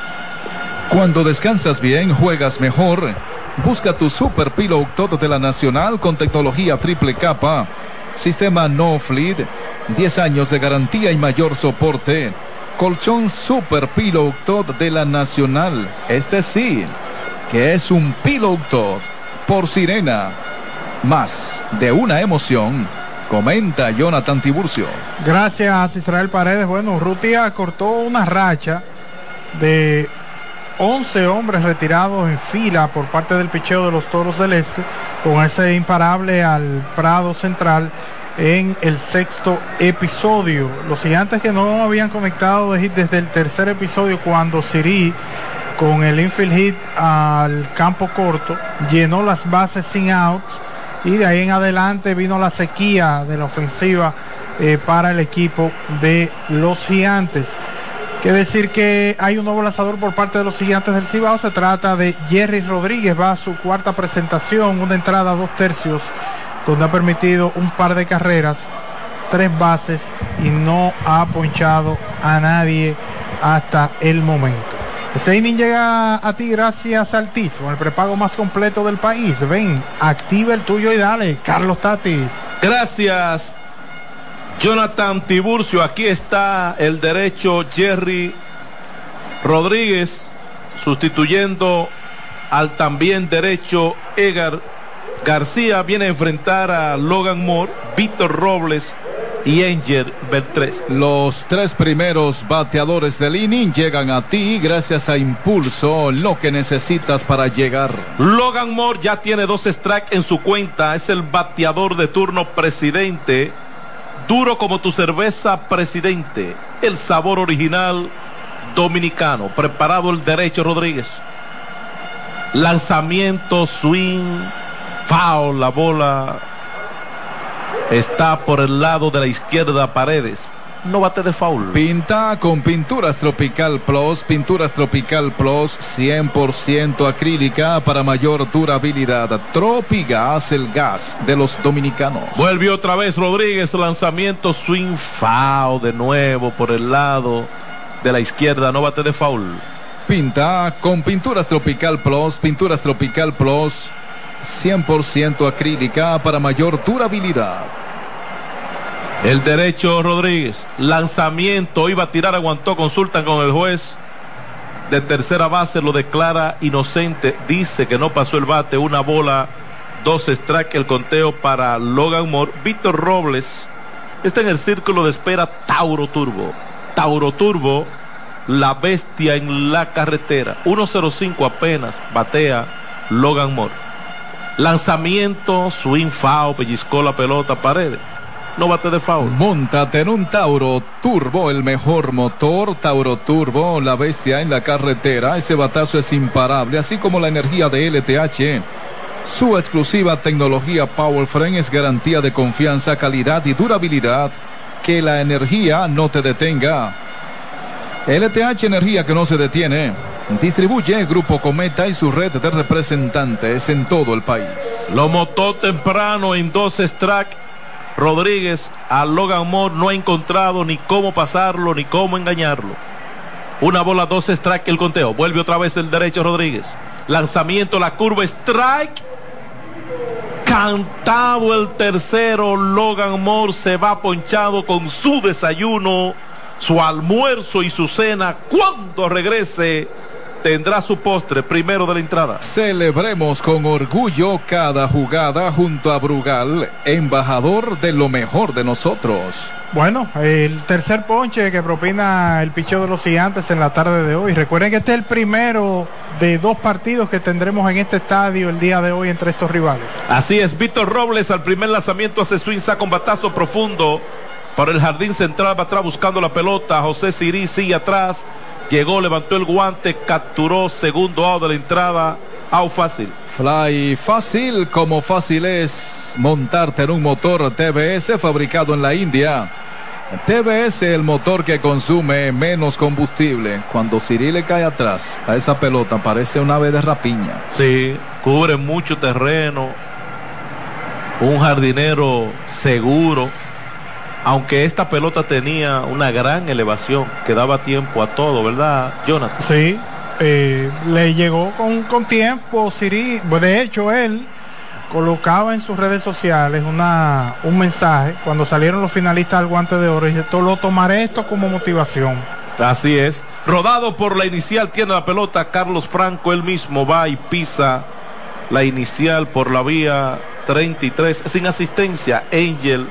Speaker 4: Cuando descansas bien, juegas mejor. Busca tu Super Pillow Todo de la Nacional con tecnología triple capa. Sistema No Fleet, 10 años de garantía y mayor soporte. Colchón Super Pillow Todo de la Nacional. Este sí que es un Pillow Tot por Sirena. Más de una emoción, comenta Jonathan Tiburcio.
Speaker 5: Gracias Israel Paredes. Bueno, Rutia cortó una racha de 11 hombres retirados en fila por parte del picheo de los Toros del Este, con ese imparable al Prado Central en el sexto episodio. Los gigantes que no habían conectado desde el tercer episodio cuando Siri con el infield hit al campo corto, llenó las bases sin outs y de ahí en adelante vino la sequía de la ofensiva eh, para el equipo de los gigantes. Que decir que hay un nuevo lanzador por parte de los gigantes del Cibao. Se trata de Jerry Rodríguez. Va a su cuarta presentación, una entrada a dos tercios, donde ha permitido un par de carreras, tres bases y no ha ponchado a nadie hasta el momento. Este llega a ti gracias al TIS, con el prepago más completo del país. Ven, activa el tuyo y dale, Carlos Tatis.
Speaker 6: Gracias, Jonathan Tiburcio. Aquí está el derecho Jerry Rodríguez, sustituyendo al también derecho Edgar García. Viene a enfrentar a Logan Moore, Víctor Robles y Angel Beltrés.
Speaker 4: Los tres primeros bateadores del inning llegan a ti gracias a Impulso, lo que necesitas para llegar.
Speaker 6: Logan Moore ya tiene dos strikes en su cuenta, es el bateador de turno presidente. Duro como tu cerveza, presidente. El sabor original dominicano. Preparado el derecho Rodríguez. Lanzamiento, swing, foul, la bola está por el lado de la izquierda Paredes. No bate de foul.
Speaker 4: Pinta con Pinturas Tropical Plus, Pinturas Tropical Plus 100% acrílica para mayor durabilidad. Tropigas, el gas de los dominicanos.
Speaker 6: Vuelve otra vez Rodríguez, lanzamiento swing foul de nuevo por el lado de la izquierda, no bate de foul.
Speaker 4: Pinta con Pinturas Tropical Plus, Pinturas Tropical Plus 100% acrílica para mayor durabilidad.
Speaker 6: El derecho Rodríguez, lanzamiento, iba a tirar, aguantó, consultan con el juez. De tercera base lo declara inocente, dice que no pasó el bate, una bola, dos strike, el conteo para Logan Moore. Víctor Robles está en el círculo de espera Tauro Turbo. Tauro Turbo, la bestia en la carretera. 1.05 apenas, batea Logan Moore. Lanzamiento, swing foul, pellizcó la pelota, paredes. no bate de foul.
Speaker 4: Móntate en un Tauro Turbo, el mejor motor. Tauro Turbo, la bestia en la carretera. Ese batazo es imparable, así como la energía de LTH. Su exclusiva tecnología Power Frame es garantía de confianza, calidad y durabilidad. Que la energía no te detenga. LTH Energía que no se detiene. Distribuye Grupo Cometa y su red de representantes en todo el país.
Speaker 6: Lo motó temprano en dos strike. Rodríguez a Logan Moore no ha encontrado ni cómo pasarlo ni cómo engañarlo. Una bola, dos strike el conteo. Vuelve otra vez el derecho Rodríguez. Lanzamiento, la curva, strike. Cantado el tercero, Logan Moore se va ponchado con su desayuno, su almuerzo y su cena. Cuando regrese, tendrá su postre primero de la entrada.
Speaker 4: Celebremos con orgullo cada jugada junto a Brugal, embajador de lo mejor de nosotros.
Speaker 5: Bueno, el tercer ponche que propina el picheo de los gigantes en la tarde de hoy. Recuerden que este es el primero de dos partidos que tendremos en este estadio el día de hoy entre estos rivales.
Speaker 6: Así es, Víctor Robles al primer lanzamiento hace swing, saca un batazo profundo por el jardín central, va atrás buscando la pelota. José Sirí sigue atrás, llegó, levantó el guante, capturó segundo out de la entrada, out fácil.
Speaker 4: Fly fácil, como fácil es montarte en un motor TBS fabricado en la India. TBS, el motor que consume menos combustible. Cuando Siri le cae atrás a esa pelota, parece una ave de rapiña.
Speaker 6: Sí, cubre mucho terreno. Un jardinero seguro. Aunque esta pelota tenía una gran elevación que daba tiempo a todo, ¿verdad, Jonathan?
Speaker 5: Sí, eh, le llegó con, con tiempo Siri. De hecho, él colocaba en sus redes sociales una, un mensaje cuando salieron los finalistas al guante de oro y dice, lo tomaré esto como motivación.
Speaker 6: Así es. Rodado por la inicial, tiene la pelota. Carlos Franco, él mismo va y pisa la inicial por la vía 33. Sin asistencia, Angel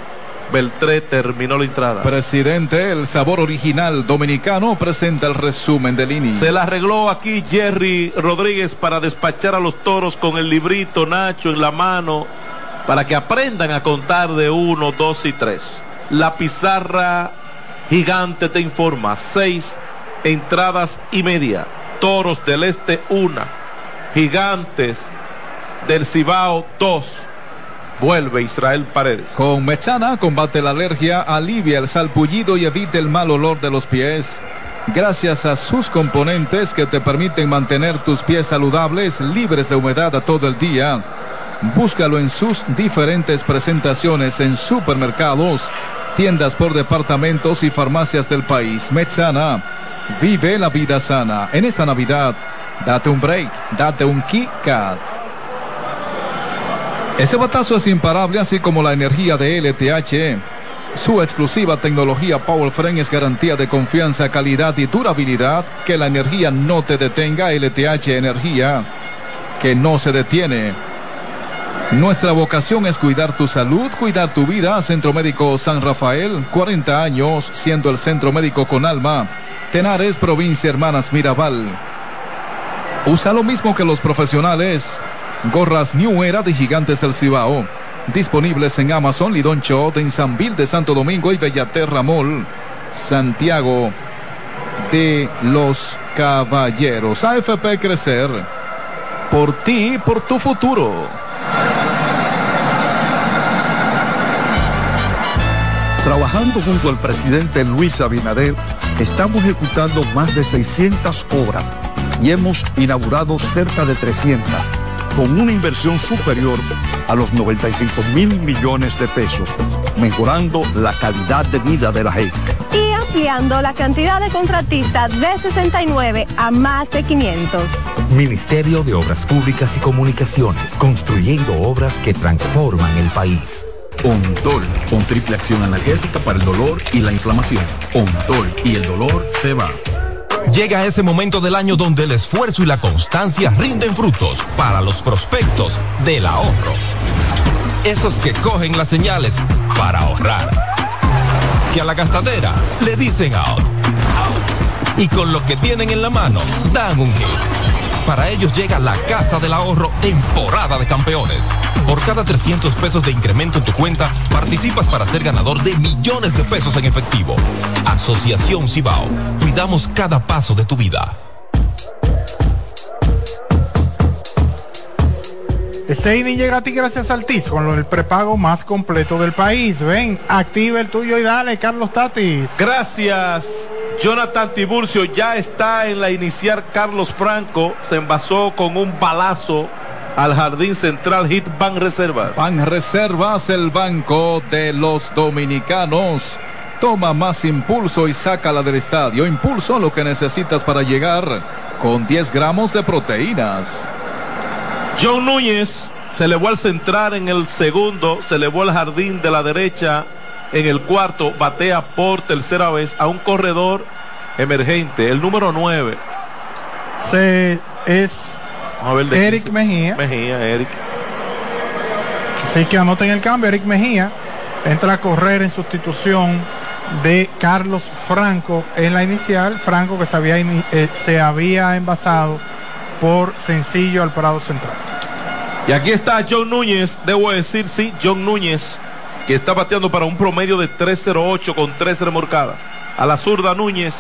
Speaker 6: Beltré terminó la entrada.
Speaker 4: Presidente, el sabor original dominicano presenta el resumen del inning.
Speaker 6: Se la arregló aquí Jerry Rodríguez para despachar a los toros con el librito Nacho en la mano para que aprendan a contar de uno, dos y tres. La pizarra gigante te informa. Seis entradas y media. Toros del Este, una. Gigantes del Cibao, dos vuelve Israel Paredes.
Speaker 4: Con Mechana combate la alergia, alivia el salpullido y evita el mal olor de los pies. Gracias a sus componentes que te permiten mantener tus pies saludables, libres de humedad a todo el día. Búscalo en sus diferentes presentaciones en supermercados, tiendas por departamentos y farmacias del país. Mechana, vive la vida sana. En esta Navidad, date un break, date un Kit Kat. Ese batazo es imparable, así como la energía de LTH. Su exclusiva tecnología Power Frame es garantía de confianza, calidad y durabilidad. Que la energía no te detenga. LTH Energía, que no se detiene. Nuestra vocación es cuidar tu salud, cuidar tu vida. Centro Médico San Rafael, 40 años, siendo el centro médico con alma. Tenares, provincia Hermanas Mirabal. Usa lo mismo que los profesionales. Gorras New Era de Gigantes del Cibao. Disponibles en Amazon, Lidón Shot, en Sanville de Santo Domingo y Bellaterra Mall. Santiago de los Caballeros. AFP Crecer. Por ti, por tu futuro.
Speaker 7: Trabajando junto al presidente Luis Abinader, estamos ejecutando más de 600 obras y hemos inaugurado cerca de 300 con una inversión superior a los 95 mil millones de pesos, mejorando la calidad de vida de la gente.
Speaker 8: Y ampliando la cantidad de contratistas de 69 a más de 500.
Speaker 9: Ministerio de Obras Públicas y Comunicaciones, construyendo obras que transforman el país.
Speaker 10: Ontol, con triple acción analgésica para el dolor y la inflamación. Ontol y el dolor se va.
Speaker 12: Llega ese momento del año donde el esfuerzo y la constancia rinden frutos para los prospectos del ahorro. Esos que cogen las señales para ahorrar. Que a la gastadera le dicen out. Y con lo que tienen en la mano dan un hit. Para ellos llega la Casa del Ahorro temporada de campeones Por cada 300 pesos de incremento en tu cuenta, participas para ser ganador de millones de pesos en efectivo. Asociación Cibao. Cuidamos cada paso de tu vida.
Speaker 5: Este inning llega a ti gracias al TIS con el prepago más completo del país. Ven, activa el tuyo y dale, Carlos Tatis.
Speaker 6: Gracias. Jonathan Tiburcio ya está en la iniciar Carlos Franco. Se envasó con un balazo al jardín central Hit Ban Reservas.
Speaker 4: Ban Reservas, el banco de los dominicanos. Toma más impulso y sácala del estadio. Impulso lo que necesitas para llegar con 10 gramos de proteínas.
Speaker 6: John Núñez se elevó al centrar en el segundo, se elevó al jardín de la derecha en el cuarto, batea por tercera vez a un corredor emergente, el número 9.
Speaker 5: Se es Eric Mejía.
Speaker 6: Mejía, Eric.
Speaker 5: Así que anoten el cambio, Eric Mejía entra a correr en sustitución de Carlos Franco en la inicial, Franco que se había, eh, se había envasado por sencillo al Prado Central.
Speaker 6: Y aquí está John Núñez, debo decir, sí, John Núñez, que está bateando para un promedio de 3.08 con tres remorcadas. A la zurda Núñez,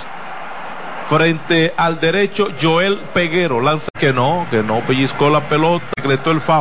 Speaker 6: frente al derecho Joel Peguero, lanza que no, que no pellizcó la pelota, decretó el foul.